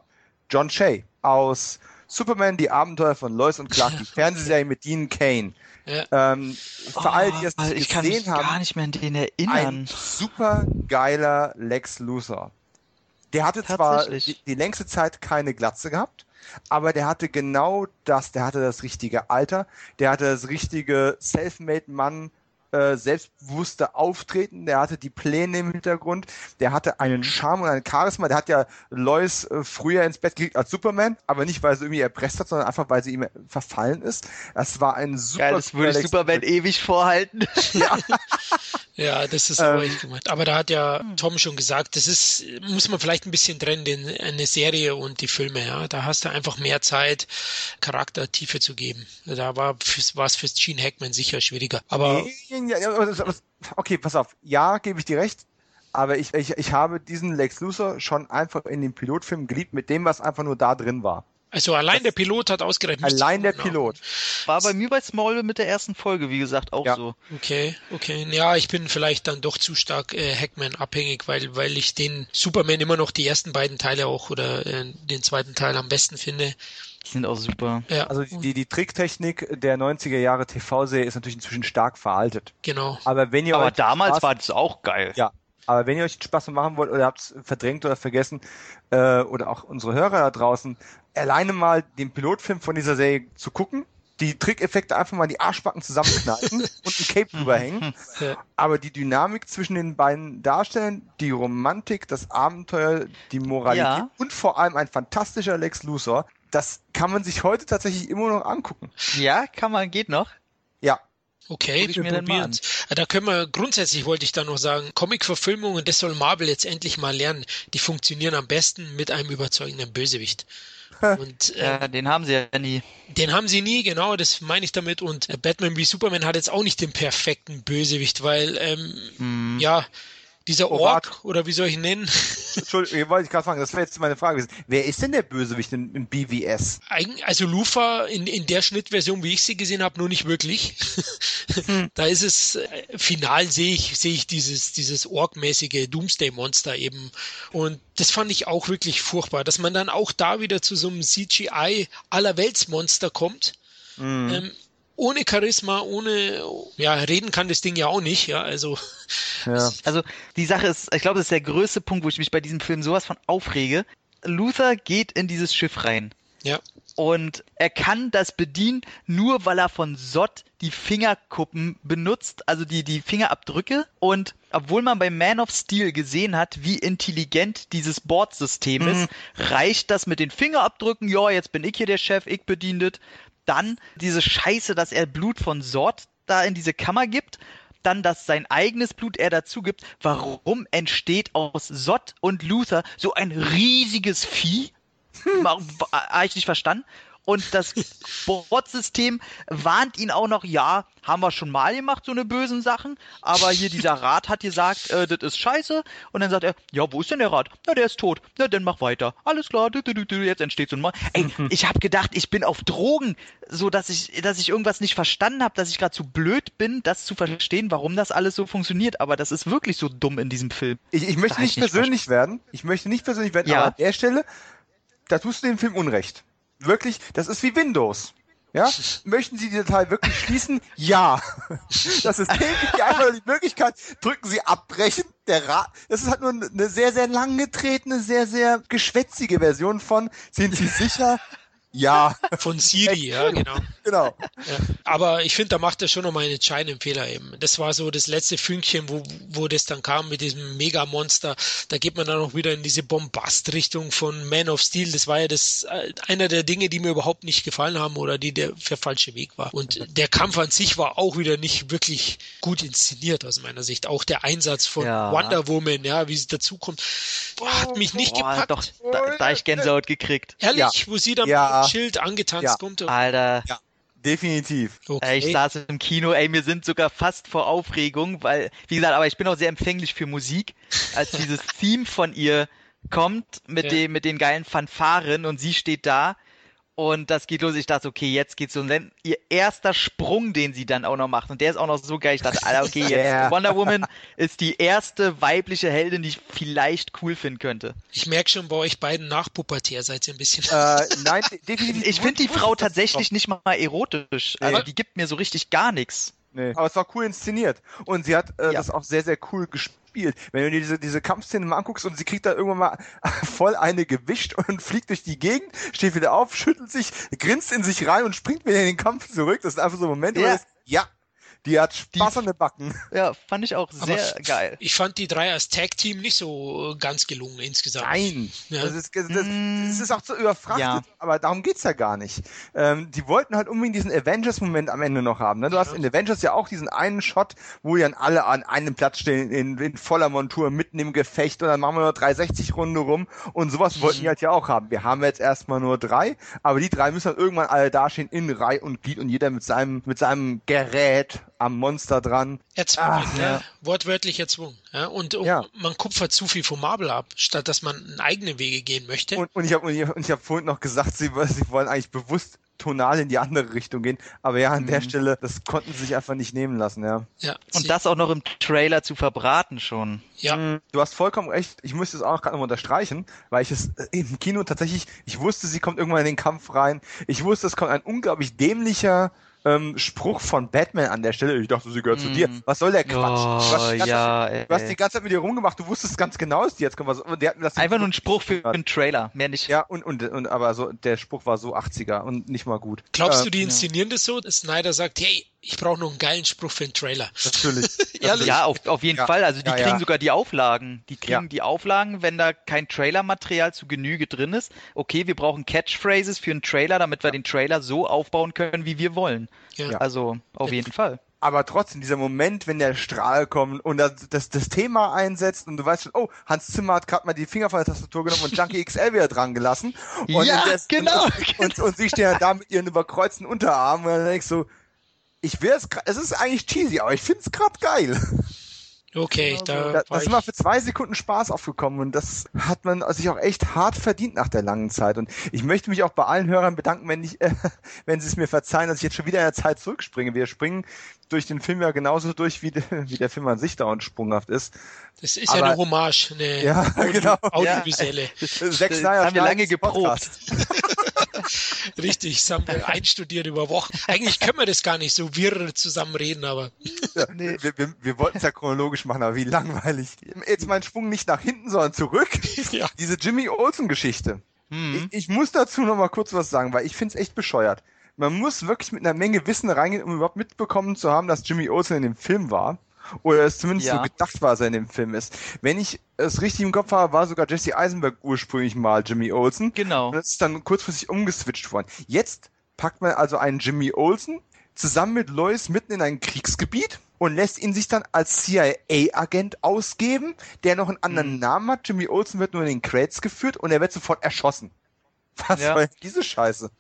Speaker 3: John Shea aus Superman, die Abenteuer von Lois und Clark, die Fernsehserie mit Dean Kane.
Speaker 1: Ja.
Speaker 3: Ähm, für alle, die das
Speaker 2: Oh,
Speaker 3: nicht
Speaker 2: ich kann mich
Speaker 3: gesehen haben,
Speaker 2: gar nicht mehr an den
Speaker 3: ein
Speaker 2: erinnern.
Speaker 3: super geiler Lex Luthor. Der hatte zwar die, die längste Zeit keine Glatze gehabt, aber der hatte genau das, der hatte das richtige Alter, der hatte das richtige Selfmade-Mann, äh, selbstbewusste Auftreten, der hatte die Pläne im Hintergrund, der hatte einen Charme und ein Charisma, der hat ja Lois äh, früher ins Bett gekriegt als Superman, aber nicht, weil sie irgendwie erpresst hat, sondern einfach, weil sie ihm verfallen ist. Das war ein super...
Speaker 2: Ja, das würde Superman ewig vorhalten.
Speaker 1: ja. ja, das ist aber ähm, echt gemeint. Aber da hat ja Tom schon gesagt, das ist, muss man vielleicht ein bisschen trennen, den, eine Serie und die Filme, ja. Da hast du einfach mehr Zeit, Charaktertiefe zu geben. Da war es für Gene Hackman sicher schwieriger. Aber
Speaker 3: okay, pass auf. Ja, gebe ich dir recht. Aber ich, ich, ich habe diesen Lex Luthor schon einfach in dem Pilotfilm geliebt, mit dem, was einfach nur da drin war.
Speaker 1: Also allein das, der Pilot hat ausgerechnet.
Speaker 3: Allein der Pilot.
Speaker 2: War bei mir bei Smallville mit der ersten Folge, wie gesagt, auch ja. so.
Speaker 1: Okay, okay. Ja, ich bin vielleicht dann doch zu stark äh, Hackman abhängig, weil, weil ich den Superman immer noch die ersten beiden Teile auch oder äh, den zweiten Teil am besten finde.
Speaker 2: Die sind auch super.
Speaker 3: Ja. Also die, die Tricktechnik der 90er Jahre TV-Serie ist natürlich inzwischen stark veraltet.
Speaker 1: Genau.
Speaker 3: Aber wenn ihr
Speaker 2: Aber damals Spaß, war das auch geil.
Speaker 3: Ja. Aber wenn ihr euch Spaß machen wollt oder habt es verdrängt oder vergessen, äh, oder auch unsere Hörer da draußen, alleine mal den Pilotfilm von dieser Serie zu gucken, die Trickeffekte einfach mal in die Arschbacken zusammenknallen und ein Cape drüberhängen. Ja. Aber die Dynamik zwischen den beiden Darstellern, die Romantik, das Abenteuer, die Moralität ja. und vor allem ein fantastischer Lex Luthor, das kann man sich heute tatsächlich immer noch angucken.
Speaker 2: Ja, kann man, geht noch.
Speaker 3: Ja.
Speaker 1: Okay, wir probieren Da können wir, grundsätzlich wollte ich da noch sagen, Comic-Verfilmungen, das soll Marvel jetzt endlich mal lernen. Die funktionieren am besten mit einem überzeugenden Bösewicht.
Speaker 2: Und, äh, ja, den haben sie ja nie.
Speaker 1: Den haben sie nie, genau, das meine ich damit. Und äh, Batman wie Superman hat jetzt auch nicht den perfekten Bösewicht, weil, ähm, hm. ja, dieser Ork, oder wie soll ich ihn nennen?
Speaker 3: Entschuldigung, wollte ich gerade fragen, das wäre jetzt meine Frage. Wer ist denn der Bösewicht in, in BVS?
Speaker 1: Also Lufa in, in der Schnittversion, wie ich sie gesehen habe, nur nicht wirklich. Hm. Da ist es, äh, final sehe ich, sehe ich dieses, dieses Ork-mäßige Doomsday-Monster eben. Und das fand ich auch wirklich furchtbar, dass man dann auch da wieder zu so einem CGI allerweltsmonster kommt. Mhm. Ähm, ohne Charisma, ohne, ja, reden kann das Ding ja auch nicht, ja, also.
Speaker 2: Ja. Also, die Sache ist, ich glaube, das ist der größte Punkt, wo ich mich bei diesem Film sowas von aufrege. Luther geht in dieses Schiff rein.
Speaker 1: Ja.
Speaker 2: Und er kann das bedienen, nur weil er von Sott die Fingerkuppen benutzt, also die, die Fingerabdrücke. Und obwohl man bei Man of Steel gesehen hat, wie intelligent dieses Bordsystem mhm. ist, reicht das mit den Fingerabdrücken, ja, jetzt bin ich hier der Chef, ich bediene das dann diese Scheiße, dass er Blut von Sort da in diese Kammer gibt, dann, dass sein eigenes Blut er dazu gibt. Warum entsteht aus Sott und Luther so ein riesiges Vieh? Hm. Habe ich nicht verstanden. Und das Bordsystem warnt ihn auch noch, ja, haben wir schon mal gemacht, so eine bösen Sachen, aber hier dieser Rat hat gesagt, äh, das ist scheiße. Und dann sagt er, ja, wo ist denn der Rat? Na, der ist tot. Na, dann mach weiter. Alles klar, du, du, du, jetzt entsteht so ein Mal. Ey, mhm. ich habe gedacht, ich bin auf Drogen, so dass ich, dass ich irgendwas nicht verstanden habe, dass ich gerade zu blöd bin, das zu verstehen, warum das alles so funktioniert. Aber das ist wirklich so dumm in diesem Film.
Speaker 3: Ich, ich möchte nicht, nicht persönlich werden. Ich möchte nicht persönlich werden, ja. aber an der Stelle, da tust du dem Film Unrecht wirklich, das ist wie Windows. Ja? Möchten Sie die Datei wirklich schließen? Ja. Das System gibt dir einfach die Möglichkeit, drücken Sie abbrechen. Der Ra das ist halt nur eine sehr, sehr lang getretene, sehr, sehr geschwätzige Version von, sind Sie sicher? Ja.
Speaker 1: Von Siri, ja, genau.
Speaker 3: Genau.
Speaker 1: Ja. Aber ich finde, da macht er schon nochmal einen entscheidenden Fehler eben. Das war so das letzte Fünkchen, wo, wo das dann kam mit diesem Mega-Monster. Da geht man dann auch wieder in diese Bombast-Richtung von Man of Steel. Das war ja das, äh, einer der Dinge, die mir überhaupt nicht gefallen haben oder die der für falsche Weg war. Und der Kampf an sich war auch wieder nicht wirklich gut inszeniert aus meiner Sicht. Auch der Einsatz von ja. Wonder Woman, ja, wie sie dazukommt, boah, hat mich nicht boah, gepackt. Doch,
Speaker 2: da, da ich Gänsehaut gekriegt.
Speaker 1: Ehrlich,
Speaker 3: ja.
Speaker 1: wo sie dann ja. Schild angetanzt ja. kommt.
Speaker 2: Alter.
Speaker 3: Ja. Definitiv.
Speaker 2: Okay. Ich saß im Kino, ey, mir sind sogar fast vor Aufregung, weil, wie gesagt, aber ich bin auch sehr empfänglich für Musik, als dieses Theme von ihr kommt mit ja. dem, mit den geilen Fanfaren und sie steht da und das geht los. Ich dachte, okay, jetzt geht's so. Und dann ihr erster Sprung, den sie dann auch noch macht. Und der ist auch noch so geil. Ich dachte, Alter, okay, jetzt yeah. Wonder Woman ist die erste weibliche Heldin, die ich vielleicht cool finden könnte.
Speaker 1: Ich merke schon bei euch beiden nachpubertär seid ihr ein bisschen.
Speaker 2: Äh, nein, definitiv. Ich finde die Frau tatsächlich nicht mal erotisch. Also die gibt mir so richtig gar nichts.
Speaker 3: Nee. Aber es war cool inszeniert. Und sie hat äh,
Speaker 2: Ja.
Speaker 3: das auch sehr, sehr cool gespielt. Wenn du dir diese, diese Kampfszene mal anguckst und sie kriegt da irgendwann mal voll eine gewischt und fliegt durch die Gegend, steht wieder auf, schüttelt sich, grinst in sich rein und springt wieder in den Kampf zurück. Das ist einfach so ein Moment, wo
Speaker 2: Ja.
Speaker 3: du denkst, ja, die hat Spaß an den Backen.
Speaker 2: Ja, fand ich auch sehr geil.
Speaker 1: Ich fand die drei als Tag-Team nicht so ganz gelungen insgesamt.
Speaker 3: Nein,
Speaker 1: Ja.
Speaker 3: das, ist, das, das
Speaker 2: Mm.
Speaker 3: ist auch zu überfrachtet,
Speaker 2: Ja.
Speaker 3: aber darum geht's ja gar nicht. Ähm, die wollten halt unbedingt diesen Avengers-Moment am Ende noch haben. Ne? Du hast in Avengers ja auch diesen einen Shot, wo die dann alle an einem Platz stehen, in, in voller Montur, mitten im Gefecht und dann machen wir nur 360-Runde rum und sowas wollten die halt ja auch haben. Wir haben jetzt erstmal nur drei, aber die drei müssen dann irgendwann alle dastehen in Reihe und Glied und jeder mit seinem, mit seinem Gerät am Monster dran.
Speaker 1: Erzwungen,
Speaker 3: Ach,
Speaker 1: ja.
Speaker 2: ja.
Speaker 1: wortwörtlich erzwungen. Ja? Und, und
Speaker 3: Ja.
Speaker 1: man kupfert zu viel vom Marvel ab, statt dass man eigene Wege gehen möchte.
Speaker 3: Und, und ich habe und ich, und ich hab vorhin noch gesagt, sie, sie wollen eigentlich bewusst tonal in die andere Richtung gehen. Aber ja, an der Stelle, das konnten sie sich einfach nicht nehmen lassen, ja.
Speaker 1: ja,
Speaker 2: Und
Speaker 1: sie-
Speaker 2: das auch noch im Trailer zu verbraten schon.
Speaker 1: ja.
Speaker 3: Mm, Du hast vollkommen recht. Ich muss es auch gerade noch unterstreichen, weil ich es äh, im Kino tatsächlich, ich wusste, sie kommt irgendwann in den Kampf rein. Ich wusste, es kommt ein unglaublich dämlicher ähm, Spruch von Batman an der Stelle. Ich dachte, sie gehört zu
Speaker 2: Mm.
Speaker 3: dir. Was soll der Quatsch?
Speaker 2: Oh,
Speaker 3: du, hast die ganze,
Speaker 2: ja,
Speaker 3: du hast die ganze Zeit mit ihr rumgemacht. Du wusstest ganz genau, dass die jetzt kommt. Was- und Der hat mir das
Speaker 2: Einfach nur ein Spruch für einen Trailer, mehr nicht.
Speaker 3: Ja, und, und, und aber so, der Spruch war so 80er und nicht mal gut.
Speaker 1: Glaubst
Speaker 3: Äh,
Speaker 1: du, die inszenieren das so? dass Snyder sagt, hey, ich brauche noch einen geilen Spruch für einen Trailer.
Speaker 3: Natürlich.
Speaker 1: Ehrlich?
Speaker 2: Ja, auf, auf jeden
Speaker 3: Ja.
Speaker 2: Fall. Also die
Speaker 3: Ja,
Speaker 2: kriegen
Speaker 3: ja.
Speaker 2: sogar die Auflagen. Die kriegen
Speaker 3: Ja.
Speaker 2: die Auflagen, wenn da kein Trailermaterial zu Genüge drin ist. Okay, wir brauchen Catchphrases für einen Trailer, damit wir den Trailer so aufbauen können, wie wir wollen.
Speaker 1: Ja.
Speaker 2: Also auf jeden Fall.
Speaker 3: aber trotzdem, dieser Moment, wenn der Strahl kommt und das, das, das Thema einsetzt und du weißt schon, oh, Hans Zimmer hat gerade mal die Finger von der Tastatur genommen und Junkie XL wieder dran gelassen. Und
Speaker 2: Ja,
Speaker 3: der-
Speaker 2: genau,
Speaker 3: Und, und, und sie stehen dann da mit ihren überkreuzten Unterarmen und dann denkst du, ich will es, es ist eigentlich cheesy, aber ich find's grad geil.
Speaker 1: Okay, da
Speaker 3: Da,
Speaker 1: war
Speaker 3: da
Speaker 1: ich,
Speaker 3: sind wir für zwei Sekunden Spaß aufgekommen und das hat man sich auch echt hart verdient nach der langen Zeit. Und ich möchte mich auch bei allen Hörern bedanken, wenn, ich, äh, wenn sie es mir verzeihen, dass ich jetzt schon wieder in der Zeit zurückspringe. Wir springen durch den Film ja genauso durch, wie, de, wie der Film an sich dauernd sprunghaft ist.
Speaker 1: das ist
Speaker 3: aber-
Speaker 1: ja eine Hommage, eine
Speaker 3: Ja,
Speaker 1: Audio,
Speaker 3: genau.
Speaker 1: audiovisuelle.
Speaker 3: Zack
Speaker 2: Das
Speaker 3: Snyder
Speaker 2: haben wir lange geprobt.
Speaker 1: Richtig, das haben wir einstudiert über Wochen. Eigentlich können wir das gar nicht so wirr zusammenreden, aber
Speaker 3: Ja, wir, wir, wir wollten es ja chronologisch machen, aber wie langweilig. Jetzt mein Sprung nicht nach hinten, sondern zurück.
Speaker 1: ja.
Speaker 3: Diese Jimmy Olsen-Geschichte.
Speaker 2: Hm.
Speaker 3: Ich, ich muss dazu noch mal kurz was sagen, weil ich find's echt bescheuert. Man muss wirklich mit einer Menge Wissen reingehen, um überhaupt mitbekommen zu haben, dass Jimmy Olsen in dem Film war. Oder es zumindest
Speaker 2: Ja.
Speaker 3: so gedacht war, dass er in dem Film ist. Wenn ich es richtig im Kopf habe, war sogar Jesse Eisenberg ursprünglich mal Jimmy Olsen.
Speaker 2: Genau.
Speaker 3: Und das ist dann kurzfristig umgeswitcht worden. Jetzt packt man also einen Jimmy Olsen zusammen mit Lois mitten in ein Kriegsgebiet und lässt ihn sich dann als CIA-Agent ausgeben, der noch einen anderen
Speaker 2: Mhm.
Speaker 3: Namen hat. Jimmy Olsen wird nur in den Crates geführt und er wird sofort erschossen. Was
Speaker 2: Ja.
Speaker 3: soll diese Scheiße?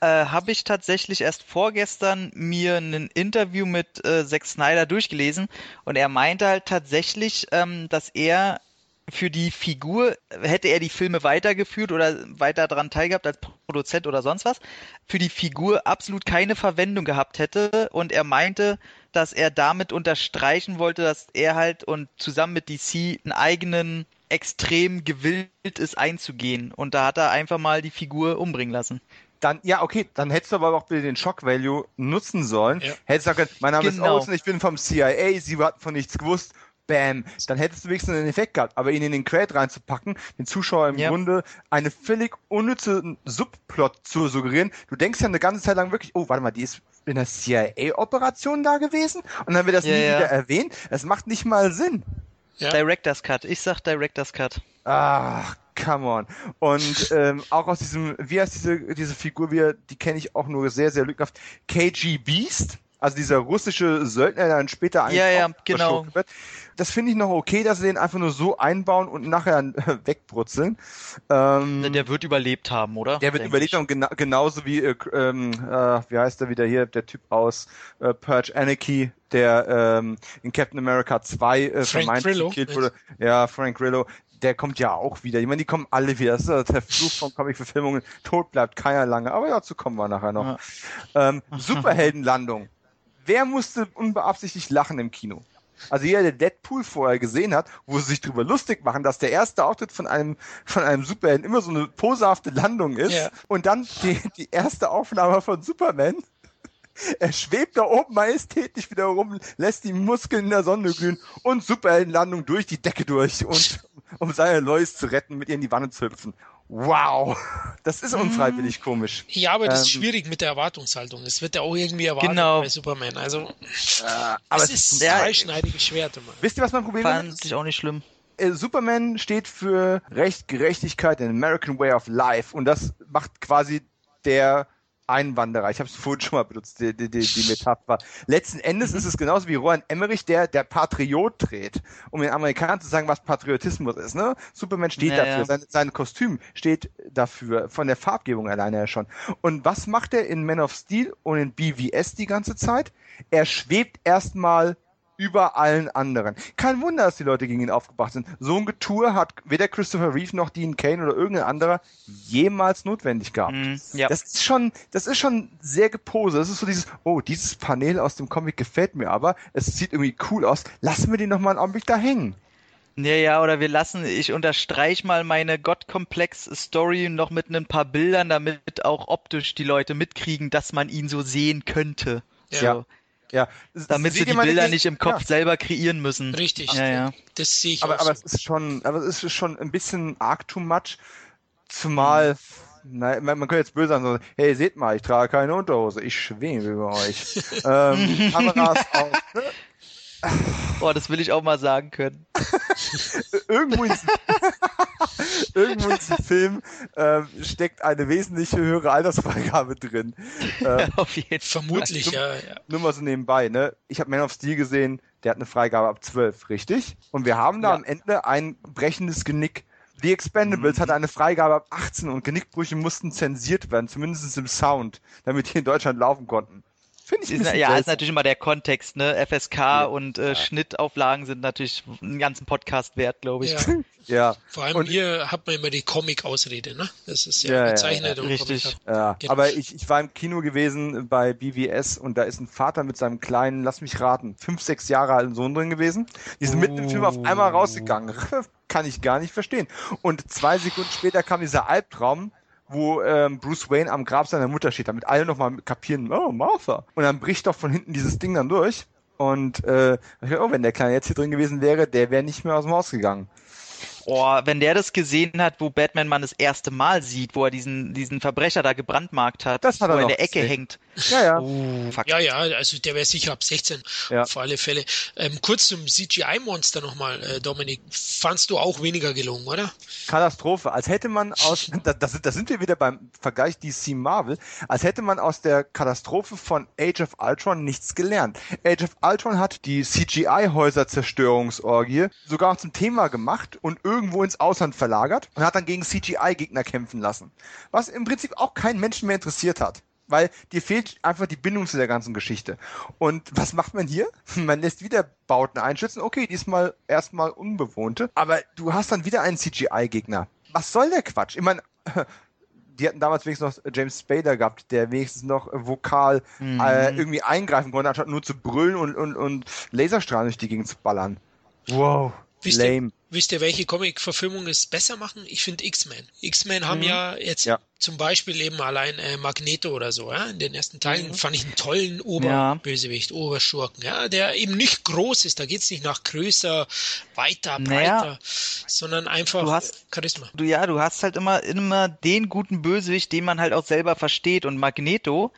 Speaker 2: Äh, Habe ich tatsächlich erst vorgestern mir ein Interview mit äh, Zack Snyder durchgelesen und er meinte halt tatsächlich, ähm, dass er für die Figur, hätte er die Filme weitergeführt oder weiter dran teilgehabt als Produzent oder sonst was, für die Figur absolut keine Verwendung gehabt hätte und er meinte, dass er damit unterstreichen wollte, dass er halt und zusammen mit DC einen eigenen extrem gewillt ist einzugehen und da hat er einfach mal die Figur umbringen lassen.
Speaker 3: Dann, ja, okay, dann hättest du aber auch bitte den Shock Value nutzen sollen.
Speaker 1: Ja.
Speaker 3: Hättest sagen können, mein Name ist
Speaker 2: Genau.
Speaker 3: Olsen, ich bin vom CIA, sie hatten von nichts gewusst. Bam, dann hättest du wenigstens einen Effekt gehabt, aber ihn in den Crate reinzupacken, den Zuschauer im
Speaker 2: Ja.
Speaker 3: Grunde eine völlig unnütze Subplot zu suggerieren. Du denkst ja eine ganze Zeit lang wirklich, oh, warte mal, die ist in der CIA-Operation da gewesen und dann wird das
Speaker 2: Ja,
Speaker 3: nie
Speaker 2: ja.
Speaker 3: wieder erwähnt. Es macht nicht mal Sinn.
Speaker 1: Ja.
Speaker 2: Director's Cut. Ich sag Director's Cut.
Speaker 3: Ach, come on. Und ähm, auch aus diesem, wie heißt diese, diese Figur, wie, die kenne ich auch nur sehr, sehr lückhaft. KG Beast, also dieser russische Söldner, der dann später eigentlich
Speaker 2: Ja, ja, genau.
Speaker 3: wird. Das finde ich noch okay, dass sie den einfach nur so einbauen und nachher äh, wegbrutzeln. Ähm,
Speaker 2: Der wird überlebt haben, oder?
Speaker 3: der wird
Speaker 2: Denk
Speaker 3: überlebt
Speaker 2: ich.
Speaker 3: haben, gena genauso wie, äh, ähm, äh, wie heißt er wieder hier, der Typ aus äh, Purge Anarchy, der ähm, in Captain America 2 äh, vermeintlich gekillt wurde. Ja, Frank Grillo. Der kommt ja auch wieder. Ich meine, die kommen alle wieder. Das ist ja der Fluch von Comic-Verfilmungen. Tot bleibt keiner lange. Aber dazu kommen wir nachher noch. Ähm, Superheldenlandung. Wer musste unbeabsichtigt lachen im Kino? Also jeder, der Deadpool vorher gesehen hat, wo sie sich drüber lustig machen, dass der erste Auftritt von einem, von einem Superhelden immer so eine posehafte Landung ist
Speaker 1: Ja.
Speaker 3: und dann die, die erste Aufnahme von Superman er schwebt da oben majestätisch wieder rum, lässt die Muskeln in der Sonne glühen und Superheldenlandung durch die Decke durch und um seine Lois zu retten, mit ihr in die Wanne zu hüpfen. Wow, das ist unfreiwillig komisch.
Speaker 1: Ja, aber das ist
Speaker 3: Ähm,
Speaker 1: schwierig mit der Erwartungshaltung. Das wird ja auch irgendwie erwartet
Speaker 2: Genau.
Speaker 1: bei Superman. Also,
Speaker 3: Äh, aber
Speaker 1: es ist
Speaker 2: ja,
Speaker 1: zweischneidiges Schwert immer.
Speaker 3: wisst ihr, was mein Problem
Speaker 2: Fand
Speaker 3: ist?
Speaker 2: ich auch nicht schlimm.
Speaker 3: Äh, Superman steht für Recht, Gerechtigkeit, den American Way of Life und das macht quasi der Einwanderer. Ich habe es vorhin schon mal benutzt, die, die, die, die Metapher. Letzten Endes ist es genauso wie Roland Emmerich, der der Patriot dreht, um den Amerikanern zu sagen, was Patriotismus ist. Ne? Superman steht
Speaker 2: Ja,
Speaker 3: dafür. Sein, sein Kostüm steht dafür, von der Farbgebung alleine ja schon. Und was macht er in Man of Steel und in BVS die ganze Zeit? Er schwebt erstmal über allen anderen. Kein Wunder, dass die Leute gegen ihn aufgebracht sind. So ein Getue hat weder Christopher Reeve noch Dean Kane oder irgendein anderer jemals notwendig gehabt.
Speaker 2: Mhm, ja.
Speaker 3: Das ist schon, das ist schon sehr gepose. Das ist so dieses, oh, dieses Panel aus dem Comic gefällt mir aber. Es sieht irgendwie cool aus. Lassen wir den noch mal einen Augenblick da hängen.
Speaker 2: Ja, ja, oder wir lassen, ich unterstreich mal meine Gottkomplex-Story noch mit ein paar Bildern, damit auch optisch die Leute mitkriegen, dass man ihn so sehen könnte.
Speaker 1: Ja.
Speaker 2: So,
Speaker 3: Ja.
Speaker 2: damit sie die Bilder
Speaker 3: Idee?
Speaker 2: nicht im Kopf
Speaker 3: Ja.
Speaker 2: selber kreieren müssen.
Speaker 1: Richtig.
Speaker 2: Ja, ja.
Speaker 1: Das sehe ich
Speaker 3: aber,
Speaker 1: auch
Speaker 3: aber
Speaker 1: so.
Speaker 3: es ist schon, aber es ist schon ein bisschen arg too much. Zumal, na, man, man könnte jetzt böse sein, so, hey, seht mal, ich trage keine Unterhose, ich schwebe über euch. ähm, Kameras auf, ne?
Speaker 2: Oh, das will ich auch mal sagen können.
Speaker 3: Irgendwo in diesem, irgendwo in diesem Film ähm, steckt eine wesentlich höhere Altersfreigabe drin. Ähm,
Speaker 2: Auf jeden Fall.
Speaker 1: Vermutlich, ja, ja.
Speaker 3: nur mal so nebenbei, ne? Ich habe Man of Steel gesehen, der hat eine Freigabe ab 12, richtig? Und wir haben da
Speaker 2: Ja.
Speaker 3: am Ende ein brechendes Genick. The Expendables
Speaker 2: Mhm.
Speaker 3: hatte eine Freigabe ab 18 und Genickbrüche mussten zensiert werden, zumindest im Sound, damit die in Deutschland laufen konnten. Finde ich ein
Speaker 2: Ist, ja, ist natürlich immer der Kontext, ne? FSK und äh, Schnittauflagen sind natürlich einen ganzen Podcast wert, glaube ich.
Speaker 1: ja.
Speaker 3: Ja,
Speaker 1: Vor allem
Speaker 3: Und-
Speaker 1: hier hat man immer die Comic-Ausrede, ne? Das ist ja,
Speaker 3: Ja, ja,
Speaker 1: bezeichnet.
Speaker 2: ja,
Speaker 1: und
Speaker 2: richtig.
Speaker 3: Ja.
Speaker 1: Genau.
Speaker 3: aber ich, ich war im Kino gewesen bei BWS und da ist ein Vater mit seinem kleinen, lass mich raten, fünf, sechs Jahre alten Sohn drin gewesen. Die sind mitten im Film auf einmal rausgegangen. Kann ich gar nicht verstehen. Und zwei Sekunden später kam dieser Albtraum, wo ähm, Bruce Wayne am Grab seiner Mutter steht, damit alle nochmal kapieren, oh, Martha. Und dann bricht doch von hinten dieses Ding dann durch. Und äh, ich dachte, oh, wenn der Kleine jetzt hier drin gewesen wäre, der wäre nicht mehr aus dem Haus gegangen.
Speaker 2: Oh, wenn der das gesehen hat, wo Batman man das erste Mal sieht, wo er diesen, diesen Verbrecher da gebrandmarkt hat,
Speaker 3: Das hat
Speaker 2: wo
Speaker 3: er
Speaker 2: in der Ecke
Speaker 3: gesehen.
Speaker 2: hängt.
Speaker 3: Ja, ja.
Speaker 2: Oh, fuck.
Speaker 1: Ja, ja, also der wäre sicher ab 16,
Speaker 3: Ja.
Speaker 1: auf alle Fälle. Ähm, kurz zum CGI-Monster nochmal, äh, Dominik. Fandst du auch weniger gelungen, oder?
Speaker 3: Katastrophe. Als hätte man aus, da, da, sind, da sind wir wieder beim Vergleich DC Marvel, als hätte man aus der Katastrophe von Age of Ultron nichts gelernt. Age of Ultron hat die CGI-Häuser-Zerstörungsorgie sogar noch zum Thema gemacht und irgendwo ins Ausland verlagert und hat dann gegen CGI-Gegner kämpfen lassen. Was im Prinzip auch keinen Menschen mehr interessiert hat. Weil dir fehlt einfach die Bindung zu der ganzen Geschichte. Und was macht man hier? Man lässt wieder Bauten einschützen. Okay, diesmal erstmal unbewohnte. Aber du hast dann wieder einen CGI-Gegner. Was soll der Quatsch? Ich meine, die hatten damals wenigstens noch James Spader gehabt, der wenigstens noch vokal
Speaker 2: Mhm.
Speaker 3: äh, irgendwie eingreifen konnte, anstatt nur zu brüllen und, und, und Laserstrahlen durch die Gegend zu ballern. Wow.
Speaker 1: Wisst ihr,
Speaker 3: Lame.
Speaker 1: wisst ihr, welche Comic-Verfilmungen es besser machen? Ich finde X-Men. X-Men haben
Speaker 2: Mhm.
Speaker 1: ja jetzt
Speaker 3: Ja.
Speaker 1: zum Beispiel eben allein äh, Magneto oder so, ja. In den ersten Teilen
Speaker 2: Mhm.
Speaker 1: fand ich einen tollen
Speaker 2: Ja.
Speaker 1: Oberbösewicht, Oberschurken, ja, der eben nicht groß ist. Da geht's nicht nach größer, weiter,
Speaker 2: Naja.
Speaker 1: breiter, sondern einfach
Speaker 2: Du hast-
Speaker 1: Charisma.
Speaker 2: Du, ja, du hast halt immer, immer den guten Bösewicht, den man halt auch selber versteht. Und Magneto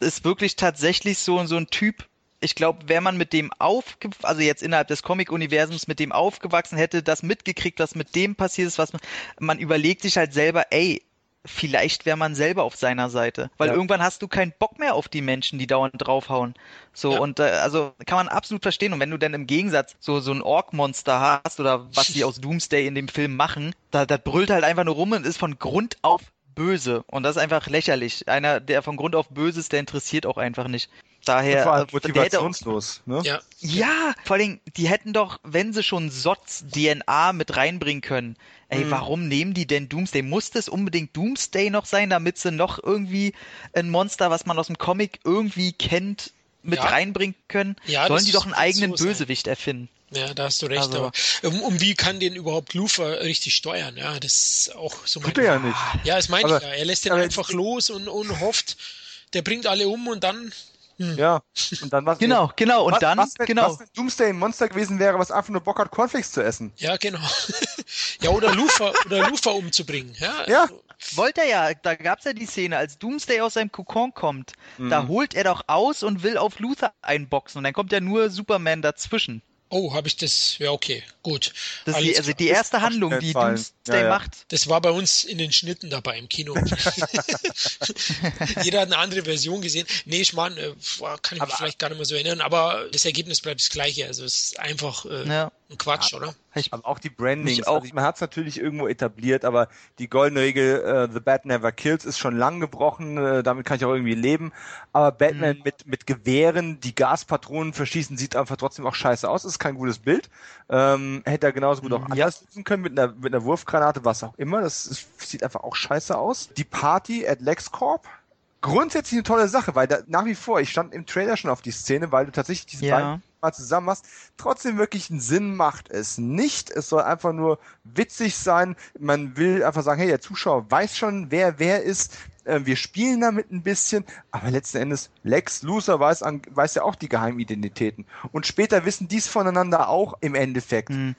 Speaker 2: ist wirklich tatsächlich so, so ein Typ. Ich glaube, wäre man mit dem aufge, also jetzt innerhalb des Comic-Universums mit dem aufgewachsen, hätte das mitgekriegt, was mit dem passiert ist, was man, man überlegt sich halt selber, ey, vielleicht wäre man selber auf seiner Seite. Weil
Speaker 3: Ja.
Speaker 2: irgendwann hast du keinen Bock mehr auf die Menschen, die dauernd draufhauen. So,
Speaker 1: Ja.
Speaker 2: und äh, also kann man absolut verstehen. Und wenn du dann im Gegensatz so, so ein Ork-Monster hast oder was sie aus Doomsday in dem Film machen, da, da brüllt halt einfach nur rum und ist von Grund auf böse. Und das ist einfach lächerlich. Einer, der von Grund auf böse ist, der interessiert auch einfach nicht. Daher,
Speaker 3: Und vor allem
Speaker 2: äh, hätte auch,
Speaker 3: motivationslos. Ne?
Speaker 1: Ja,
Speaker 2: ja, vor allem, die hätten doch, wenn sie schon Sots DNA mit reinbringen können, ey,
Speaker 3: Mhm.
Speaker 2: warum nehmen die denn Doomsday? Muss das unbedingt Doomsday noch sein, damit sie noch irgendwie ein Monster, was man aus dem Comic irgendwie kennt, mit
Speaker 1: Ja.
Speaker 2: reinbringen können?
Speaker 1: Ja,
Speaker 2: Sollen die doch einen eigenen
Speaker 1: so.
Speaker 2: Bösewicht erfinden?
Speaker 1: Ja, da hast du recht.
Speaker 2: Also-
Speaker 1: aber um, um wie kann den überhaupt Lufer richtig steuern? Ja, das ist auch so
Speaker 3: Tut er ja nicht.
Speaker 1: Ja, das meine
Speaker 3: Aber-
Speaker 1: ich ja. Er lässt den einfach los und, und hofft, der bringt alle um und dann
Speaker 3: Hm. Ja.
Speaker 2: Und dann was. Genau, genau. Und was, dann,
Speaker 3: was, wenn,
Speaker 2: genau.
Speaker 3: Was, wenn Doomsday ein Monster gewesen wäre, was einfach nur Bock hat, Cornflakes zu essen?
Speaker 1: Ja, genau. ja, oder Lufa, oder Lufa umzubringen. Ja.
Speaker 2: ja. Also, wollte er ja, da gab es ja die Szene, als Doomsday aus seinem Kokon kommt, mhm. da holt er doch aus und will auf Luther einboxen und dann kommt ja nur Superman dazwischen.
Speaker 1: Oh, habe ich das? Ja, okay, gut.
Speaker 2: Die, also die erste Handlung, die Doomsday ja, ja. macht.
Speaker 1: Das war bei uns in den Schnitten dabei im Kino. Jeder hat eine andere Version gesehen. Nee, ich meine, äh, kann ich mich vielleicht gar nicht mehr so erinnern, aber das Ergebnis bleibt das gleiche. Also es ist einfach äh, ja. ein Quatsch,
Speaker 3: ja,
Speaker 1: oder?
Speaker 3: Aber auch die Brandings. Auch. Also man hat es natürlich irgendwo etabliert, aber die goldene Regel, uh, The Bat Never Kills, ist schon lang gebrochen. Uh, damit kann ich auch irgendwie leben. Aber Batman mhm. mit, mit Gewehren, die Gaspatronen verschießen, sieht einfach trotzdem auch scheiße aus. Ist kein gutes Bild. Ähm, hätte er genauso gut auch mhm, anders ja. lösen können mit einer, mit einer Wurfgranate, was auch immer. Das ist, sieht einfach auch scheiße aus. Die Party at LexCorp grundsätzlich eine tolle Sache, weil da nach wie vor, ich stand im Trailer schon auf die Szene, weil du tatsächlich diese ja. beiden mal zusammen machst, trotzdem wirklich einen Sinn macht es nicht. Es soll einfach nur witzig sein. Man will einfach sagen, hey, der Zuschauer weiß schon, wer wer ist. Äh, wir spielen damit ein bisschen, aber letzten Endes, Lex Luthor weiß, weiß ja auch die Geheimidentitäten. Und später wissen dies voneinander auch im Endeffekt. Mhm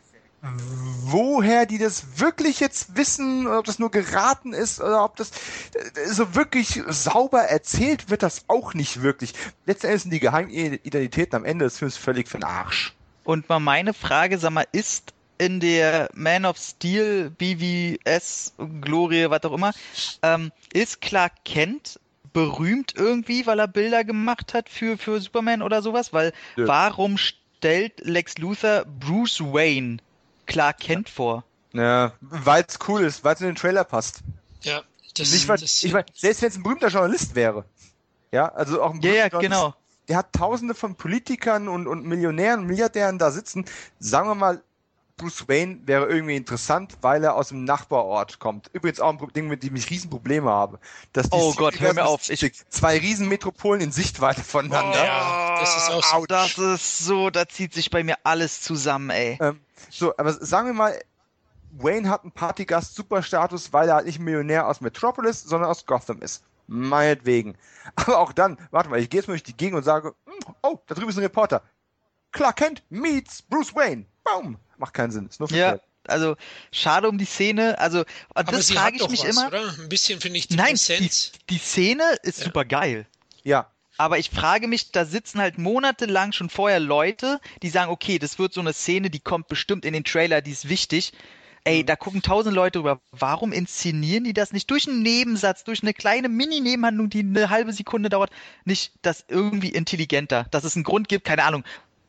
Speaker 3: woher die das wirklich jetzt wissen, ob das nur geraten ist, oder ob das äh, so wirklich sauber erzählt wird, das auch nicht wirklich. Letztendlich sind die Geheimidentitäten am Ende des Films völlig für den Arsch.
Speaker 2: Und mal meine Frage, sag mal, ist in der Man of Steel, BVS, Glorie, was auch immer, ähm, ist Clark Kent berühmt irgendwie, weil er Bilder gemacht hat für, für Superman oder sowas? Weil ja. warum stellt Lex Luthor Bruce Wayne Clark Kent vor.
Speaker 3: Ja, weil es cool ist, weil es in den Trailer passt.
Speaker 1: Ja,
Speaker 3: das, ich mein, das ich mein, selbst wenn es ein berühmter Journalist wäre. Ja, also auch ein
Speaker 2: berühmter ja, ja, genau.
Speaker 3: Der hat tausende von Politikern und, und Millionären und Milliardären da sitzen. Sagen wir mal, Bruce Wayne wäre irgendwie interessant, weil er aus dem Nachbarort kommt. Übrigens auch ein Ding, mit dem ich Riesenprobleme habe.
Speaker 2: Dass oh Gott, hör mir auf.
Speaker 3: Ich zwei Riesenmetropolen in Sichtweite voneinander. Oh,
Speaker 2: ja, das ist auch so. Das ist so, da zieht sich bei mir alles zusammen, ey.
Speaker 3: Ähm, so, aber sagen wir mal, Wayne hat einen Partygast-Superstatus, weil er halt nicht Millionär aus Metropolis, sondern aus Gotham ist. Meinetwegen. Aber auch dann, warte mal, ich gehe jetzt mal durch die Gegend und sage, hm, oh, da drüben ist ein Reporter. Clark Kent meets Bruce Wayne. Boom. Macht keinen Sinn. Ist nur
Speaker 2: ja. Also schade um die Szene. Also
Speaker 1: Aber das frage ich mich was, immer. Oder? Ein bisschen finde ich
Speaker 2: Nein, die, die, Szene ist ja. super geil.
Speaker 3: Ja.
Speaker 2: Aber ich frage mich, da sitzen halt monatelang schon vorher Leute, die sagen, okay, das wird so eine Szene, die kommt bestimmt in den Trailer, die ist wichtig. Ey, mhm. da gucken tausend Leute drüber. Warum inszenieren die das nicht durch einen Nebensatz, durch eine kleine Mini-Nebenhandlung, die eine halbe Sekunde dauert, nicht das irgendwie intelligenter? Dass es einen Grund gibt, keine Ahnung.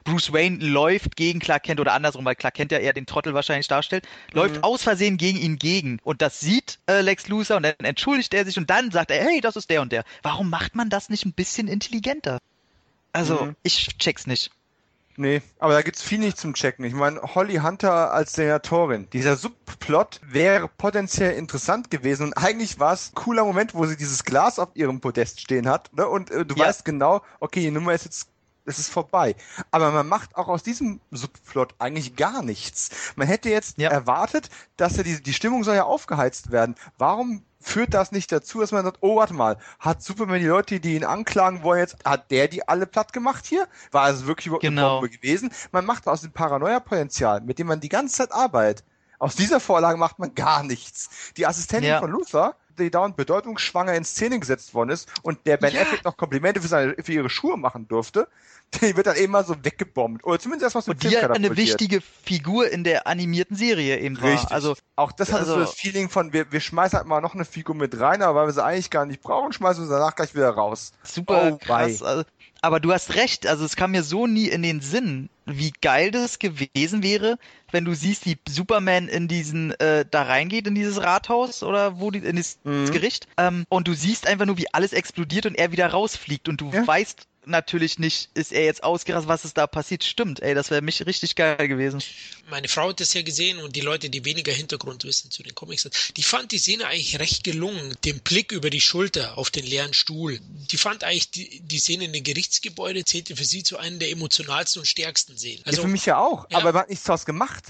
Speaker 2: Bruce Wayne läuft gegen Clark Kent oder andersrum, weil Clark Kent ja eher den Trottel wahrscheinlich darstellt, läuft mhm. aus Versehen gegen ihn gegen. Und das sieht äh, Lex Luthor und dann entschuldigt er sich und dann sagt er, hey, das ist der und der. Warum macht man das nicht ein bisschen intelligenter? Also, mhm. ich check's nicht.
Speaker 3: Nee, aber da gibt's viel nicht zum Checken. Ich meine, Holly Hunter als Senatorin. Dieser Subplot wäre potenziell interessant gewesen und eigentlich war es ein cooler Moment, wo sie dieses Glas auf ihrem Podest stehen hat. Ne? Und äh, du ja. weißt genau, okay, die Nummer ist jetzt es ist vorbei. Aber man macht auch aus diesem Subplot eigentlich gar nichts. Man hätte jetzt ja. erwartet, dass ja die, die Stimmung soll ja aufgeheizt werden. Warum führt das nicht dazu, dass man sagt, oh, warte mal, hat Superman die Leute, die ihn anklagen wollen, jetzt, hat der die alle platt gemacht hier? War es wirklich überhaupt
Speaker 2: genau. eine
Speaker 3: Bombe gewesen? Man macht aus dem Paranoia-Potenzial, mit dem man die ganze Zeit arbeitet, aus dieser Vorlage macht man gar nichts. Die Assistentin ja. von Luther, die dauernd bedeutungsschwanger in Szene gesetzt worden ist und der Ben ja. Affleck noch Komplimente für, seine, für ihre Schuhe machen durfte, die wird dann eben mal so weggebombt. Oder zumindest erstmal so
Speaker 2: Und die ja eine wichtige Figur in der animierten Serie eben war.
Speaker 3: Richtig. Also, auch das hat also, so das Feeling von, wir, wir schmeißen halt mal noch eine Figur mit rein, aber weil wir sie eigentlich gar nicht brauchen, schmeißen wir sie danach gleich wieder raus.
Speaker 2: Super oh, krass. Also, aber du hast recht, also es kam mir so nie in den Sinn, wie geil das gewesen wäre, wenn du siehst, wie Superman in diesen, äh, da reingeht in dieses Rathaus oder wo die, in das mhm. Gericht, ähm, und du siehst einfach nur, wie alles explodiert und er wieder rausfliegt und du ja. weißt, natürlich nicht, ist er jetzt ausgerastet, was ist da passiert. Stimmt, ey, das wäre mich richtig geil gewesen.
Speaker 1: Meine Frau hat das ja gesehen und die Leute, die weniger Hintergrund wissen zu den Comics, die fand die Szene eigentlich recht gelungen. Den Blick über die Schulter auf den leeren Stuhl. Die fand eigentlich die, die Szene in den Gerichtsgebäude zählte für sie zu einem der emotionalsten und stärksten Szenen.
Speaker 3: Also, ja, für mich ja auch, ja. aber man hat nichts daraus gemacht.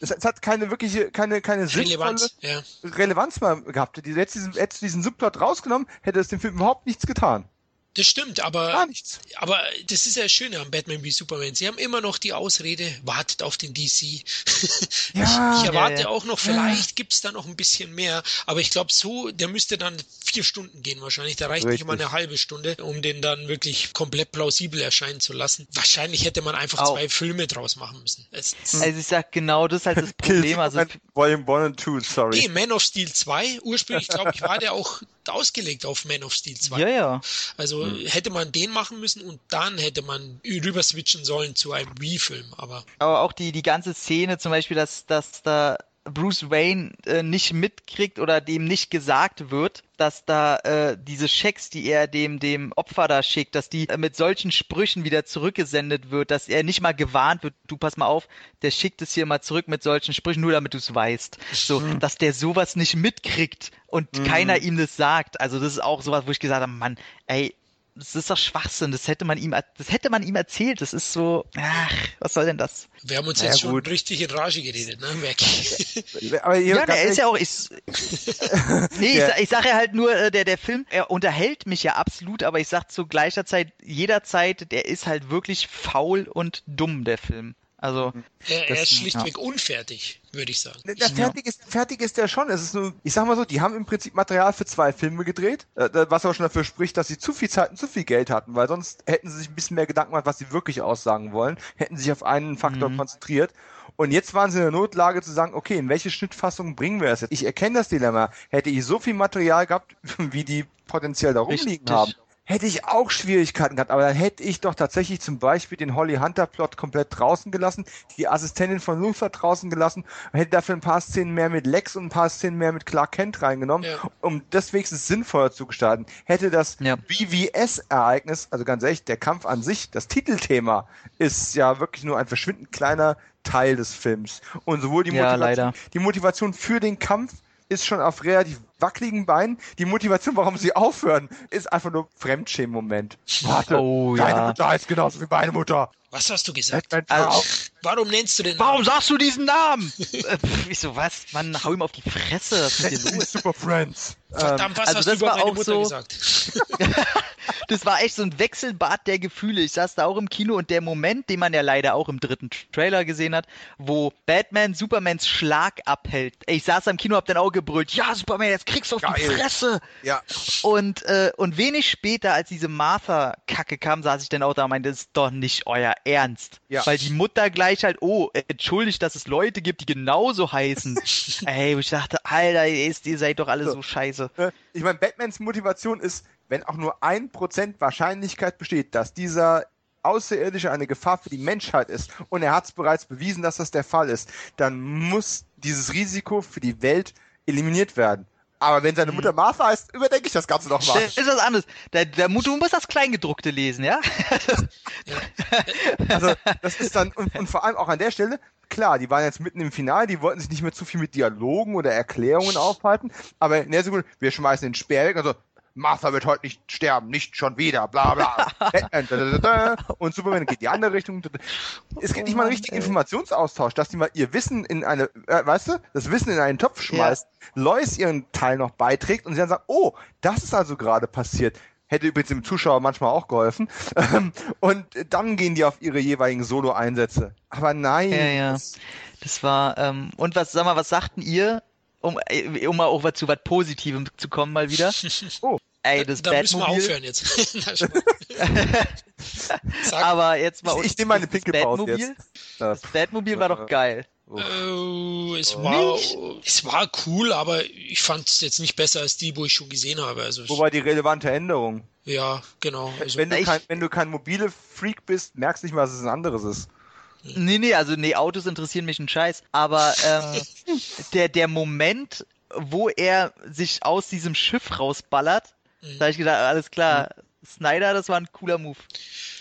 Speaker 3: Es, es, hat keine wirkliche, keine, keine
Speaker 1: Relevanz,
Speaker 3: ja. Relevanz mehr gehabt. Die, hätte diesen, diesen Subplot rausgenommen, hätte es dem Film überhaupt nichts getan.
Speaker 1: Das stimmt, aber,
Speaker 3: Gar nichts.
Speaker 1: aber das ist ja das Schöne am Batman wie Superman. Sie haben immer noch die Ausrede, wartet auf den DC.
Speaker 3: Ja,
Speaker 1: ich erwarte
Speaker 2: ja, ja.
Speaker 1: auch noch, vielleicht gibt's da noch ein bisschen mehr. Aber ich glaube, so, der müsste dann vier Stunden gehen wahrscheinlich. Da reicht nicht
Speaker 3: Richtig.
Speaker 1: mal eine halbe Stunde, um den dann wirklich komplett plausibel erscheinen zu lassen. Wahrscheinlich hätte man einfach
Speaker 2: Auch.
Speaker 1: zwei Filme draus machen müssen. Es,
Speaker 2: Also ich sag genau, das ist halt das Problem. Also
Speaker 3: Volume 1 und 2, sorry.
Speaker 1: Nee, Man of Steel 2, ursprünglich glaube ich, war der auch ausgelegt auf Man of Steel 2.
Speaker 2: ja, ja.
Speaker 1: Also hätte man den machen müssen und dann hätte man rüber switchen sollen zu einem Wii-Film. Aber
Speaker 2: Aber auch die, die ganze Szene, zum Beispiel, dass, dass da Bruce Wayne äh, nicht mitkriegt oder dem nicht gesagt wird, dass da äh, diese Schecks, die er dem, dem Opfer da schickt, dass die äh, mit solchen Sprüchen wieder zurückgesendet wird, dass er nicht mal gewarnt wird, du pass mal auf, der schickt es hier mal zurück mit solchen Sprüchen, nur damit du es weißt. So, dass der sowas nicht mitkriegt und keiner ihm das sagt. Also das ist auch sowas, wo ich gesagt habe, Mann, ey, das ist doch Schwachsinn. Das hätte man ihm, das hätte man ihm erzählt. Das ist so, ach, was soll denn das?
Speaker 1: wir haben uns
Speaker 3: ja,
Speaker 1: jetzt schon
Speaker 3: gut.
Speaker 1: richtig in Rage geredet, ne? Mac?
Speaker 3: Aber
Speaker 2: Ja, der ist ja auch. Ich, nee, ich,
Speaker 3: Der-
Speaker 2: sa- ich sage ja halt nur, äh, der, der Film, er unterhält mich ja absolut, aber ich sag zu gleicher Zeit, jederzeit, der ist halt wirklich faul und dumm, der Film. Also,
Speaker 1: Er, er
Speaker 2: Das-
Speaker 1: ist schlichtweg unfertig, würde ich sagen.
Speaker 3: Der fertig, ist, fertig ist der schon. Es ist nur, ich sag mal so, die haben im Prinzip Material für zwei Filme gedreht, äh, was aber schon dafür spricht, dass sie zu viel Zeit und zu viel Geld hatten, weil sonst hätten sie sich ein bisschen mehr Gedanken gemacht, was sie wirklich aussagen wollen, hätten sich auf einen Faktor konzentriert. Und jetzt waren sie in der Notlage zu sagen, okay, in welche Schnittfassung bringen wir das jetzt? Ich erkenne das Dilemma. Hätte ich so viel Material gehabt, wie die potenziell da rumliegen
Speaker 2: Richtig.
Speaker 3: haben, hätte ich auch Schwierigkeiten gehabt, aber dann hätte ich doch tatsächlich zum Beispiel den Holly Hunter Plot komplett draußen gelassen, die Assistentin von Luther draußen gelassen und hätte dafür ein paar Szenen mehr mit Lex und ein paar Szenen mehr mit Clark Kent reingenommen,
Speaker 1: Ja.
Speaker 3: um das wenigstens sinnvoller zu gestalten. Hätte das
Speaker 2: Ja.
Speaker 3: BVS-Ereignis, also ganz ehrlich, der Kampf an sich, das Titelthema, ist ja wirklich nur ein verschwindend kleiner Teil des Films. Und sowohl die
Speaker 2: Ja,
Speaker 3: Motivation,
Speaker 2: leider.
Speaker 3: die Motivation für den Kampf ist schon auf relativ wackeligen Beinen. Die Motivation, warum sie aufhören, ist einfach nur Fremdschämen-Moment. Warte,
Speaker 2: Oh,
Speaker 3: deine
Speaker 2: ja.
Speaker 3: Mutter heißt genauso wie meine Mutter.
Speaker 1: Was hast du gesagt?
Speaker 2: Also-.
Speaker 1: Warum nennst du den
Speaker 2: warum sagst du diesen Namen? äh, ich so, was? Mann, hau ihm auf die Fresse. Was ist denn los?
Speaker 3: Super Friends.
Speaker 1: Verdammt, was
Speaker 2: also
Speaker 1: hast
Speaker 2: das
Speaker 1: du über
Speaker 2: war
Speaker 1: meine Mutter
Speaker 2: so-
Speaker 1: gesagt?
Speaker 2: Das war echt so ein Wechselbad der Gefühle. Ich saß da auch im Kino und der Moment, den man ja leider auch im dritten Trailer gesehen hat, wo Batman Supermans Schlag abhält. Ich saß da im Kino, hab dann auch gebrüllt, ja, Superman, jetzt kriegst du auf die
Speaker 3: Geil.
Speaker 2: Fresse.
Speaker 3: Ja.
Speaker 2: Und, äh, und wenig später, als diese Martha-Kacke kam, saß ich dann auch da und meinte, das ist doch nicht euer Ernst.
Speaker 3: Ja.
Speaker 2: Weil die Mutter gleich halt, oh, entschuldigt, dass es Leute gibt, die genauso heißen. Ey, wo ich dachte, Alter, ihr seid doch alle
Speaker 3: So.
Speaker 2: so scheiße.
Speaker 3: Äh, Ich meine, Batmans Motivation ist, wenn auch nur ein Prozent Wahrscheinlichkeit besteht, dass dieser Außerirdische eine Gefahr für die Menschheit ist und er hat es bereits bewiesen, dass das der Fall ist, dann muss dieses Risiko für die Welt eliminiert werden. Aber wenn seine Mutter Martha heißt, überdenke ich das Ganze nochmal.
Speaker 2: Ist was anderes. Der, der, du musst das Kleingedruckte lesen, ja?
Speaker 3: Also, das ist dann, und, und vor allem auch an der Stelle, klar, die waren jetzt mitten im Finale, die wollten sich nicht mehr zu viel mit Dialogen oder Erklärungen aufhalten, aber in der Sekunde, wir schmeißen den Speer weg, also, Martha wird heute nicht sterben, nicht schon wieder, bla bla. Und Superman geht die andere Richtung. Es gibt nicht mal einen richtigen Informationsaustausch, dass die mal ihr Wissen in eine, äh, weißt du, das Wissen in einen Topf schmeißt, Lois ihren Teil noch beiträgt und sie dann sagt, oh, das ist also gerade passiert. Hätte übrigens dem Zuschauer manchmal auch geholfen. Und dann gehen die auf ihre jeweiligen Solo-Einsätze. Aber nein.
Speaker 2: Ja, ja.
Speaker 3: das-
Speaker 2: Das war, ähm, und was, sag mal, was sagten ihr, um, äh, um mal auch was zu was Positivem zu kommen mal wieder?
Speaker 3: Oh.
Speaker 2: Ey, das
Speaker 1: da müssen wir aufhören jetzt.
Speaker 2: Aber jetzt mal
Speaker 3: Ich- ich
Speaker 2: uns-
Speaker 3: nehm meine
Speaker 2: Batmobil,
Speaker 3: jetzt. Das,
Speaker 2: Batmobil war doch geil.
Speaker 1: äh, es, war, es war cool, aber ich fand es jetzt nicht besser als die, wo ich schon gesehen habe. Also, es-
Speaker 3: wobei die relevante Änderung.
Speaker 1: ja, genau. Also,
Speaker 3: Wenn du,
Speaker 2: ich-
Speaker 3: kein, wenn du kein mobile Freak bist, merkst du nicht mal, dass es ein anderes ist.
Speaker 2: Nee, nee, also nee, Autos interessieren mich ein Scheiß. Aber ähm, der, der Moment, wo er sich aus diesem Schiff rausballert,
Speaker 1: Mhm.
Speaker 2: da hab ich gedacht, alles klar, Snyder, das war ein cooler Move.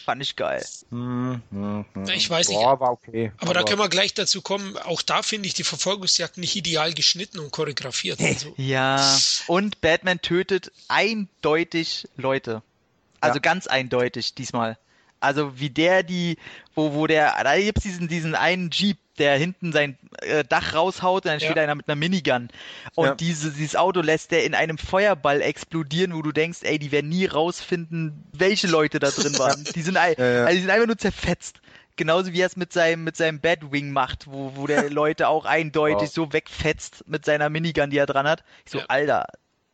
Speaker 2: Fand ich geil.
Speaker 3: Hm, hm, hm.
Speaker 1: Ich weiß nicht.
Speaker 3: Boah, war okay.
Speaker 1: aber da können wir gleich dazu kommen. Auch da finde ich die Verfolgungsjagd nicht ideal geschnitten und choreografiert. Also,
Speaker 2: Ja, und Batman tötet eindeutig Leute. Also
Speaker 3: Ja.
Speaker 2: ganz eindeutig diesmal. Also wie der die, wo, wo der, da gibt's diesen, diesen einen Jeep, der hinten sein äh, Dach raushaut und dann steht
Speaker 1: Ja.
Speaker 2: einer mit einer Minigun. Und
Speaker 3: Ja.
Speaker 2: diese, dieses Auto lässt der in einem Feuerball explodieren, wo du denkst, ey, die werden nie rausfinden, welche Leute da drin waren. Die sind, ein,
Speaker 3: Ja.
Speaker 2: Also die sind einfach nur zerfetzt. Genauso wie er es mit seinem, mit seinem Batwing macht, wo, wo der Leute auch eindeutig
Speaker 3: Wow.
Speaker 2: so wegfetzt mit seiner Minigun, die er dran hat. Ich so. Alter,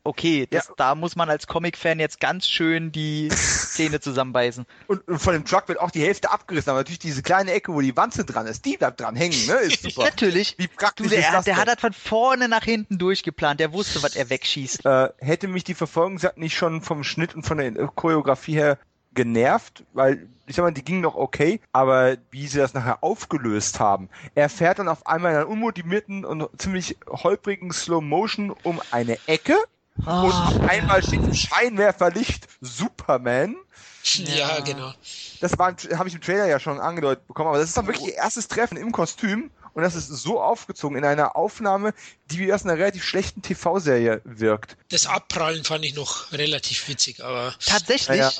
Speaker 2: okay, das,
Speaker 3: Ja.
Speaker 2: da muss man als Comic-Fan jetzt ganz schön die Zähne zusammenbeißen.
Speaker 3: Und, und von dem Truck wird auch die Hälfte abgerissen, aber natürlich diese kleine Ecke, wo die Wanze dran ist, die bleibt dran hängen, ne? Ist super.
Speaker 2: Natürlich.
Speaker 3: Wie
Speaker 2: Du,
Speaker 3: praktisch
Speaker 2: der,
Speaker 3: ist das
Speaker 2: der
Speaker 3: denn?
Speaker 2: hat das von vorne nach hinten durchgeplant. Der wusste, was er wegschießt.
Speaker 3: äh, hätte mich die Verfolgungsjagd nicht schon vom Schnitt und von der Choreografie her genervt, weil ich sag mal, die ging noch okay, aber wie sie das nachher aufgelöst haben. Er fährt dann auf einmal in einer unmotivierten und ziemlich holprigen Slow Motion um eine Ecke und auf einmal steht im Scheinwerferlicht Superman.
Speaker 1: Ja, genau.
Speaker 3: Das war, habe ich im Trailer ja schon angedeutet bekommen, aber das ist dann wirklich ihr erstes Treffen im Kostüm und das ist so aufgezogen in einer Aufnahme, die wie aus einer relativ schlechten TV-Serie wirkt.
Speaker 1: Das Abprallen fand ich noch relativ witzig, aber
Speaker 2: Tatsächlich,
Speaker 3: Ja,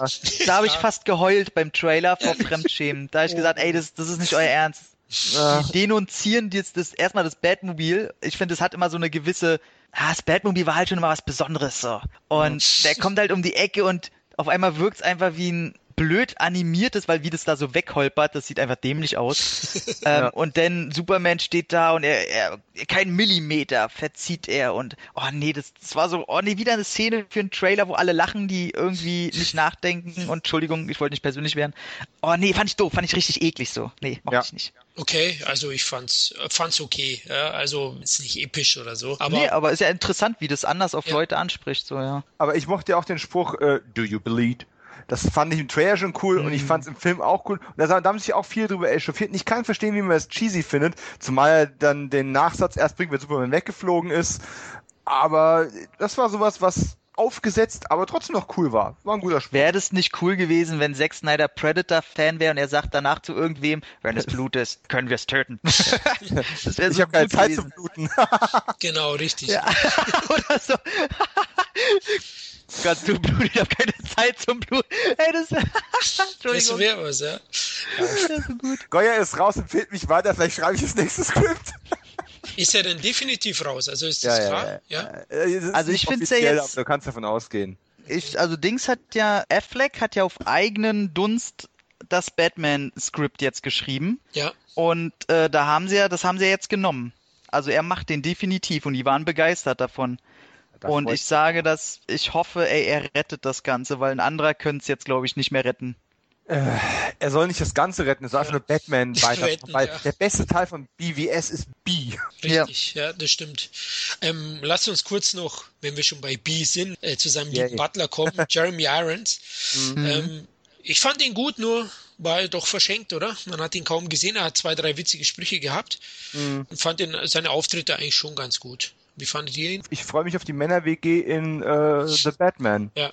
Speaker 2: da habe ich fast geheult beim Trailer vor Fremdschämen. Da habe ich gesagt, ey, das, das ist nicht euer Ernst. Die denunzieren jetzt das, erstmal das Batmobil. Ich finde, das hat immer so eine gewisse, ah, das Batmobil war halt schon immer was Besonderes so. Und der kommt halt um die Ecke und auf einmal wirkt es einfach wie ein blöd animiertes, weil wie das da so wegholpert, das sieht einfach dämlich aus. ähm,
Speaker 3: Ja.
Speaker 2: Und dann Superman steht da und er, er kein Millimeter verzieht er und oh nee, das, das war so, oh nee, wieder eine Szene für einen Trailer, wo alle lachen, die irgendwie nicht nachdenken und Entschuldigung, ich wollte nicht persönlich werden. Oh nee, fand ich doof, fand ich richtig eklig so. Nee, mach
Speaker 3: Ja.
Speaker 2: ich nicht.
Speaker 1: okay, also ich fand's, äh, fand's okay. Ja, also ist nicht episch oder so. Aber
Speaker 2: nee, aber ist ja interessant, wie das anders auf
Speaker 1: Ja.
Speaker 2: Leute anspricht, so, ja.
Speaker 3: Aber ich mochte ja auch den Spruch, äh, do you bleed? Das fand ich im Trailer schon cool und
Speaker 2: Mhm.
Speaker 3: ich fand es im Film auch cool. Und da, da haben sich auch viel drüber echauffiert. Und ich kann verstehen, wie man das cheesy findet, zumal er dann den Nachsatz erst bringt, wenn Superman weggeflogen ist. Aber das war sowas, was aufgesetzt, aber trotzdem noch cool war. War ein guter Spruch.
Speaker 2: Wäre das nicht cool gewesen, wenn Zack Snyder Predator-Fan wäre und er sagt danach zu irgendwem, wenn es Blut ist, können wir es töten. das wäre
Speaker 3: Ich
Speaker 2: so
Speaker 3: habe keine
Speaker 2: gut
Speaker 3: Zeit
Speaker 2: gewesen.
Speaker 3: zum Bluten.
Speaker 1: genau, richtig.
Speaker 2: Ja. Oder so. Kannst du Blut? Ich habe keine Zeit zum Blut. Ey, das.
Speaker 1: Das
Speaker 2: Entschuldigung.
Speaker 1: wäre was, ja.
Speaker 2: Das ist gut.
Speaker 3: Goya ist raus, empfiehlt mich weiter, vielleicht schreibe ich das nächste Skript.
Speaker 1: Ist er denn definitiv raus? Also ist das klar? Ja.
Speaker 3: Äh, es ist
Speaker 2: Also ich find's ja
Speaker 3: offiziell,
Speaker 2: jetzt-
Speaker 3: Du kannst davon ausgehen.
Speaker 2: Ich, also Dings hat ja, Affleck hat ja auf eigenen Dunst das Batman-Skript jetzt geschrieben.
Speaker 1: Ja.
Speaker 2: Und äh, da haben sie ja, das haben sie ja jetzt genommen. Also er macht den definitiv und die waren begeistert davon. Und ich sage, dass ich hoffe, ey, er rettet das Ganze, weil ein anderer könnte es jetzt, glaube ich, nicht mehr retten.
Speaker 3: Er soll nicht das Ganze retten, es soll einfach nur Batman weiter.
Speaker 1: Retten, ja.
Speaker 3: Der beste Teil von BVS ist B.
Speaker 1: Richtig, ja, das stimmt. Ähm, lass uns kurz noch, wenn wir schon bei B sind, äh, zu seinem
Speaker 3: Yay.
Speaker 1: lieben Butler kommen, Jeremy Irons.
Speaker 2: Mhm.
Speaker 1: Ähm, ich fand ihn gut, nur war er doch verschenkt, oder? Man hat ihn kaum gesehen, er hat zwei, drei witzige Sprüche gehabt
Speaker 3: Mhm.
Speaker 1: und fand ihn, seine Auftritte eigentlich schon ganz gut. Wie fandet ihr ihn?
Speaker 3: Ich freue mich auf die Männer-WG in äh, The Batman.
Speaker 1: Ja.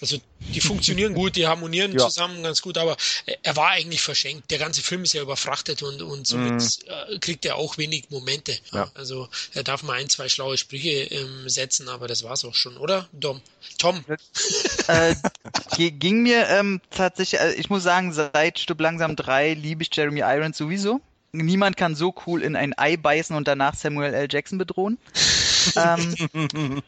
Speaker 1: Also die funktionieren gut, die harmonieren
Speaker 3: Ja.
Speaker 1: zusammen ganz gut, aber er war eigentlich verschenkt. Der ganze Film ist ja überfrachtet und, und somit äh, kriegt er auch wenig Momente.
Speaker 3: Ja.
Speaker 1: Also er darf mal ein, zwei schlaue Sprüche ähm, setzen, aber das war's auch schon, oder? Dom. Tom.
Speaker 2: äh, ging mir ähm, tatsächlich, äh, ich muss sagen, seit Stück langsam 3 liebe ich Jeremy Irons sowieso. Niemand kann so cool in ein Ei beißen und danach Samuel L. Jackson bedrohen. ähm,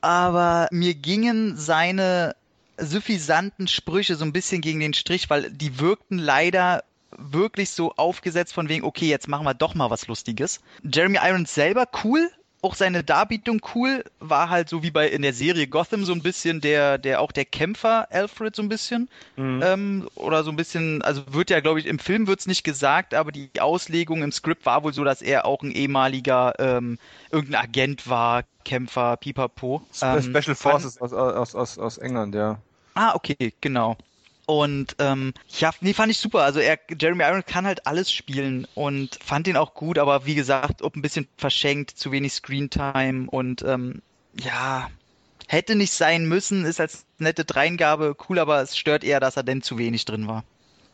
Speaker 2: aber mir gingen seine suffisanten Sprüche so ein bisschen gegen den Strich, weil die wirkten leider wirklich so aufgesetzt von wegen, okay, jetzt machen wir doch mal was Lustiges. Jeremy Irons selber cool, auch seine Darbietung cool, war halt so wie bei in der Serie Gotham so ein bisschen der, der auch der Kämpfer Alfred so ein bisschen.
Speaker 3: Mhm.
Speaker 2: Ähm, oder so ein bisschen, also wird ja, glaube ich, im Film wird's nicht gesagt, aber die Auslegung im Skript war wohl so, dass er auch ein ehemaliger ähm, irgendein Agent war, Kämpfer, Pipapo. Ähm,
Speaker 3: Special Forces aus, aus, aus, aus England, ja.
Speaker 2: Ah, okay, genau. Und ähm, ja, nee, fand ich super. Also er, Jeremy Irons kann halt alles spielen und fand ihn auch gut, aber wie gesagt, ob ein bisschen verschenkt, zu wenig Screentime und ähm, ja, hätte nicht sein müssen, ist als nette Dreingabe cool, aber es stört eher, dass er denn zu wenig drin war.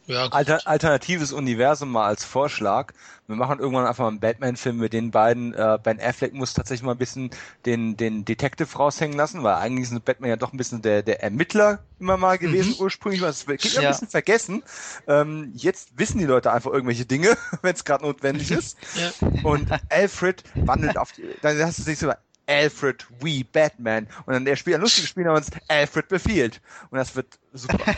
Speaker 3: Ja, Alter, alternatives Universum mal als Vorschlag. Wir machen irgendwann einfach mal einen Batman-Film mit den beiden. Äh, ben Affleck muss tatsächlich mal ein bisschen den, den Detective raushängen lassen, weil eigentlich ist Batman ja doch ein bisschen der, der Ermittler immer mal gewesen mhm. ursprünglich. Das geht ja. ein bisschen vergessen. Ähm, jetzt wissen die Leute einfach irgendwelche Dinge, wenn es gerade notwendig ist. ja. Und Alfred wandelt auf die, dann hast du sich so Alfred, we Batman. Und dann der Spieler, lustige Spiel namens Alfred befiehlt. Und das wird super.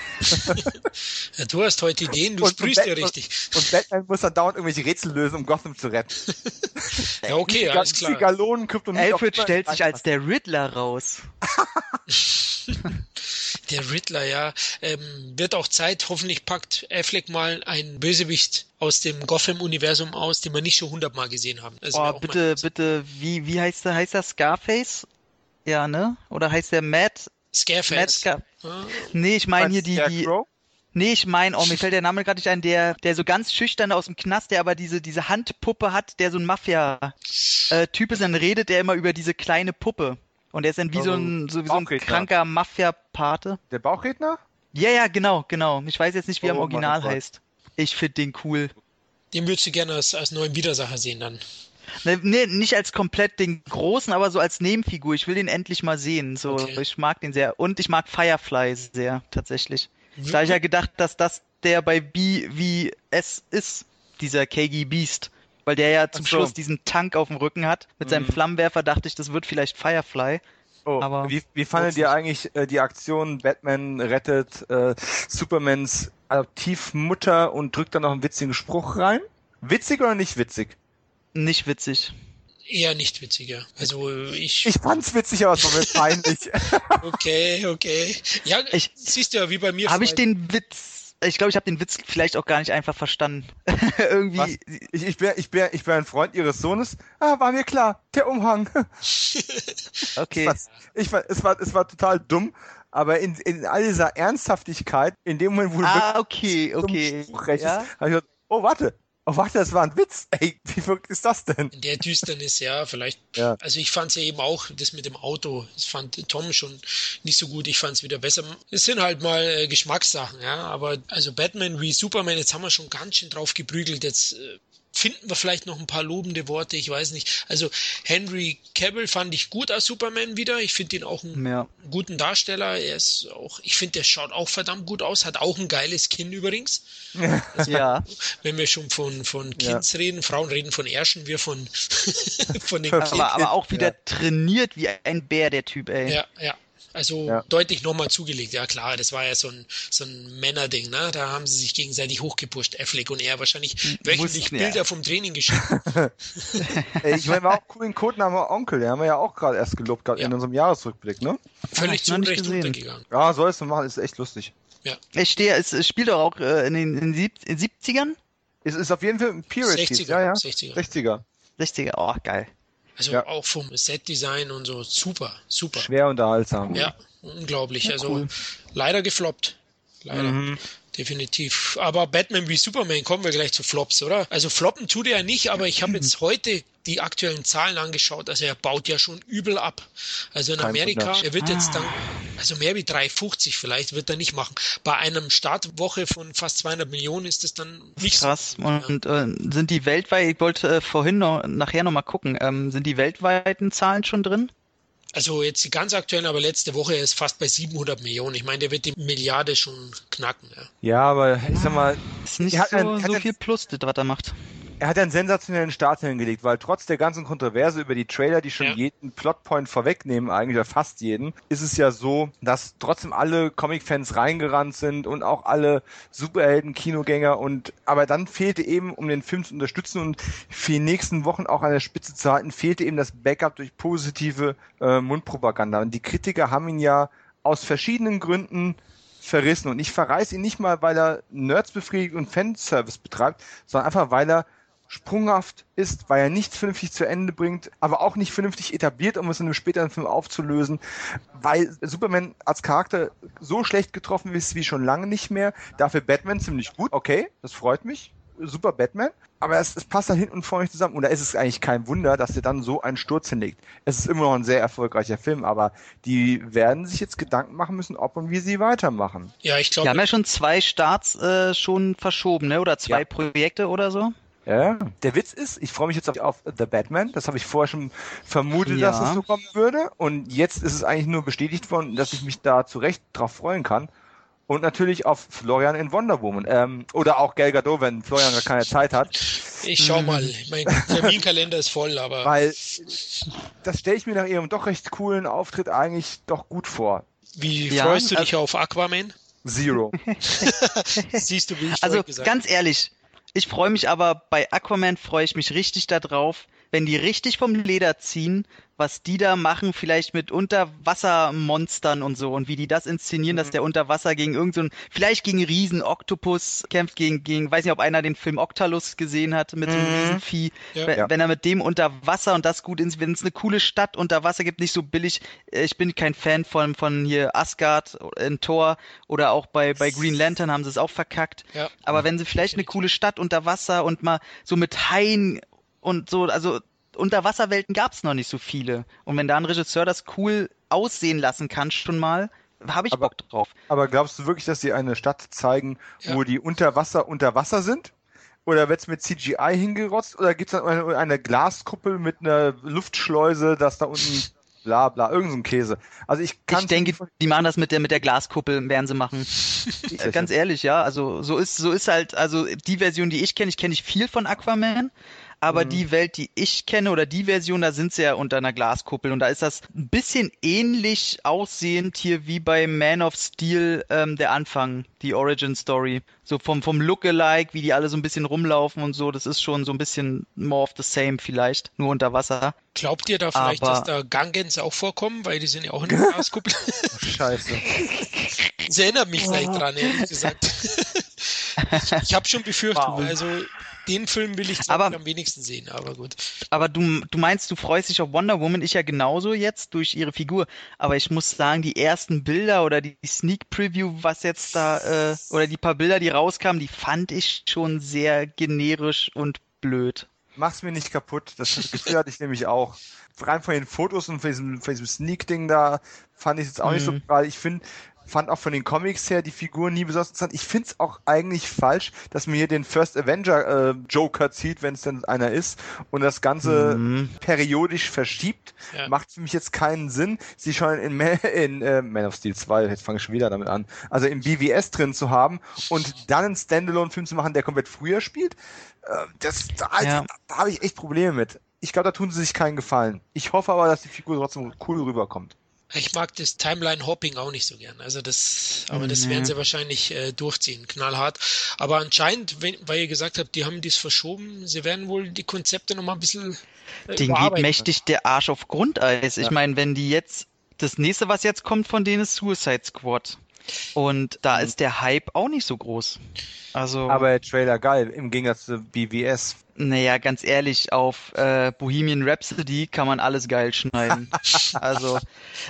Speaker 1: ja, du hast heute Ideen, du und, sprühst ja richtig.
Speaker 3: Und, und, Batman muss dann dauernd irgendwelche Rätsel lösen, um Gotham zu retten.
Speaker 1: ja, okay, alles klar.
Speaker 2: Galonen, Alfred stellt sich als der Riddler raus.
Speaker 1: Der Riddler, ja. Ähm, wird auch Zeit, hoffentlich packt Affleck mal einen Bösewicht aus dem Gotham-Universum aus, den wir nicht schon hundertmal gesehen haben.
Speaker 2: Also oh, bitte, bitte, wie, wie heißt der? Heißt der Scarface? Ja, ne? Oder heißt der Matt?
Speaker 1: Scarface.
Speaker 2: Matt Scar ah. Nee, ich meine hier die, die. Nee, ich meine, oh, mir fällt der Name gerade nicht ein, der, der so ganz schüchtern aus dem Knast, der aber diese, diese Handpuppe hat, der so ein Mafia-Typ äh, ist, dann redet der immer über diese kleine Puppe. Und er ist dann wie also, so ein, so, wie so ein kranker Mafia-Pate.
Speaker 3: Der Bauchredner?
Speaker 2: Ja, ja, genau, genau. Ich weiß jetzt nicht, wie oh, er im Original heißt. Ich finde den cool.
Speaker 1: Den würdest du gerne als, als neuen Widersacher sehen dann.
Speaker 2: Ne, ne, nicht als komplett den großen, aber so als Nebenfigur. Ich will den endlich mal sehen. So, okay. ich mag den sehr. Und ich mag Firefly sehr, tatsächlich. Mhm. Da habe ich ja gedacht, dass das der bei BVS ist, dieser KG Beast. Weil der ja zum so. Schluss diesen Tank auf dem Rücken hat. Mit seinem mhm. Flammenwerfer dachte ich, das wird vielleicht Firefly.
Speaker 3: Oh, aber wie, wie fandet ihr eigentlich äh, die Aktion Batman rettet äh, Supermans Adoptivmutter und drückt dann noch einen witzigen Spruch rein? Witzig oder nicht witzig?
Speaker 2: Nicht witzig.
Speaker 1: Eher nicht witziger. Also ich.
Speaker 3: Ich fand's witzig, aber es war mir peinlich.
Speaker 1: okay, okay. Ja, ich, siehst du ja, wie bei mir.
Speaker 2: Habe ich den Witz ich glaube, ich habe den Witz vielleicht auch gar nicht einfach verstanden. Irgendwie.
Speaker 3: Ich, ich, bin, ich, bin, ich bin ein Freund ihres Sohnes. Ah, war mir klar. Der Umhang.
Speaker 2: okay.
Speaker 3: Es war, ich, es, war, es war total dumm. Aber in, in all dieser Ernsthaftigkeit, in dem Moment, wo du
Speaker 2: ah, okay, okay.
Speaker 3: ja? habe ich gedacht, oh, warte, Oh, warte, das war ein Witz. Ey, wie verrückt ist das denn?
Speaker 1: In der Düsternis, ja, vielleicht. Ja. Also ich fand es ja eben auch, das mit dem Auto, das fand Tom schon nicht so gut. Ich fand es wieder besser. Es sind halt mal äh, Geschmackssachen, ja. Aber also Batman wie Superman, jetzt haben wir schon ganz schön drauf geprügelt. Jetzt äh, finden wir vielleicht noch ein paar lobende Worte, ich weiß nicht. Also Henry Cavill fand ich gut als Superman wieder. Ich finde ihn auch einen ja. guten Darsteller. Er ist auch, ich finde, der schaut auch verdammt gut aus, hat auch ein geiles Kinn übrigens.
Speaker 2: Also, ja.
Speaker 1: Wenn wir schon von, von Kinds ja. reden, Frauen reden von Ärschen, wir von, von den
Speaker 2: aber, aber auch wieder trainiert wie ein Bär, der Typ, ey.
Speaker 1: Ja, ja. Also ja. deutlich nochmal zugelegt. Ja klar, das war ja so ein, so ein Männerding, ne? Da haben sie sich gegenseitig hochgepusht, Affleck und er wahrscheinlich wöchentlich Mussten, Bilder ja. vom Training geschickt.
Speaker 3: ich meine, war auch cool den Codename Onkel, den haben wir ja auch gerade erst gelobt, gerade ja. in unserem Jahresrückblick, ne?
Speaker 1: Völlig zu Unrecht untergegangen.
Speaker 3: Ja, sollst du machen, ist echt lustig.
Speaker 2: Ja. Ich stehe, es, es spielt doch auch äh, in den in 70ern?
Speaker 3: Es ist auf jeden Fall ein Period
Speaker 1: 60er,
Speaker 3: ja, ja.
Speaker 1: 60er.
Speaker 3: 60er.
Speaker 2: 60er, oh, geil.
Speaker 1: Also ja. auch vom Set-Design und so super, super.
Speaker 3: Schwer unterhaltsam.
Speaker 1: Ja, unglaublich. Ja, also cool. leider gefloppt. Leider. Mhm. Definitiv. Aber Batman wie Superman kommen wir gleich zu Flops, oder? Also floppen tut er ja nicht, aber ich habe jetzt heute die aktuellen Zahlen angeschaut. Also er baut ja schon übel ab. Also in Kein Amerika, Problem. er wird jetzt dann, also mehr wie 350 vielleicht, wird er nicht machen. Bei einem Startwoche von fast 200 Millionen ist es dann nicht
Speaker 2: Krass. so. Krass. Und äh, sind die weltweit, ich wollte äh, vorhin noch, nachher nochmal gucken, ähm, sind die weltweiten Zahlen schon drin?
Speaker 1: Also jetzt die ganz aktuellen, aber letzte Woche ist fast bei 700 Millionen. Ich meine, der wird die Milliarde schon knacken. Ja,
Speaker 3: ja aber ich sag mal,
Speaker 2: ist nicht so, einen, so viel Plus, das, was er macht
Speaker 3: er hat einen sensationellen Start hingelegt, weil trotz der ganzen Kontroverse über die Trailer, die schon ja. jeden Plotpoint vorwegnehmen, eigentlich oder fast jeden, ist es ja so, dass trotzdem alle Comic-Fans reingerannt sind und auch alle Superhelden-Kinogänger und aber dann fehlte eben, um den Film zu unterstützen und für die nächsten Wochen auch an der Spitze zu halten, fehlte eben das Backup durch positive äh, Mundpropaganda. Und die Kritiker haben ihn ja aus verschiedenen Gründen verrissen. Und ich verreiße ihn nicht mal, weil er Nerds befriedigt und Fanservice betreibt, sondern einfach, weil er sprunghaft ist, weil er nichts vernünftig zu Ende bringt, aber auch nicht vernünftig etabliert, um es in einem späteren Film aufzulösen, weil Superman als Charakter so schlecht getroffen ist wie schon lange nicht mehr. Dafür Batman ziemlich gut, okay, das freut mich. super Batman, aber es, es passt dann hinten und vorne nicht zusammen. Und da ist es eigentlich kein Wunder, dass er dann so einen Sturz hinlegt. Es ist immer noch ein sehr erfolgreicher Film, aber die werden sich jetzt Gedanken machen müssen, ob und wie sie weitermachen.
Speaker 1: Ja, ich glaube.
Speaker 2: Wir haben ja schon zwei Starts äh, schon verschoben, ne? Oder zwei ja. Projekte oder so.
Speaker 3: Ja, der Witz ist, ich freue mich jetzt auf, auf, The Batman. Das habe ich vorher schon vermutet, ja. dass es so kommen würde. Und jetzt ist es eigentlich nur bestätigt worden, dass ich mich da zurecht drauf freuen kann. Und natürlich auf Florian in Wonder Woman. Ähm, oder auch Gal Gadot, wenn Florian gar keine Zeit hat.
Speaker 1: Ich schau mal. Mein Terminkalender ist voll, aber.
Speaker 3: Weil das stelle ich mir nach ihrem doch recht coolen Auftritt eigentlich doch gut vor.
Speaker 1: Wie ja, freust du dich also, auf Aquaman?
Speaker 3: Zero.
Speaker 1: Siehst du, wie ich
Speaker 2: Also ganz ehrlich, ich freue mich aber bei Aquaman freue ich mich richtig darauf, wenn die richtig vom Leder ziehen, was die da machen, vielleicht mit Unterwassermonstern und so und wie die das inszenieren, mhm. dass der unter Wasser gegen irgendeinen, so vielleicht gegen einen riesen Oktopus kämpft, gegen, gegen, weiß nicht, ob einer den Film Octalus gesehen hat, mit so einem mhm. Riesenvieh. Ja. Wenn, wenn, er mit dem unter Wasser und das gut ins, wenn es eine coole Stadt unter Wasser gibt, nicht so billig. Äh, ich bin kein Fan von, von hier Asgard in Thor oder auch bei, bei Green Lantern haben sie es auch verkackt. Ja. Aber wenn sie vielleicht eine coole Stadt unter Wasser und mal so mit Haien und so, also Unterwasserwelten gab es noch nicht so viele. Und wenn da ein Regisseur das cool aussehen lassen kann, schon mal, habe ich
Speaker 3: aber,
Speaker 2: Bock drauf.
Speaker 3: Aber glaubst du wirklich, dass sie eine Stadt zeigen, ja. wo die unter Wasser unter Wasser sind? Oder wird es mit CGI hingerotzt? Oder gibt es dann eine, eine, Glaskuppel mit einer Luftschleuse, dass da unten bla bla, irgend so ein Käse. Also ich kann.
Speaker 2: Ich denke, die machen das mit der, mit der Glaskuppel, werden sie machen. Ganz ehrlich, ja. Also so ist, so ist halt, also die Version, die ich kenne, ich kenne nicht viel von Aquaman aber mhm. die Welt, die ich kenne oder die Version, da sind sie ja unter einer Glaskuppel und da ist das ein bisschen ähnlich aussehend hier wie bei Man of Steel ähm, der Anfang, die Origin Story. So vom, vom Lookalike, wie die alle so ein bisschen rumlaufen und so, das ist schon so ein bisschen more of the same vielleicht, nur unter Wasser.
Speaker 1: Glaubt ihr da vielleicht, aber... dass da Gangens auch vorkommen, weil die sind ja auch in der Glaskuppel?
Speaker 3: Scheiße.
Speaker 1: Das erinnert mich vielleicht dran, ehrlich gesagt. ich ich habe schon befürchtet, wow. also den Film will ich aber, am wenigsten sehen, aber gut.
Speaker 2: Aber du, du meinst, du freust dich auf Wonder Woman, ich ja genauso jetzt durch ihre Figur. Aber ich muss sagen, die ersten Bilder oder die Sneak Preview, was jetzt da, äh, oder die paar Bilder, die rauskamen, die fand ich schon sehr generisch und blöd.
Speaker 3: Mach's mir nicht kaputt, das Gefühl hatte ich nämlich auch. Rein von den Fotos und von diesem, von diesem Sneak-Ding da fand ich es jetzt auch mhm. nicht so gerade. Mhm. Ich finde, fand auch von den Comics her die Figuren nie besonders interessant. Ich finde es auch eigentlich falsch, dass man hier den First Avenger äh, Joker zieht, wenn es denn einer ist, und das Ganze mhm. periodisch verschiebt. Ja. Macht für mich jetzt keinen Sinn, sie schon in, Man, in äh, Man of Steel 2, jetzt fange ich schon wieder damit an, also im BVS drin zu haben und dann einen Standalone-Film zu machen, der komplett früher spielt. Äh, das, da, ja. da habe ich echt Probleme mit. Ich glaube, da tun sie sich keinen Gefallen. Ich hoffe aber, dass die Figur trotzdem cool rüberkommt.
Speaker 1: Ich mag das Timeline-Hopping auch nicht so gern. Also das, aber das werden sie wahrscheinlich äh, durchziehen, knallhart. Aber anscheinend, wenn, weil ihr gesagt habt, die haben dies verschoben, sie werden wohl die Konzepte nochmal ein bisschen.
Speaker 2: Äh, Den geht mächtig der Arsch auf Grundeis. Ich ja. meine, wenn die jetzt, das nächste, was jetzt kommt von denen ist Suicide Squad. Und da mhm. ist der Hype auch nicht so groß. Also.
Speaker 3: Aber der Trailer geil, im Gegensatz zu BVS.
Speaker 2: Naja, ganz ehrlich, auf äh, Bohemian Rhapsody kann man alles geil schneiden. also,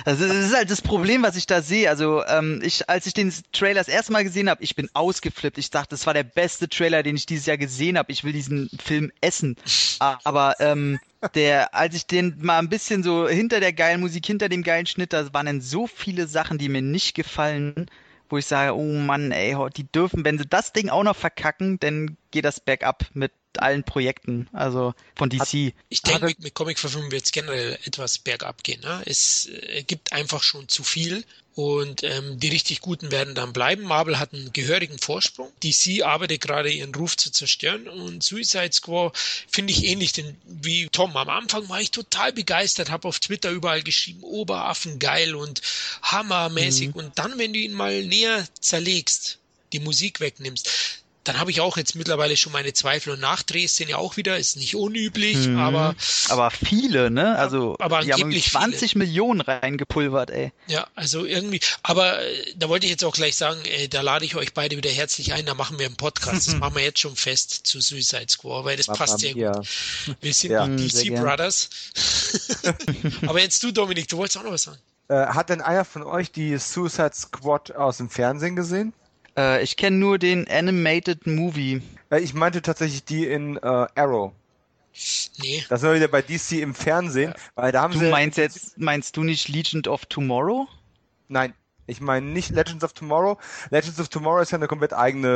Speaker 2: das ist, das ist, halt das Problem, was ich da sehe. Also, ähm, ich, als ich den Trailer das erste Mal gesehen habe, ich bin ausgeflippt. Ich dachte, das war der beste Trailer, den ich dieses Jahr gesehen habe. Ich will diesen Film essen. Aber ähm, der, als ich den mal ein bisschen so hinter der geilen Musik, hinter dem geilen Schnitt, da waren dann so viele Sachen, die mir nicht gefallen wo ich sage, oh Mann, ey, die dürfen, wenn sie das Ding auch noch verkacken, dann geht das bergab mit allen Projekten, also von DC.
Speaker 1: Ich denke, mit, mit Comic-Verfilmung wird es generell etwas bergab gehen. Ne? Es äh, gibt einfach schon zu viel und ähm, die richtig Guten werden dann bleiben. Marvel hat einen gehörigen Vorsprung. DC arbeitet gerade ihren Ruf zu zerstören und Suicide Squad finde ich ähnlich denn wie Tom. Am Anfang war ich total begeistert, habe auf Twitter überall geschrieben, Oberaffen geil und hammermäßig. Mhm. Und dann, wenn du ihn mal näher zerlegst, die Musik wegnimmst, dann habe ich auch jetzt mittlerweile schon meine Zweifel und Nachdrehs sind ja auch wieder, ist nicht unüblich, mhm. aber.
Speaker 2: Aber viele, ne? Also,
Speaker 1: aber die haben
Speaker 2: 20 viele. Millionen reingepulvert, ey.
Speaker 1: Ja, also irgendwie, aber äh, da wollte ich jetzt auch gleich sagen, äh, da lade ich euch beide wieder herzlich ein, da machen wir einen Podcast. Das machen wir jetzt schon fest zu Suicide Squad, weil das Mach passt sehr ja. gut. Wir sind ja, die DC Brothers. aber jetzt du, Dominik, du wolltest auch noch was sagen.
Speaker 3: Äh, hat denn einer von euch die Suicide Squad aus dem Fernsehen gesehen?
Speaker 2: Äh, ich kenne nur den Animated Movie.
Speaker 3: Äh, ich meinte tatsächlich die in äh, Arrow.
Speaker 1: Nee.
Speaker 3: Das sind wir wieder bei DC im Fernsehen, weil da haben
Speaker 2: Du
Speaker 3: sie.
Speaker 2: meinst jetzt, meinst du nicht Legend of Tomorrow?
Speaker 3: Nein, ich meine nicht Legends of Tomorrow. Legends of Tomorrow ist ja eine komplett eigene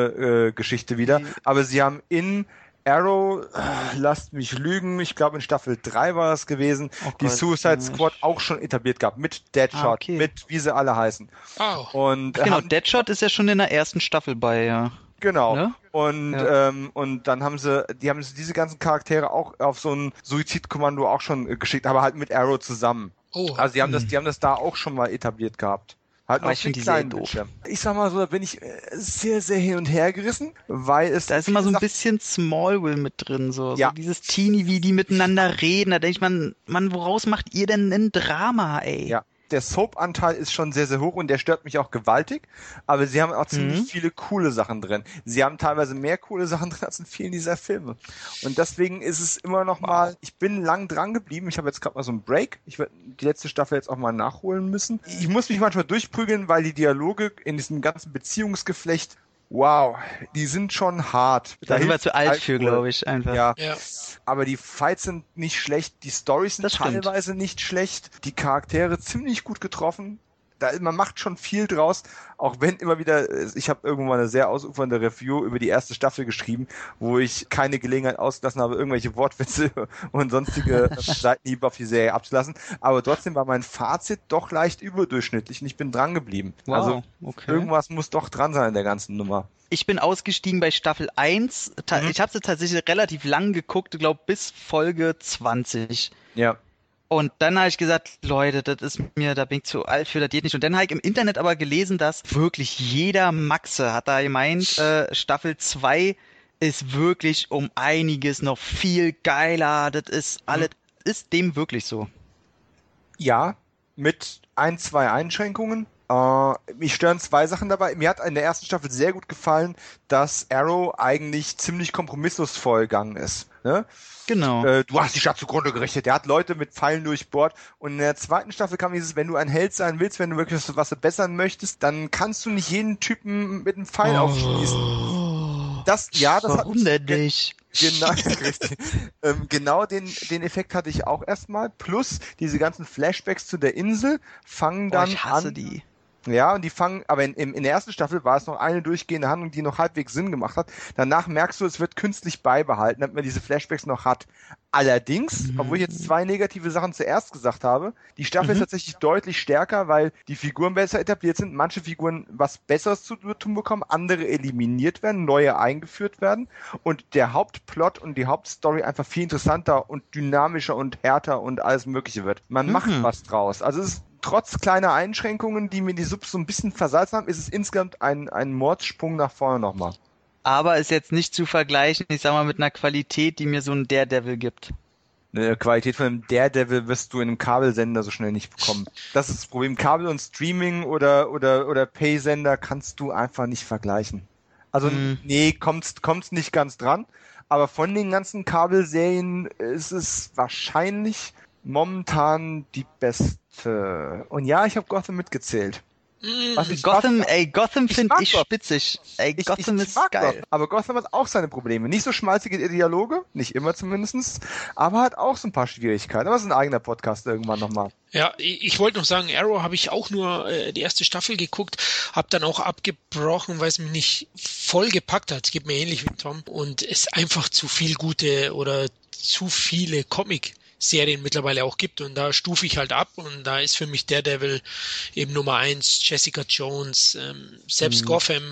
Speaker 3: äh, Geschichte wieder. Aber sie haben in Arrow, äh, lasst mich lügen, ich glaube in Staffel 3 war das gewesen,
Speaker 2: Oh
Speaker 3: die
Speaker 2: Gott,
Speaker 3: Suicide Squad auch schon etabliert gehabt, mit Deadshot,
Speaker 2: Ah, okay.
Speaker 3: mit wie sie alle heißen.
Speaker 1: Oh.
Speaker 3: Und äh,
Speaker 2: Genau,
Speaker 3: haben,
Speaker 2: Deadshot ist ja schon in der ersten Staffel bei, ja.
Speaker 3: genau.
Speaker 2: Ne?
Speaker 3: Und,
Speaker 2: Ja.
Speaker 3: ähm, und dann haben sie, die haben diese ganzen Charaktere auch auf so ein Suizidkommando auch schon äh, geschickt, aber halt mit Arrow zusammen.
Speaker 1: Oh.
Speaker 3: Also die haben das,
Speaker 2: Hm.
Speaker 3: die haben das da auch schon mal etabliert gehabt. Halt noch viel
Speaker 2: die
Speaker 3: kleinen
Speaker 2: doof.
Speaker 3: Bildschirm. Ich sag mal so, da bin ich äh, sehr, sehr hin und her gerissen, weil es
Speaker 2: Da ist immer so ein bisschen Smallville mit drin, so.
Speaker 3: Ja.
Speaker 2: so dieses Teenie, wie die miteinander reden. Da denke ich, man, man, woraus macht ihr denn ein Drama, ey?
Speaker 3: Ja, der Soap-Anteil ist schon sehr, sehr hoch und der stört mich auch gewaltig. Aber sie haben auch ziemlich
Speaker 2: Mhm.
Speaker 3: viele coole Sachen drin. Sie haben teilweise mehr coole Sachen drin als in vielen dieser Filme. Und deswegen ist es immer noch mal, ich bin lang dran geblieben. Ich habe jetzt gerade mal so einen Break. Ich werde die letzte Staffel jetzt auch mal nachholen müssen. Ich muss mich manchmal durchprügeln, weil die Dialoge in diesem ganzen Beziehungsgeflecht, wow, die sind schon hart.
Speaker 2: Da sind wir zu alt für, glaube ich, einfach.
Speaker 3: Ja,
Speaker 1: Ja.
Speaker 3: aber die Fights sind nicht schlecht, die Stories sind
Speaker 2: Das stimmt.
Speaker 3: teilweise nicht schlecht, die Charaktere ziemlich gut getroffen. Da, man macht schon viel draus, auch wenn immer wieder, ich habe irgendwann mal eine sehr ausufernde Review über die erste Staffel geschrieben, wo ich keine Gelegenheit ausgelassen habe, irgendwelche Wortwitze und sonstige Seitenhiebe auf die Serie abzulassen. Aber trotzdem war mein Fazit doch leicht überdurchschnittlich und ich bin dran geblieben.
Speaker 2: Wow,
Speaker 3: Also
Speaker 2: okay.
Speaker 3: irgendwas muss doch dran sein in der ganzen Nummer.
Speaker 2: Ich bin ausgestiegen bei Staffel 1. Ta
Speaker 3: Mhm.
Speaker 2: Ich habe sie tatsächlich relativ lang geguckt, glaube bis Folge 20.
Speaker 3: Ja.
Speaker 2: Und dann habe ich gesagt, Leute, das ist mir, da bin ich zu alt für, das geht nicht. Und dann habe ich im Internet aber gelesen, dass wirklich jeder Maxe hat da gemeint, äh, Staffel 2 ist wirklich um einiges noch viel geiler. Das ist alles, ist dem wirklich so.
Speaker 3: Ja, mit ein, zwei Einschränkungen. Äh, mich stören zwei Sachen dabei. Mir hat in der ersten Staffel sehr gut gefallen, dass Arrow eigentlich ziemlich kompromisslos vorgegangen ist. Ne?
Speaker 2: Genau.
Speaker 3: Äh, du hast die Stadt zugrunde gerichtet. Der hat Leute mit Pfeilen durchbohrt. Und in der zweiten Staffel kam dieses, wenn du ein Held sein willst, wenn du wirklich was verbessern möchtest, dann kannst du nicht jeden Typen mit einem Pfeil aufschließen. Das, ja, das hat
Speaker 2: Warum denn nicht?
Speaker 3: Genau, ähm, genau den, den Effekt hatte ich auch erstmal. Plus diese ganzen Flashbacks zu der Insel fangen dann
Speaker 2: ich hasse
Speaker 3: an.
Speaker 2: die.
Speaker 3: Ja, und die fangen, aber in, in, der ersten Staffel war es noch eine durchgehende Handlung, die noch halbwegs Sinn gemacht hat. Danach merkst du, es wird künstlich beibehalten, damit man diese Flashbacks noch hat. Allerdings,
Speaker 2: Mhm.
Speaker 3: obwohl ich jetzt zwei negative Sachen zuerst gesagt habe, die Staffel ist
Speaker 2: Mhm.
Speaker 3: tatsächlich deutlich stärker, weil die Figuren besser etabliert sind, manche Figuren was Besseres zu tun bekommen, andere eliminiert werden, neue eingeführt werden und der Hauptplot und die Hauptstory einfach viel interessanter und dynamischer und härter und alles Mögliche wird. Man
Speaker 2: Mhm.
Speaker 3: macht was draus. Also es ist trotz kleiner Einschränkungen, die mir die Subs so ein bisschen versalzen haben, ist es insgesamt ein, ein Mordssprung nach vorne nochmal.
Speaker 2: Aber ist jetzt nicht zu vergleichen, ich sag mal, mit einer Qualität, die mir so ein Daredevil gibt.
Speaker 3: Eine Qualität von einem Daredevil wirst du in einem Kabelsender so schnell nicht bekommen. Das ist das Problem. Kabel und Streaming oder, oder, oder Pay-Sender kannst du einfach nicht vergleichen. Also,
Speaker 2: Mhm.
Speaker 3: nee, kommst, kommst nicht ganz dran. Aber von den ganzen Kabelserien ist es wahrscheinlich momentan die beste. Und ja, ich habe Gotham mitgezählt.
Speaker 1: Mm,
Speaker 3: Was ich
Speaker 2: Gotham, ey, Gotham
Speaker 3: Ich
Speaker 2: finde ich
Speaker 3: Gotham.
Speaker 2: spitzig. Ey,
Speaker 3: Ich,
Speaker 2: Gotham
Speaker 3: ich, ich
Speaker 2: ist
Speaker 3: mag
Speaker 2: geil.
Speaker 3: Gotham, aber Gotham hat auch seine Probleme. Nicht so schmalzige Dialoge, nicht immer zumindestens, aber hat auch so ein paar Schwierigkeiten. Aber es ist ein eigener Podcast irgendwann nochmal.
Speaker 1: Ja, ich, ich wollte noch sagen, Arrow habe ich auch nur äh, die erste Staffel geguckt, habe dann auch abgebrochen, weil es mich nicht voll gepackt hat. Es geht mir ähnlich wie Tom und es einfach zu viel gute oder zu viele Comic Serien mittlerweile auch gibt und da stufe ich halt ab und da ist für mich Daredevil eben Nummer eins, Jessica Jones, ähm, selbst
Speaker 2: Mhm.
Speaker 1: Gotham,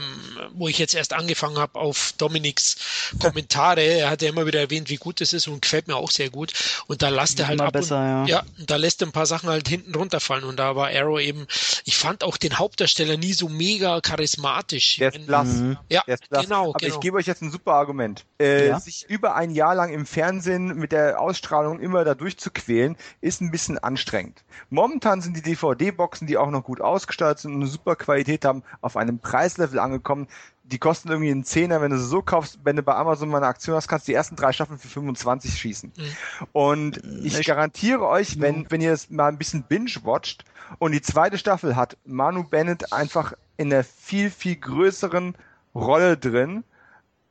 Speaker 1: wo ich jetzt erst angefangen habe auf Dominiks Kommentare, er hat ja immer wieder erwähnt, wie gut es ist und gefällt mir auch sehr gut und da lasst er halt ab und
Speaker 2: besser, ja.
Speaker 1: ja, da lässt er ein paar Sachen halt hinten runterfallen und da war Arrow eben, ich fand auch den Hauptdarsteller nie so mega charismatisch.
Speaker 3: Der ist
Speaker 1: Wenn-
Speaker 3: blass.
Speaker 2: Mhm.
Speaker 1: Ja,
Speaker 3: Der ist blass.
Speaker 1: genau,
Speaker 3: Aber
Speaker 1: genau.
Speaker 3: ich gebe euch jetzt ein super Argument. Äh,
Speaker 2: Ja?
Speaker 3: Sich über ein Jahr lang im Fernsehen mit der Ausstrahlung immer da durchzuquälen, ist ein bisschen anstrengend. Momentan sind die DVD-Boxen, die auch noch gut ausgestaltet sind und eine super Qualität haben, auf einem Preislevel angekommen. Die kosten irgendwie einen Zehner, wenn du sie so kaufst. Wenn du bei Amazon mal eine Aktion hast, kannst du die ersten drei Staffeln für 25 schießen. Mhm. Und ich garantiere euch, wenn, wenn ihr es mal ein bisschen binge-watcht und die zweite Staffel hat Manu Bennett einfach in einer viel, viel größeren Rolle drin.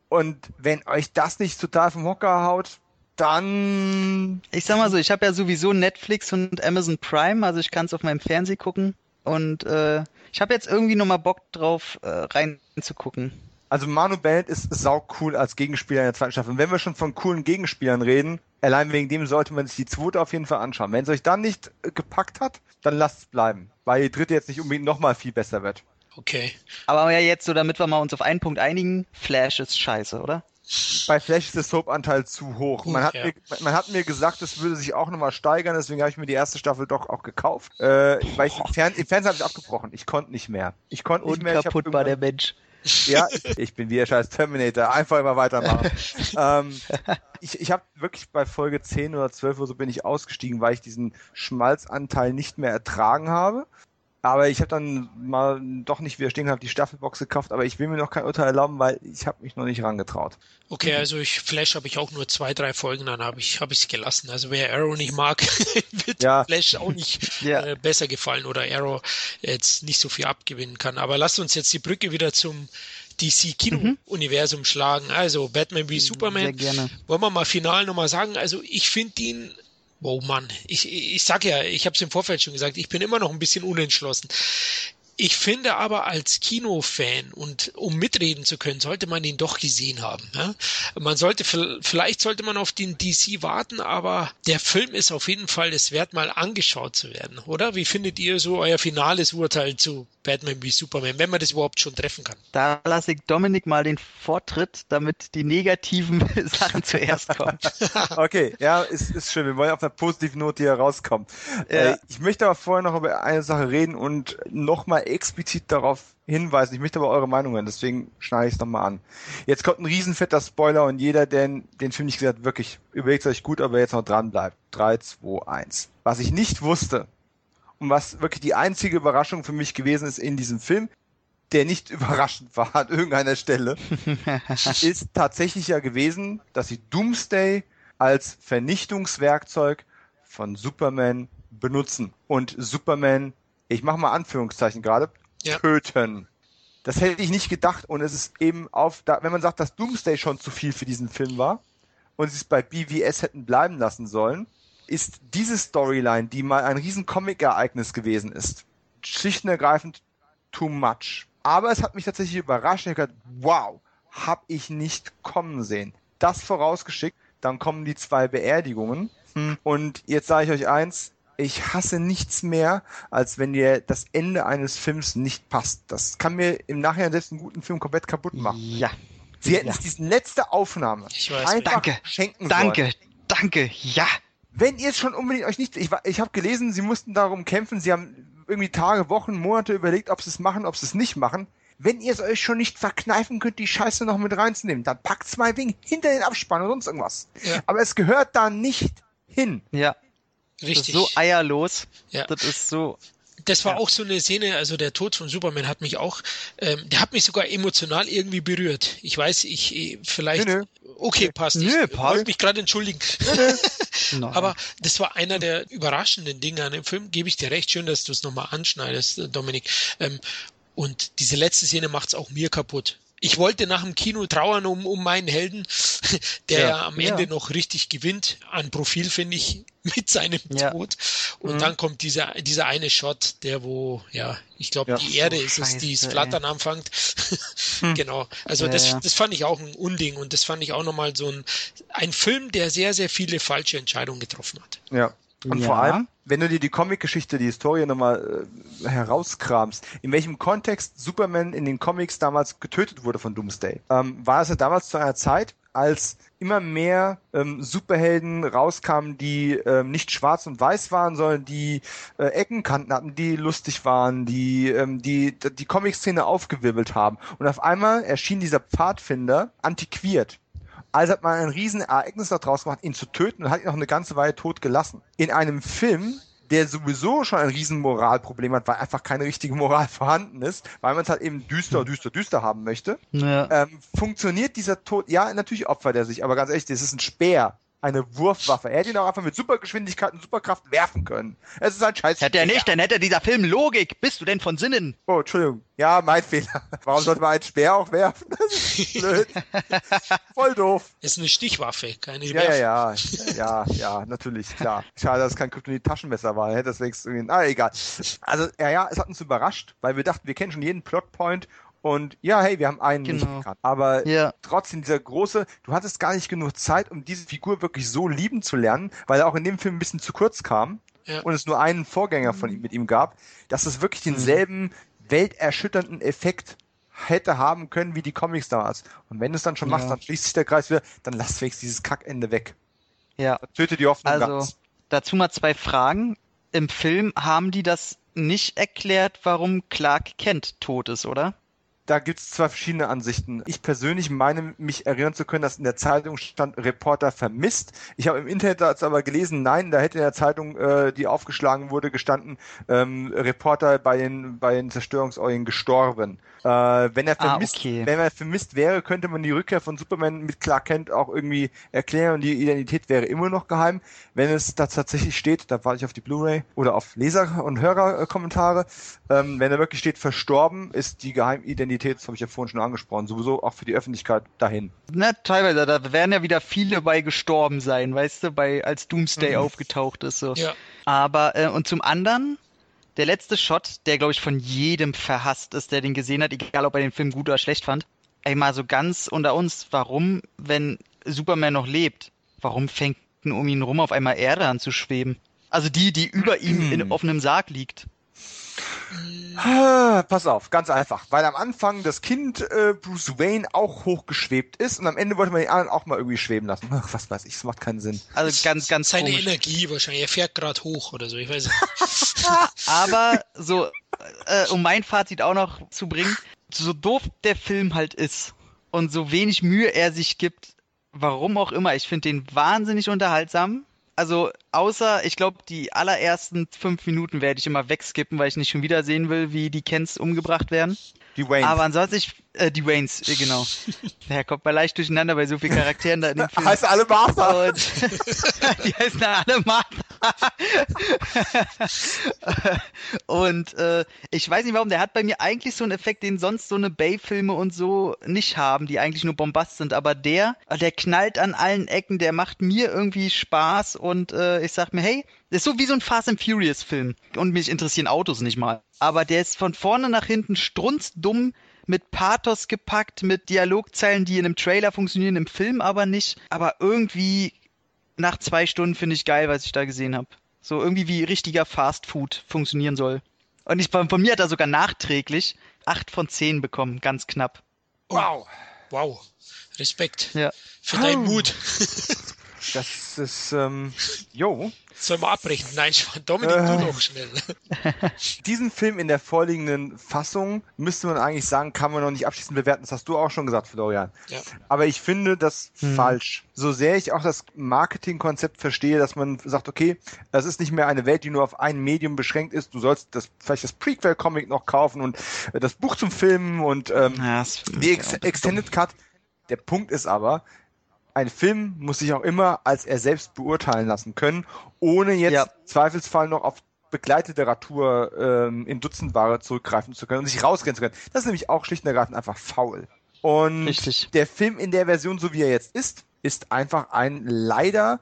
Speaker 3: Und wenn euch das nicht total vom Hocker haut, dann.
Speaker 2: Ich sag mal so, ich habe ja sowieso Netflix und Amazon Prime, also ich kann es auf meinem Fernseh gucken. Und äh, ich habe jetzt irgendwie nochmal Bock drauf, äh, reinzugucken.
Speaker 3: Also Manu Bennett ist sau cool als Gegenspieler in der zweiten Staffel. Und wenn wir schon von coolen Gegenspielern reden, allein wegen dem sollte man sich die zweite auf jeden Fall anschauen. Wenn es euch dann nicht äh, gepackt hat, dann lasst es bleiben, weil die dritte jetzt nicht unbedingt nochmal viel besser wird.
Speaker 1: Okay.
Speaker 2: Aber ja jetzt so, damit wir mal uns auf einen Punkt einigen, Flash ist scheiße, oder?
Speaker 3: Bei Flash ist der Soap-Anteil zu hoch. Man hat, ja. mir, man hat mir gesagt, es würde sich auch nochmal steigern, deswegen habe ich mir die erste Staffel doch auch gekauft. Äh, weil ich, im, Fern im Fernsehen habe ich abgebrochen. Ich konnte nicht mehr. Ich konnte nicht mehr.
Speaker 2: kaputt war der Mensch.
Speaker 3: Ja, ich bin wie der scheiß Terminator. Einfach immer weitermachen. ähm, ich ich habe wirklich bei Folge 10 oder 12 oder so bin ich ausgestiegen, weil ich diesen Schmalzanteil nicht mehr ertragen habe. Aber ich habe dann mal doch nicht widerstehen habe die Staffelbox gekauft, aber ich will mir noch kein Urteil erlauben, weil ich habe mich noch nicht rangetraut.
Speaker 1: Okay, also ich Flash habe ich auch nur zwei, drei Folgen, dann habe ich habe ich es gelassen. Also wer Arrow nicht mag, wird ja. Flash auch nicht ja. äh, besser gefallen oder Arrow jetzt nicht so viel abgewinnen kann. Aber lasst uns jetzt die Brücke wieder zum DC Kino Universum mhm. schlagen. Also Batman wie Superman. Sehr gerne. Wollen wir mal final nochmal sagen? Also ich finde ihn Oh Mann, ich, ich sag ja, ich habe es im Vorfeld schon gesagt, ich bin immer noch ein bisschen unentschlossen. Ich finde aber als Kinofan und um mitreden zu können, sollte man ihn doch gesehen haben. Ja? Man sollte, vielleicht sollte man auf den DC warten, aber der Film ist auf jeden Fall es wert, mal angeschaut zu werden, oder? Wie findet ihr so euer finales Urteil zu Batman wie Superman, wenn man das überhaupt schon treffen kann?
Speaker 2: Da lasse ich Dominik mal den Vortritt, damit die negativen Sachen zuerst kommen.
Speaker 3: okay, ja, ist, ist schön. Wir wollen auf einer positiven Note hier rauskommen. Ja. Äh, ich möchte aber vorher noch über eine Sache reden und nochmal explizit darauf hinweisen. Ich möchte aber eure Meinung hören, deswegen schneide ich es nochmal an. Jetzt kommt ein riesenfetter Spoiler und jeder, der den Film nicht gesagt hat, wirklich überlegt es euch gut, aber jetzt noch dran bleibt. 3, 2, 1. Was ich nicht wusste und was wirklich die einzige Überraschung für mich gewesen ist in diesem Film, der nicht überraschend war an irgendeiner Stelle, ist tatsächlich ja gewesen, dass sie Doomsday als Vernichtungswerkzeug von Superman benutzen und Superman ich mache mal Anführungszeichen gerade, ja. töten. Das hätte ich nicht gedacht und es ist eben auf, da, wenn man sagt, dass Doomsday schon zu viel für diesen Film war und sie es bei BVS hätten bleiben lassen sollen, ist diese Storyline, die mal ein riesen Comic-Ereignis gewesen ist, schlicht und ergreifend too much. Aber es hat mich tatsächlich überrascht. Ich habe gedacht, wow, hab ich nicht kommen sehen. Das vorausgeschickt, dann kommen die zwei Beerdigungen. Hm. Und jetzt sage ich euch eins, ich hasse nichts mehr, als wenn dir das Ende eines Films nicht passt. Das kann mir im Nachhinein selbst einen guten Film komplett kaputt machen.
Speaker 2: Ja.
Speaker 3: Sie hätten ja. diese letzte Aufnahme
Speaker 2: ich weiß, einfach danke, schenken danke, sollen. Danke, danke, ja.
Speaker 3: Wenn ihr es schon unbedingt euch nicht, ich, ich habe gelesen, sie mussten darum kämpfen, sie haben irgendwie Tage, Wochen, Monate überlegt, ob sie es machen, ob sie es nicht machen. Wenn ihr es euch schon nicht verkneifen könnt, die Scheiße noch mit reinzunehmen, dann packt zwei Wing hinter den Abspann oder sonst irgendwas. Ja. Aber es gehört da nicht hin.
Speaker 2: Ja. Richtig. so eierlos. Ja. Das ist so.
Speaker 1: Das war ja. auch so eine Szene, also der Tod von Superman hat mich auch, ähm, der hat mich sogar emotional irgendwie berührt. Ich weiß, ich äh, vielleicht. Nö, nö. Okay, passt. Nö, ich passt. wollte mich gerade entschuldigen. Aber das war einer der überraschenden Dinge an dem Film, gebe ich dir recht. Schön, dass du es nochmal anschneidest, Dominik. Ähm, und diese letzte Szene macht es auch mir kaputt ich wollte nach dem Kino trauern um, um meinen Helden, der ja, am Ende ja. noch richtig gewinnt. An Profil, finde ich, mit seinem ja. Tod. Und mhm. dann kommt dieser, dieser eine Shot, der wo, ja, ich glaube, die Erde ist es, die es flattern ey. anfängt. Hm. genau. Also das, das fand ich auch ein Unding und das fand ich auch nochmal so ein, ein Film, der sehr, sehr viele falsche Entscheidungen getroffen hat.
Speaker 3: Ja, und ja. vor allem, wenn du dir die Comic-Geschichte, die Historie nochmal äh, herauskramst, in welchem Kontext Superman in den Comics damals getötet wurde von Doomsday, ähm, war es ja damals zu einer Zeit, als immer mehr ähm, Superhelden rauskamen, die ähm, nicht schwarz und weiß waren, sondern die äh, Eckenkanten hatten, die lustig waren, die ähm, die die Comic-Szene aufgewirbelt haben. Und auf einmal erschien dieser Pfadfinder antiquiert Also hat man ein riesen Ereignis daraus gemacht, ihn zu töten und hat ihn noch eine ganze Weile tot gelassen. In einem Film, der sowieso schon ein riesen Moralproblem hat, weil einfach keine richtige Moral vorhanden ist, weil man es halt eben düster, düster, düster haben möchte, ja. ähm, funktioniert dieser Tod, ja, natürlich opfert er sich, aber ganz ehrlich, das ist ein Speer eine Wurfwaffe. Er hätte ihn auch einfach mit Supergeschwindigkeit und Superkraft werfen können. Es ist ein scheiß.
Speaker 2: Hätte er nicht, dann hätte dieser Film Logik. Bist du denn von Sinnen?
Speaker 3: Oh, Entschuldigung. Ja, mein Fehler. Warum sollte man einen Speer auch werfen? Das ist blöd. Voll doof.
Speaker 1: Ist eine Stichwaffe, keine
Speaker 3: ja, ja, ja, ja, ja, natürlich, klar. Schade, dass es kein Kryptonit-Taschenmesser war. Hätte das wenigstens irgendwie, ah, egal. Also, ja, ja, es hat uns überrascht, weil wir dachten, wir kennen schon jeden Plotpoint und ja, hey, wir haben einen genau. gekannt. Aber ja. trotzdem dieser große, du hattest gar nicht genug Zeit, um diese Figur wirklich so lieben zu lernen, weil er auch in dem Film ein bisschen zu kurz kam ja. und es nur einen Vorgänger von ihm mit ihm gab, dass es wirklich denselben mhm. welterschütternden Effekt hätte haben können wie die Comics damals. Und wenn du es dann schon ja. machst, dann schließt sich der Kreis wieder, dann lass wenigstens dieses Kackende weg.
Speaker 2: Ja.
Speaker 3: Töte die Hoffnung
Speaker 2: also, ganz. Dazu mal zwei Fragen. Im Film haben die das nicht erklärt, warum Clark Kent tot ist, oder?
Speaker 3: Da gibt es zwei verschiedene Ansichten. Ich persönlich meine, mich erinnern zu können, dass in der Zeitung stand Reporter vermisst. Ich habe im Internet dazu aber gelesen, nein, da hätte in der Zeitung, äh, die aufgeschlagen wurde, gestanden, ähm, Reporter bei den, bei den Zerstörungsorien gestorben. Äh, wenn er ah, vermisst, ah, okay. wenn er vermisst wäre, könnte man die Rückkehr von Superman mit Clark Kent auch irgendwie erklären und die Identität wäre immer noch geheim. Wenn es da tatsächlich steht, da warte ich auf die Blu-ray oder auf Leser- und Hörerkommentare, ähm, wenn er wirklich steht, verstorben, ist die Geheimidentität Anonymität, das habe ich ja vorhin schon angesprochen, sowieso auch für die Öffentlichkeit dahin.
Speaker 2: Na, teilweise, da werden ja wieder viele bei gestorben sein, weißt du, bei als Doomsday mhm. aufgetaucht ist. So. Ja. Aber, äh, und zum anderen, der letzte Shot, der, glaube ich, von jedem verhasst ist, der den gesehen hat, egal ob er den Film gut oder schlecht fand. Ey, mal so ganz unter uns, warum, wenn Superman noch lebt, warum fängt um ihn rum auf einmal Erde an zu schweben? Also die, die über ihm in offenem Sarg liegt.
Speaker 3: Ah, pass auf, ganz einfach. Weil am Anfang das Kind äh, Bruce Wayne auch hochgeschwebt ist und am Ende wollte man die anderen auch mal irgendwie schweben lassen. Ach, was weiß ich, das macht keinen Sinn.
Speaker 1: Also ganz, ganz Seine komisch. Energie wahrscheinlich, er fährt gerade hoch oder so, ich weiß nicht.
Speaker 2: Aber so, äh, um mein Fazit auch noch zu bringen, so doof der Film halt ist und so wenig Mühe er sich gibt, warum auch immer, ich finde den wahnsinnig unterhaltsam also außer, ich glaube, die allerersten fünf Minuten werde ich immer wegskippen, weil ich nicht schon wieder sehen will, wie die Kens umgebracht werden. Die Waynes. Aber ansonsten, ich, äh, die Waynes, äh, genau. Der kommt mal leicht durcheinander bei so vielen Charakteren da in dem Film.
Speaker 3: Heißen alle Martha. Und
Speaker 2: die heißen alle Martha. und äh, ich weiß nicht warum, der hat bei mir eigentlich so einen Effekt, den sonst so eine Bay-Filme und so nicht haben, die eigentlich nur Bombast sind. Aber der, der knallt an allen Ecken, der macht mir irgendwie Spaß und äh, ich sag mir, hey, das ist so wie so ein Fast and Furious Film. Und mich interessieren Autos nicht mal. Aber der ist von vorne nach hinten strunzdumm mit Pathos gepackt, mit Dialogzeilen, die in einem Trailer funktionieren, im Film aber nicht. Aber irgendwie nach zwei Stunden finde ich geil, was ich da gesehen habe. So irgendwie wie richtiger Fast Food funktionieren soll. Und ich, von, von mir hat er sogar nachträglich acht von zehn bekommen, ganz knapp.
Speaker 1: Wow. Wow. Respekt. Ja. Für deinen Mut.
Speaker 3: Das ist, ähm, jo.
Speaker 1: Sollen wir abbrechen? Nein, Dominik, äh, du doch schnell.
Speaker 3: Diesen Film in der vorliegenden Fassung müsste man eigentlich sagen, kann man noch nicht abschließend bewerten. Das hast du auch schon gesagt, Florian. Ja. Aber ich finde das hm. falsch. So sehr ich auch das Marketingkonzept verstehe, dass man sagt, okay, das ist nicht mehr eine Welt, die nur auf ein Medium beschränkt ist. Du sollst das, vielleicht das Prequel-Comic noch kaufen und äh, das Buch zum Filmen und ähm, ja, die Ex Extended Cut. Der Punkt ist aber, ein Film muss sich auch immer als er selbst beurteilen lassen können, ohne jetzt ja. Zweifelsfall noch auf Begleitliteratur ähm, in Dutzendware zurückgreifen zu können und sich rausgehen zu können. Das ist nämlich auch schlicht und ergreifend einfach faul. Und Richtig. der Film in der Version, so wie er jetzt ist, ist einfach ein leider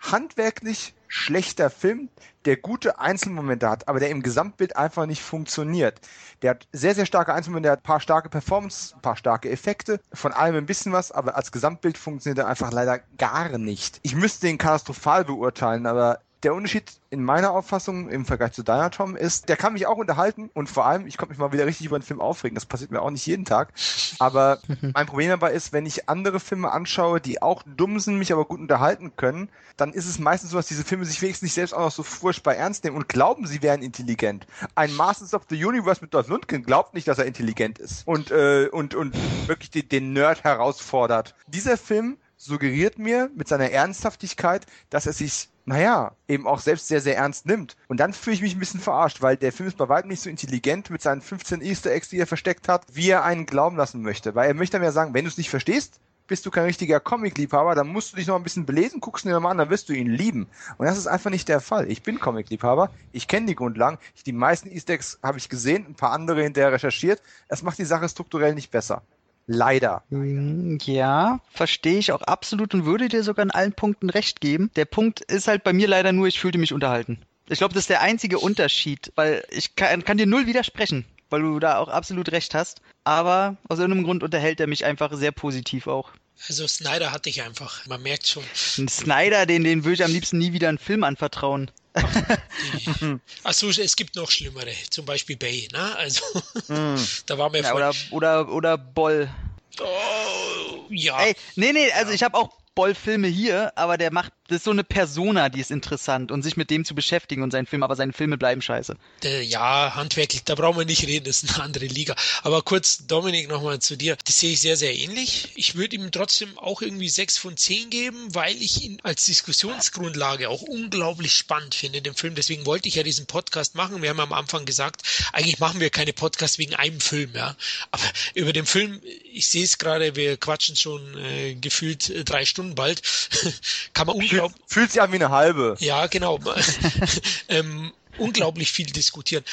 Speaker 3: handwerklich schlechter Film, der gute Einzelmomente hat, aber der im Gesamtbild einfach nicht funktioniert. Der hat sehr, sehr starke Einzelmomente, der hat ein paar starke Performance, ein paar starke Effekte, von allem ein bisschen was, aber als Gesamtbild funktioniert er einfach leider gar nicht. Ich müsste den katastrophal beurteilen, aber der Unterschied in meiner Auffassung im Vergleich zu deiner, Tom, ist, der kann mich auch unterhalten und vor allem, ich konnte mich mal wieder richtig über den Film aufregen. Das passiert mir auch nicht jeden Tag. Aber mein Problem dabei ist, wenn ich andere Filme anschaue, die auch dumm sind, mich aber gut unterhalten können, dann ist es meistens so, dass diese Filme sich wenigstens nicht selbst auch noch so furchtbar ernst nehmen und glauben, sie wären intelligent. Ein Masters of the Universe mit Dolph Lundgren glaubt nicht, dass er intelligent ist und, äh, und, und wirklich den, den Nerd herausfordert. Dieser Film suggeriert mir mit seiner Ernsthaftigkeit, dass er sich naja, eben auch selbst sehr, sehr ernst nimmt. Und dann fühle ich mich ein bisschen verarscht, weil der Film ist bei weitem nicht so intelligent mit seinen 15 Easter Eggs, die er versteckt hat, wie er einen glauben lassen möchte. Weil er möchte mir sagen, wenn du es nicht verstehst, bist du kein richtiger Comic-Liebhaber, dann musst du dich noch ein bisschen belesen, guckst ihn dir mal an, dann wirst du ihn lieben. Und das ist einfach nicht der Fall. Ich bin Comic-Liebhaber, ich kenne die Grundlagen, die meisten Easter Eggs habe ich gesehen, ein paar andere hinterher recherchiert. Es macht die Sache strukturell nicht besser. Leider.
Speaker 2: Hm, ja, verstehe ich auch absolut und würde dir sogar in allen Punkten recht geben. Der Punkt ist halt bei mir leider nur, ich fühlte mich unterhalten. Ich glaube, das ist der einzige Unterschied, weil ich kann, kann dir null widersprechen, weil du da auch absolut recht hast. Aber aus irgendeinem Grund unterhält er mich einfach sehr positiv auch.
Speaker 1: Also Snyder hatte ich einfach, man merkt schon.
Speaker 2: Ein Snyder, den, den würde ich am liebsten nie wieder einen Film anvertrauen.
Speaker 1: Achso, es gibt noch schlimmere, zum Beispiel Bay, ne? Also, mm. da war mir
Speaker 2: ja, oder, oder, oder Boll.
Speaker 1: Oh, ja.
Speaker 2: Ey, nee, nee, also ja. ich habe auch Boll-Filme hier, aber der macht, das ist so eine Persona, die ist interessant und sich mit dem zu beschäftigen und seinen Film, aber seine Filme bleiben scheiße.
Speaker 1: Ja, handwerklich, da brauchen wir nicht reden, das ist eine andere Liga. Aber kurz, Dominik, nochmal zu dir. Das sehe ich sehr, sehr ähnlich. Ich würde ihm trotzdem auch irgendwie sechs von zehn geben, weil ich ihn als Diskussionsgrundlage auch unglaublich spannend finde, den Film. Deswegen wollte ich ja diesen Podcast machen. Wir haben am Anfang gesagt, eigentlich machen wir keine Podcasts wegen einem Film, ja. Aber über den Film, ich sehe es gerade, wir quatschen schon äh, gefühlt äh, drei Stunden Stunden bald. Kann man unglaublich.
Speaker 3: Fühlt sich an wie eine halbe.
Speaker 1: Ja, genau. ähm, unglaublich viel diskutieren.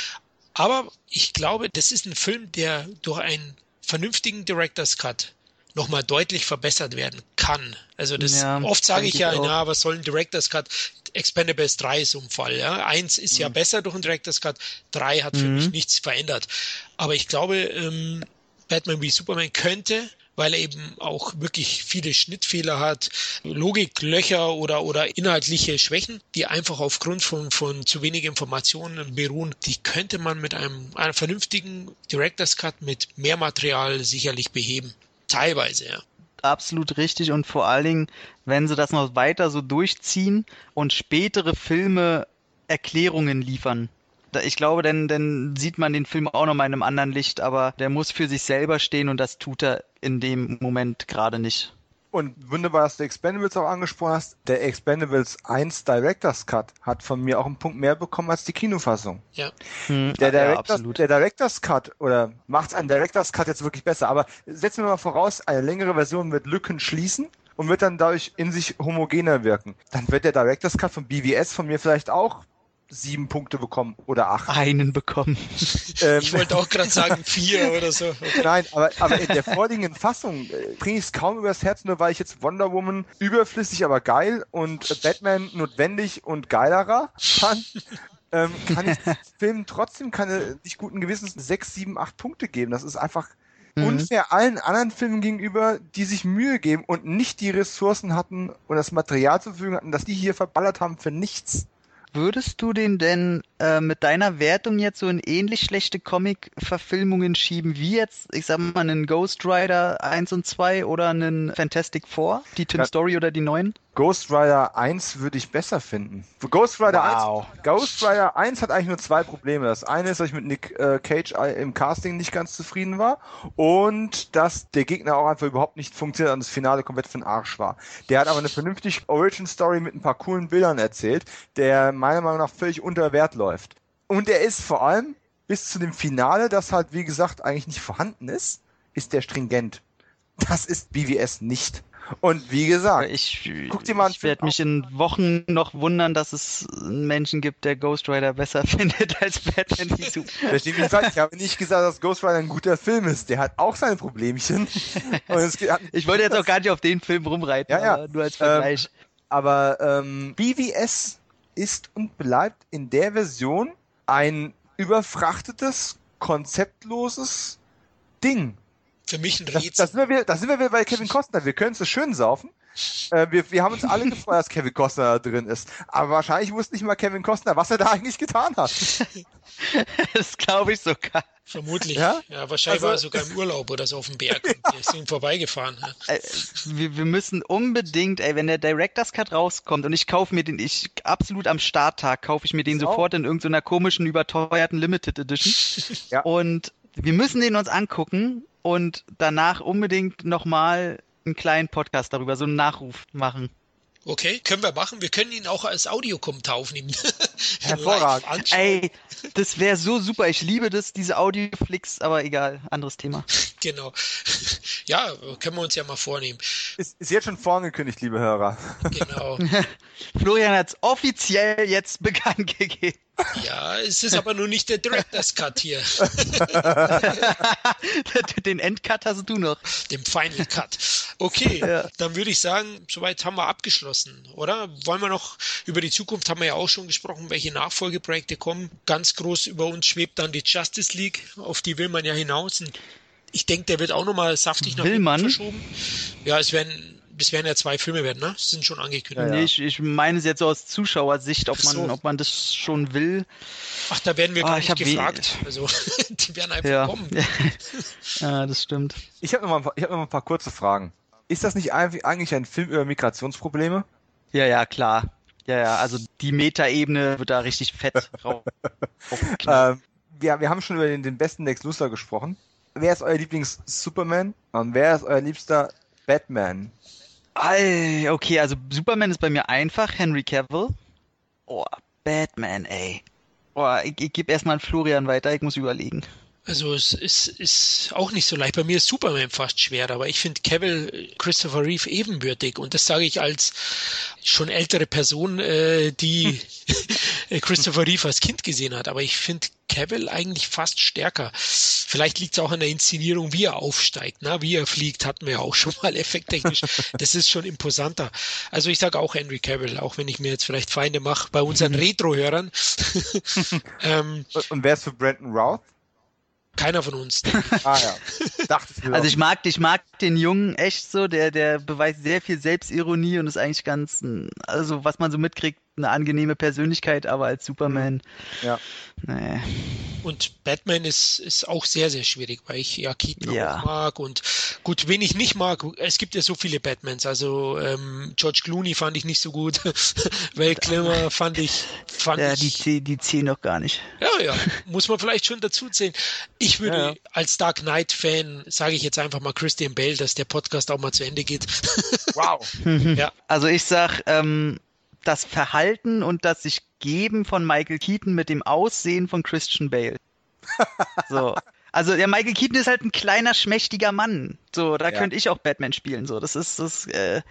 Speaker 1: Aber ich glaube, das ist ein Film, der durch einen vernünftigen Director's Cut nochmal deutlich verbessert werden kann. Also das ja, oft sage ich ja, na, was soll ein Director's Cut? Expendables 3 ist so ein Fall, ja. Eins ist mhm. ja besser durch einen Director's Cut, drei hat für mhm. mich nichts verändert. Aber ich glaube, ähm, Batman wie Superman könnte weil er eben auch wirklich viele Schnittfehler hat, Logiklöcher oder, oder inhaltliche Schwächen, die einfach aufgrund von, von zu wenig Informationen beruhen. Die könnte man mit einem, einem vernünftigen Director's Cut mit mehr Material sicherlich beheben. Teilweise, ja
Speaker 2: absolut richtig und vor allen Dingen, wenn sie das noch weiter so durchziehen und spätere Filme Erklärungen liefern ich glaube, dann, dann sieht man den Film auch noch mal in einem anderen Licht, aber der muss für sich selber stehen und das tut er in dem Moment gerade nicht.
Speaker 3: Und wunderbar, dass du Expendables auch angesprochen hast. Der Expendables 1 Director's Cut hat von mir auch einen Punkt mehr bekommen als die Kinofassung.
Speaker 1: Ja.
Speaker 3: Hm, der, Director's, ja, der Director's Cut, oder macht einen Director's Cut jetzt wirklich besser, aber setzen wir mal voraus, eine längere Version wird Lücken schließen und wird dann dadurch in sich homogener wirken. Dann wird der Director's Cut von BVS von mir vielleicht auch sieben Punkte bekommen oder acht.
Speaker 2: Einen bekommen.
Speaker 1: Ähm, ich wollte auch gerade sagen vier oder so. Okay.
Speaker 3: Nein, aber, aber in der vorliegenden Fassung äh, bringe ich es kaum übers Herz, nur weil ich jetzt Wonder Woman überflüssig, aber geil und Batman notwendig und geilerer fand. ähm, kann ich Film trotzdem keine nicht guten Gewissens sechs, sieben, acht Punkte geben. Das ist einfach mhm. unfair allen anderen Filmen gegenüber, die sich Mühe geben und nicht die Ressourcen hatten und das Material zur Verfügung hatten, dass die hier verballert haben für nichts.
Speaker 2: Würdest du den denn äh, mit deiner Wertung jetzt so in ähnlich schlechte Comic-Verfilmungen schieben wie jetzt, ich sag mal, einen Ghost Rider 1 und 2 oder einen Fantastic Four, die Tim ja. Story oder die neuen?
Speaker 3: Ghost Rider 1 würde ich besser finden. Ghost Rider wow. 1, Ghost Rider 1 hat eigentlich nur zwei Probleme. Das eine ist, dass ich mit Nick äh, Cage im Casting nicht ganz zufrieden war und dass der Gegner auch einfach überhaupt nicht funktioniert und das Finale komplett für den Arsch war. Der hat aber eine vernünftige Origin Story mit ein paar coolen Bildern erzählt, der meiner Meinung nach völlig unter Wert läuft. Und er ist vor allem bis zu dem Finale, das halt wie gesagt eigentlich nicht vorhanden ist, ist der stringent. Das ist BWS nicht. Und wie gesagt,
Speaker 2: ich, ich werde mich in Wochen noch wundern, dass es einen Menschen gibt, der Ghost Rider besser findet als Batman
Speaker 3: die Super. ich habe nicht gesagt, dass Ghost Rider ein guter Film ist. Der hat auch seine Problemchen.
Speaker 2: ich wollte jetzt auch gar nicht auf den Film rumreiten,
Speaker 3: ja, ja.
Speaker 2: nur als Vergleich.
Speaker 3: Ähm, aber ähm, BVS ist und bleibt in der Version ein überfrachtetes, konzeptloses Ding.
Speaker 1: Für mich ein Rätsel.
Speaker 3: Da sind, wir, sind wir wieder bei Kevin Costner. Wir können es so schön saufen. Äh, wir, wir haben uns alle gefreut, dass Kevin Costner da drin ist. Aber wahrscheinlich wusste nicht mal Kevin Costner, was er da eigentlich getan hat.
Speaker 2: das glaube ich sogar.
Speaker 1: Vermutlich. Ja, ja wahrscheinlich also, war er sogar im Urlaub oder so auf dem Berg und ist ihm vorbeigefahren. Ja.
Speaker 2: Äh, wir, wir, müssen unbedingt, ey, wenn der Director's Cut rauskommt und ich kaufe mir den, ich absolut am Starttag kaufe ich mir den so. sofort in irgendeiner komischen, überteuerten Limited Edition. ja. Und wir müssen den uns angucken und danach unbedingt nochmal einen kleinen Podcast darüber, so einen Nachruf machen.
Speaker 1: Okay, können wir machen. Wir können ihn auch als Audiokommentar aufnehmen.
Speaker 2: Hervorragend. Ey, das wäre so super. Ich liebe das, diese Audioflix, aber egal, anderes Thema.
Speaker 1: Genau. Ja, können wir uns ja mal vornehmen.
Speaker 3: Ist, ist jetzt schon vorangekündigt, liebe Hörer.
Speaker 1: Genau.
Speaker 2: Florian hat es offiziell jetzt bekannt gegeben.
Speaker 1: Ja, es ist aber nur nicht der Director's Cut hier.
Speaker 2: Den Endcut hast du noch.
Speaker 1: Den Final Cut. Okay, ja. dann würde ich sagen, soweit haben wir abgeschlossen, oder? Wollen wir noch über die Zukunft haben wir ja auch schon gesprochen, welche Nachfolgeprojekte kommen. Ganz groß über uns schwebt dann die Justice League, auf die will man ja hinaus. Ich denke, der wird auch nochmal saftig nach
Speaker 2: hinten
Speaker 1: verschoben. Ja, es werden das werden ja zwei Filme werden, ne? Das sind schon angekündigt.
Speaker 2: Ja, nee, ich, ich meine es jetzt so aus Zuschauersicht, ob man, so. ob man das schon will.
Speaker 1: Ach, da werden wir ah, gar nicht gefragt. Also, die werden einfach
Speaker 2: ja.
Speaker 1: kommen.
Speaker 2: ja, das stimmt.
Speaker 3: Ich habe noch, mal, hab noch mal ein paar kurze Fragen. Ist das nicht eigentlich ein Film über Migrationsprobleme?
Speaker 2: Ja, ja, klar. Ja, ja, also die Metaebene wird da richtig fett drauf.
Speaker 3: ähm, wir, wir haben schon über den, den besten Lex Luthor gesprochen. Wer ist euer Lieblings-Superman? Und wer ist euer liebster Batman?
Speaker 2: okay, also Superman ist bei mir einfach, Henry Cavill. Oh, Batman, ey. Oh, ich, ich gebe erstmal an Florian weiter, ich muss überlegen.
Speaker 1: Also es ist, ist auch nicht so leicht. Bei mir ist Superman fast schwer, aber ich finde Cavill Christopher Reeve ebenbürtig und das sage ich als schon ältere Person, äh, die Christopher Reeve als Kind gesehen hat. Aber ich finde Cavill eigentlich fast stärker. Vielleicht liegt es auch an der Inszenierung, wie er aufsteigt, ne? wie er fliegt, hatten wir ja auch schon mal effekttechnisch. Das ist schon imposanter. Also ich sage auch Henry Cavill, auch wenn ich mir jetzt vielleicht Feinde mache bei unseren Retro-Hörern.
Speaker 3: ähm, und wer ist für Brandon Routh?
Speaker 1: Keiner von uns.
Speaker 3: ah ja. Dachte
Speaker 2: ich also ich mag, ich mag den Jungen echt so, der, der beweist sehr viel Selbstironie und ist eigentlich ganz, also was man so mitkriegt, eine angenehme Persönlichkeit, aber als Superman.
Speaker 3: Ja.
Speaker 2: Nee.
Speaker 1: Und Batman ist, ist auch sehr, sehr schwierig, weil ich ja Keaton ja. auch mag. Und gut, wen ich nicht mag, es gibt ja so viele Batmans. Also ähm, George Clooney fand ich nicht so gut. Val Kilmer fand ich. Fand
Speaker 2: ja,
Speaker 1: ich,
Speaker 2: die, die zählen noch gar nicht.
Speaker 1: Ja, ja. Muss man vielleicht schon dazu zählen. Ich würde ja. als Dark Knight-Fan, sage ich jetzt einfach mal Christian Bale, dass der Podcast auch mal zu Ende geht.
Speaker 3: wow.
Speaker 2: ja. Also ich sag, ähm, das Verhalten und das sich geben von Michael Keaton mit dem Aussehen von Christian Bale. so. Also der Michael Keaton ist halt ein kleiner, schmächtiger Mann. So, da ja. könnte ich auch Batman spielen. So, das ist das. Äh,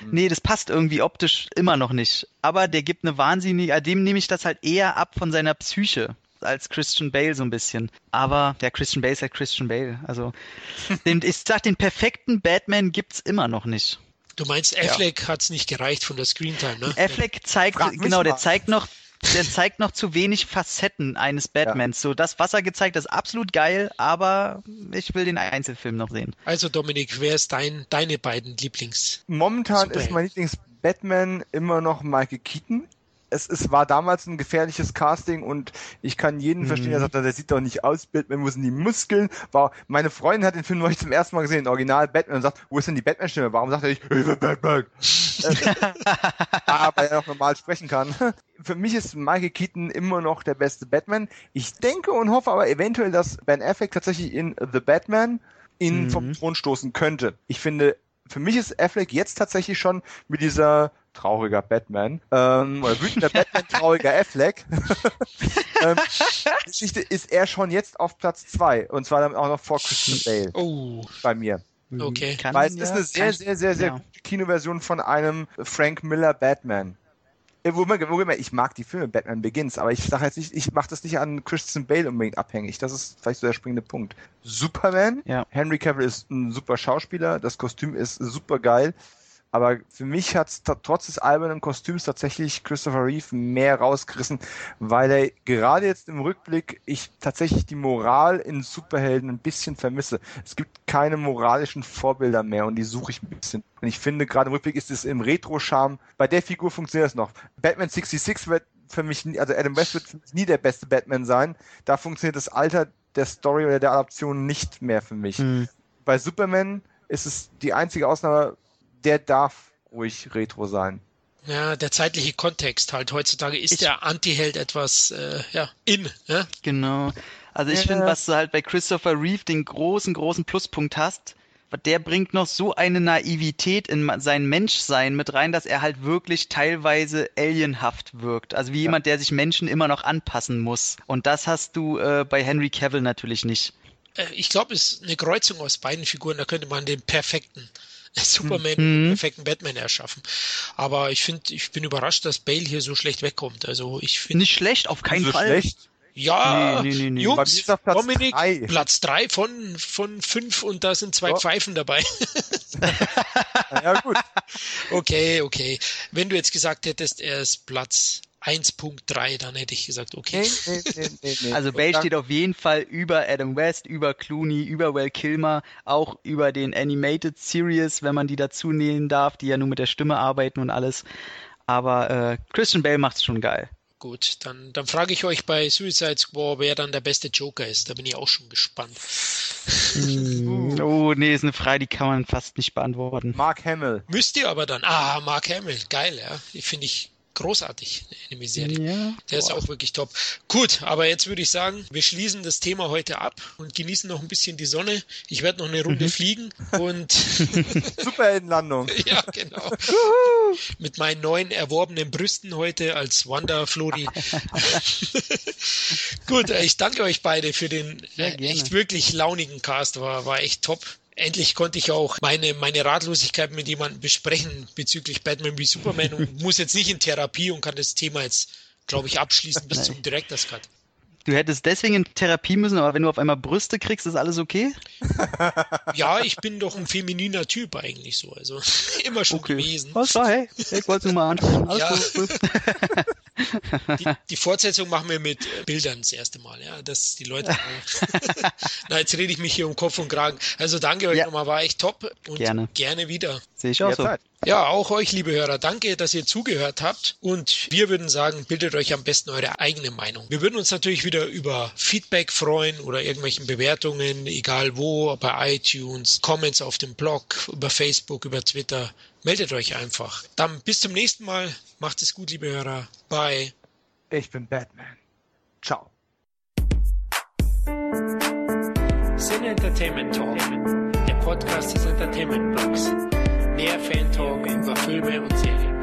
Speaker 2: mhm. Nee, das passt irgendwie optisch immer noch nicht. Aber der gibt eine wahnsinnige. Dem nehme ich das halt eher ab von seiner Psyche als Christian Bale so ein bisschen. Aber der Christian Bale ist halt Christian Bale. Also den, ich sag, den perfekten Batman gibt's immer noch nicht.
Speaker 1: Du meinst, Affleck ja. hat es nicht gereicht von der Screentime, ne?
Speaker 2: Affleck zeigt, genau, der zeigt noch, der zeigt noch zu wenig Facetten eines Batmans. Ja. So, das, was er gezeigt hat, ist absolut geil, aber ich will den Einzelfilm noch sehen.
Speaker 1: Also, Dominik, wer ist dein, deine beiden Lieblings?
Speaker 3: Momentan ist mein Lieblings-Batman immer noch Michael Keaton es, es war damals ein gefährliches Casting und ich kann jeden mhm. verstehen, der sagt, der sieht doch nicht aus, Batman, wo sind die Muskeln? War, meine Freundin hat den Film neulich zum ersten Mal gesehen, Original Batman, und sagt, wo ist denn die Batman-Stimme? Warum sagt er nicht, ich bin Batman? aber er noch normal sprechen kann. Für mich ist Michael Keaton immer noch der beste Batman. Ich denke und hoffe aber eventuell, dass Ben Affleck tatsächlich in The Batman ihn mhm. vom Thron stoßen könnte. Ich finde, für mich ist Affleck jetzt tatsächlich schon mit dieser trauriger Batman, ähm, oder wütender Batman, trauriger Affleck. ähm, Geschichte ist er schon jetzt auf Platz zwei und zwar dann auch noch vor Christian Bale.
Speaker 1: Oh.
Speaker 3: Bei mir.
Speaker 1: Okay.
Speaker 3: Kann, Weil es ja, ist eine sehr, sehr, sehr, sehr ja. gute Kinoversion von einem Frank Miller Batman. Äh, ich mag die Filme Batman Begins, aber ich sage jetzt nicht, ich mache das nicht an Christian Bale unbedingt abhängig. Das ist vielleicht so der springende Punkt. Superman,
Speaker 2: ja.
Speaker 3: Henry Cavill ist ein super Schauspieler, das Kostüm ist super geil. Aber für mich hat es trotz des albernen Kostüms tatsächlich Christopher Reeve mehr rausgerissen, weil er gerade jetzt im Rückblick ich tatsächlich die Moral in Superhelden ein bisschen vermisse. Es gibt keine moralischen Vorbilder mehr und die suche ich ein bisschen. Und ich finde, gerade im Rückblick ist es im Retro-Charme, bei der Figur funktioniert es noch. Batman 66 wird für mich, also Adam West wird für mich nie der beste Batman sein. Da funktioniert das Alter der Story oder der Adaption nicht mehr für mich. Mhm. Bei Superman ist es die einzige Ausnahme, der darf ruhig Retro sein.
Speaker 1: Ja, der zeitliche Kontext halt. Heutzutage ist ich, der Anti-Held etwas, äh, ja, in. Ja?
Speaker 2: Genau. Also ich ja. finde, was du halt bei Christopher Reeve den großen, großen Pluspunkt hast, der bringt noch so eine Naivität in sein Menschsein mit rein, dass er halt wirklich teilweise alienhaft wirkt. Also wie ja. jemand, der sich Menschen immer noch anpassen muss. Und das hast du äh, bei Henry Cavill natürlich nicht.
Speaker 1: Äh, ich glaube, es ist eine Kreuzung aus beiden Figuren. Da könnte man den perfekten Superman mhm. perfekten Batman erschaffen. Aber ich finde, ich bin überrascht, dass Bale hier so schlecht wegkommt. Also ich finde.
Speaker 2: Nicht schlecht, auf keinen
Speaker 3: so
Speaker 2: Fall.
Speaker 3: Schlecht.
Speaker 1: Ja, nee, nee, nee, Jungs, Platz Dominik, drei. Platz drei von, von fünf und da sind zwei so. Pfeifen dabei.
Speaker 3: ja, gut.
Speaker 1: Okay, okay. Wenn du jetzt gesagt hättest, er ist Platz 1.3, dann hätte ich gesagt, okay. Nee,
Speaker 2: nee, nee, nee, also Bay steht auf jeden Fall über Adam West, über Clooney, über Will Kilmer, auch über den Animated Series, wenn man die dazu nehmen darf, die ja nur mit der Stimme arbeiten und alles. Aber äh, Christian Bale macht's schon geil.
Speaker 1: Gut, dann, dann frage ich euch bei Suicide Squad, wer dann der beste Joker ist. Da bin ich auch schon gespannt.
Speaker 2: Mm, oh, nee, ist eine Frage, die kann man fast nicht beantworten.
Speaker 3: Mark Hamill.
Speaker 1: Müsst ihr aber dann. Ah, Mark Hamill, geil, ja. Finde ich großartig, eine Anime-Serie. Ja, Der ist auch wirklich top. Gut, aber jetzt würde ich sagen, wir schließen das Thema heute ab und genießen noch ein bisschen die Sonne. Ich werde noch eine Runde mhm. fliegen und
Speaker 3: Superheldenlandung.
Speaker 1: ja, genau. Mit meinen neuen erworbenen Brüsten heute als Wanda Flori. Gut, ich danke euch beide für den echt wirklich launigen Cast. War, war echt top. Endlich konnte ich auch meine, meine Ratlosigkeit mit jemandem besprechen bezüglich Batman wie Superman und muss jetzt nicht in Therapie und kann das Thema jetzt, glaube ich, abschließen bis zum Director's Cut.
Speaker 2: Du hättest deswegen in Therapie müssen, aber wenn du auf einmal Brüste kriegst, ist alles okay?
Speaker 1: Ja, ich bin doch ein femininer Typ eigentlich so. Also immer schon okay. gewesen.
Speaker 2: Was war, hey? Ich wollte es nur mal ansprechen. Alles ja. gut.
Speaker 1: Die, die, Fortsetzung machen wir mit Bildern das erste Mal, ja, dass die Leute. Na, jetzt rede ich mich hier um Kopf und Kragen. Also danke euch ja. nochmal, war echt top und gerne, gerne wieder.
Speaker 2: Sehe ich auch so.
Speaker 1: Ja, auch euch, liebe Hörer, danke, dass ihr zugehört habt. Und wir würden sagen, bildet euch am besten eure eigene Meinung. Wir würden uns natürlich wieder über Feedback freuen oder irgendwelchen Bewertungen, egal wo, bei iTunes, Comments auf dem Blog, über Facebook, über Twitter. Meldet euch einfach. Dann bis zum nächsten Mal. Macht es gut, liebe Hörer. Bye.
Speaker 3: Ich bin Batman. Ciao.
Speaker 1: Sin Entertainment Talk, der Podcast des Entertainment Blogs. Der Fan-Talk über Filme und Serien.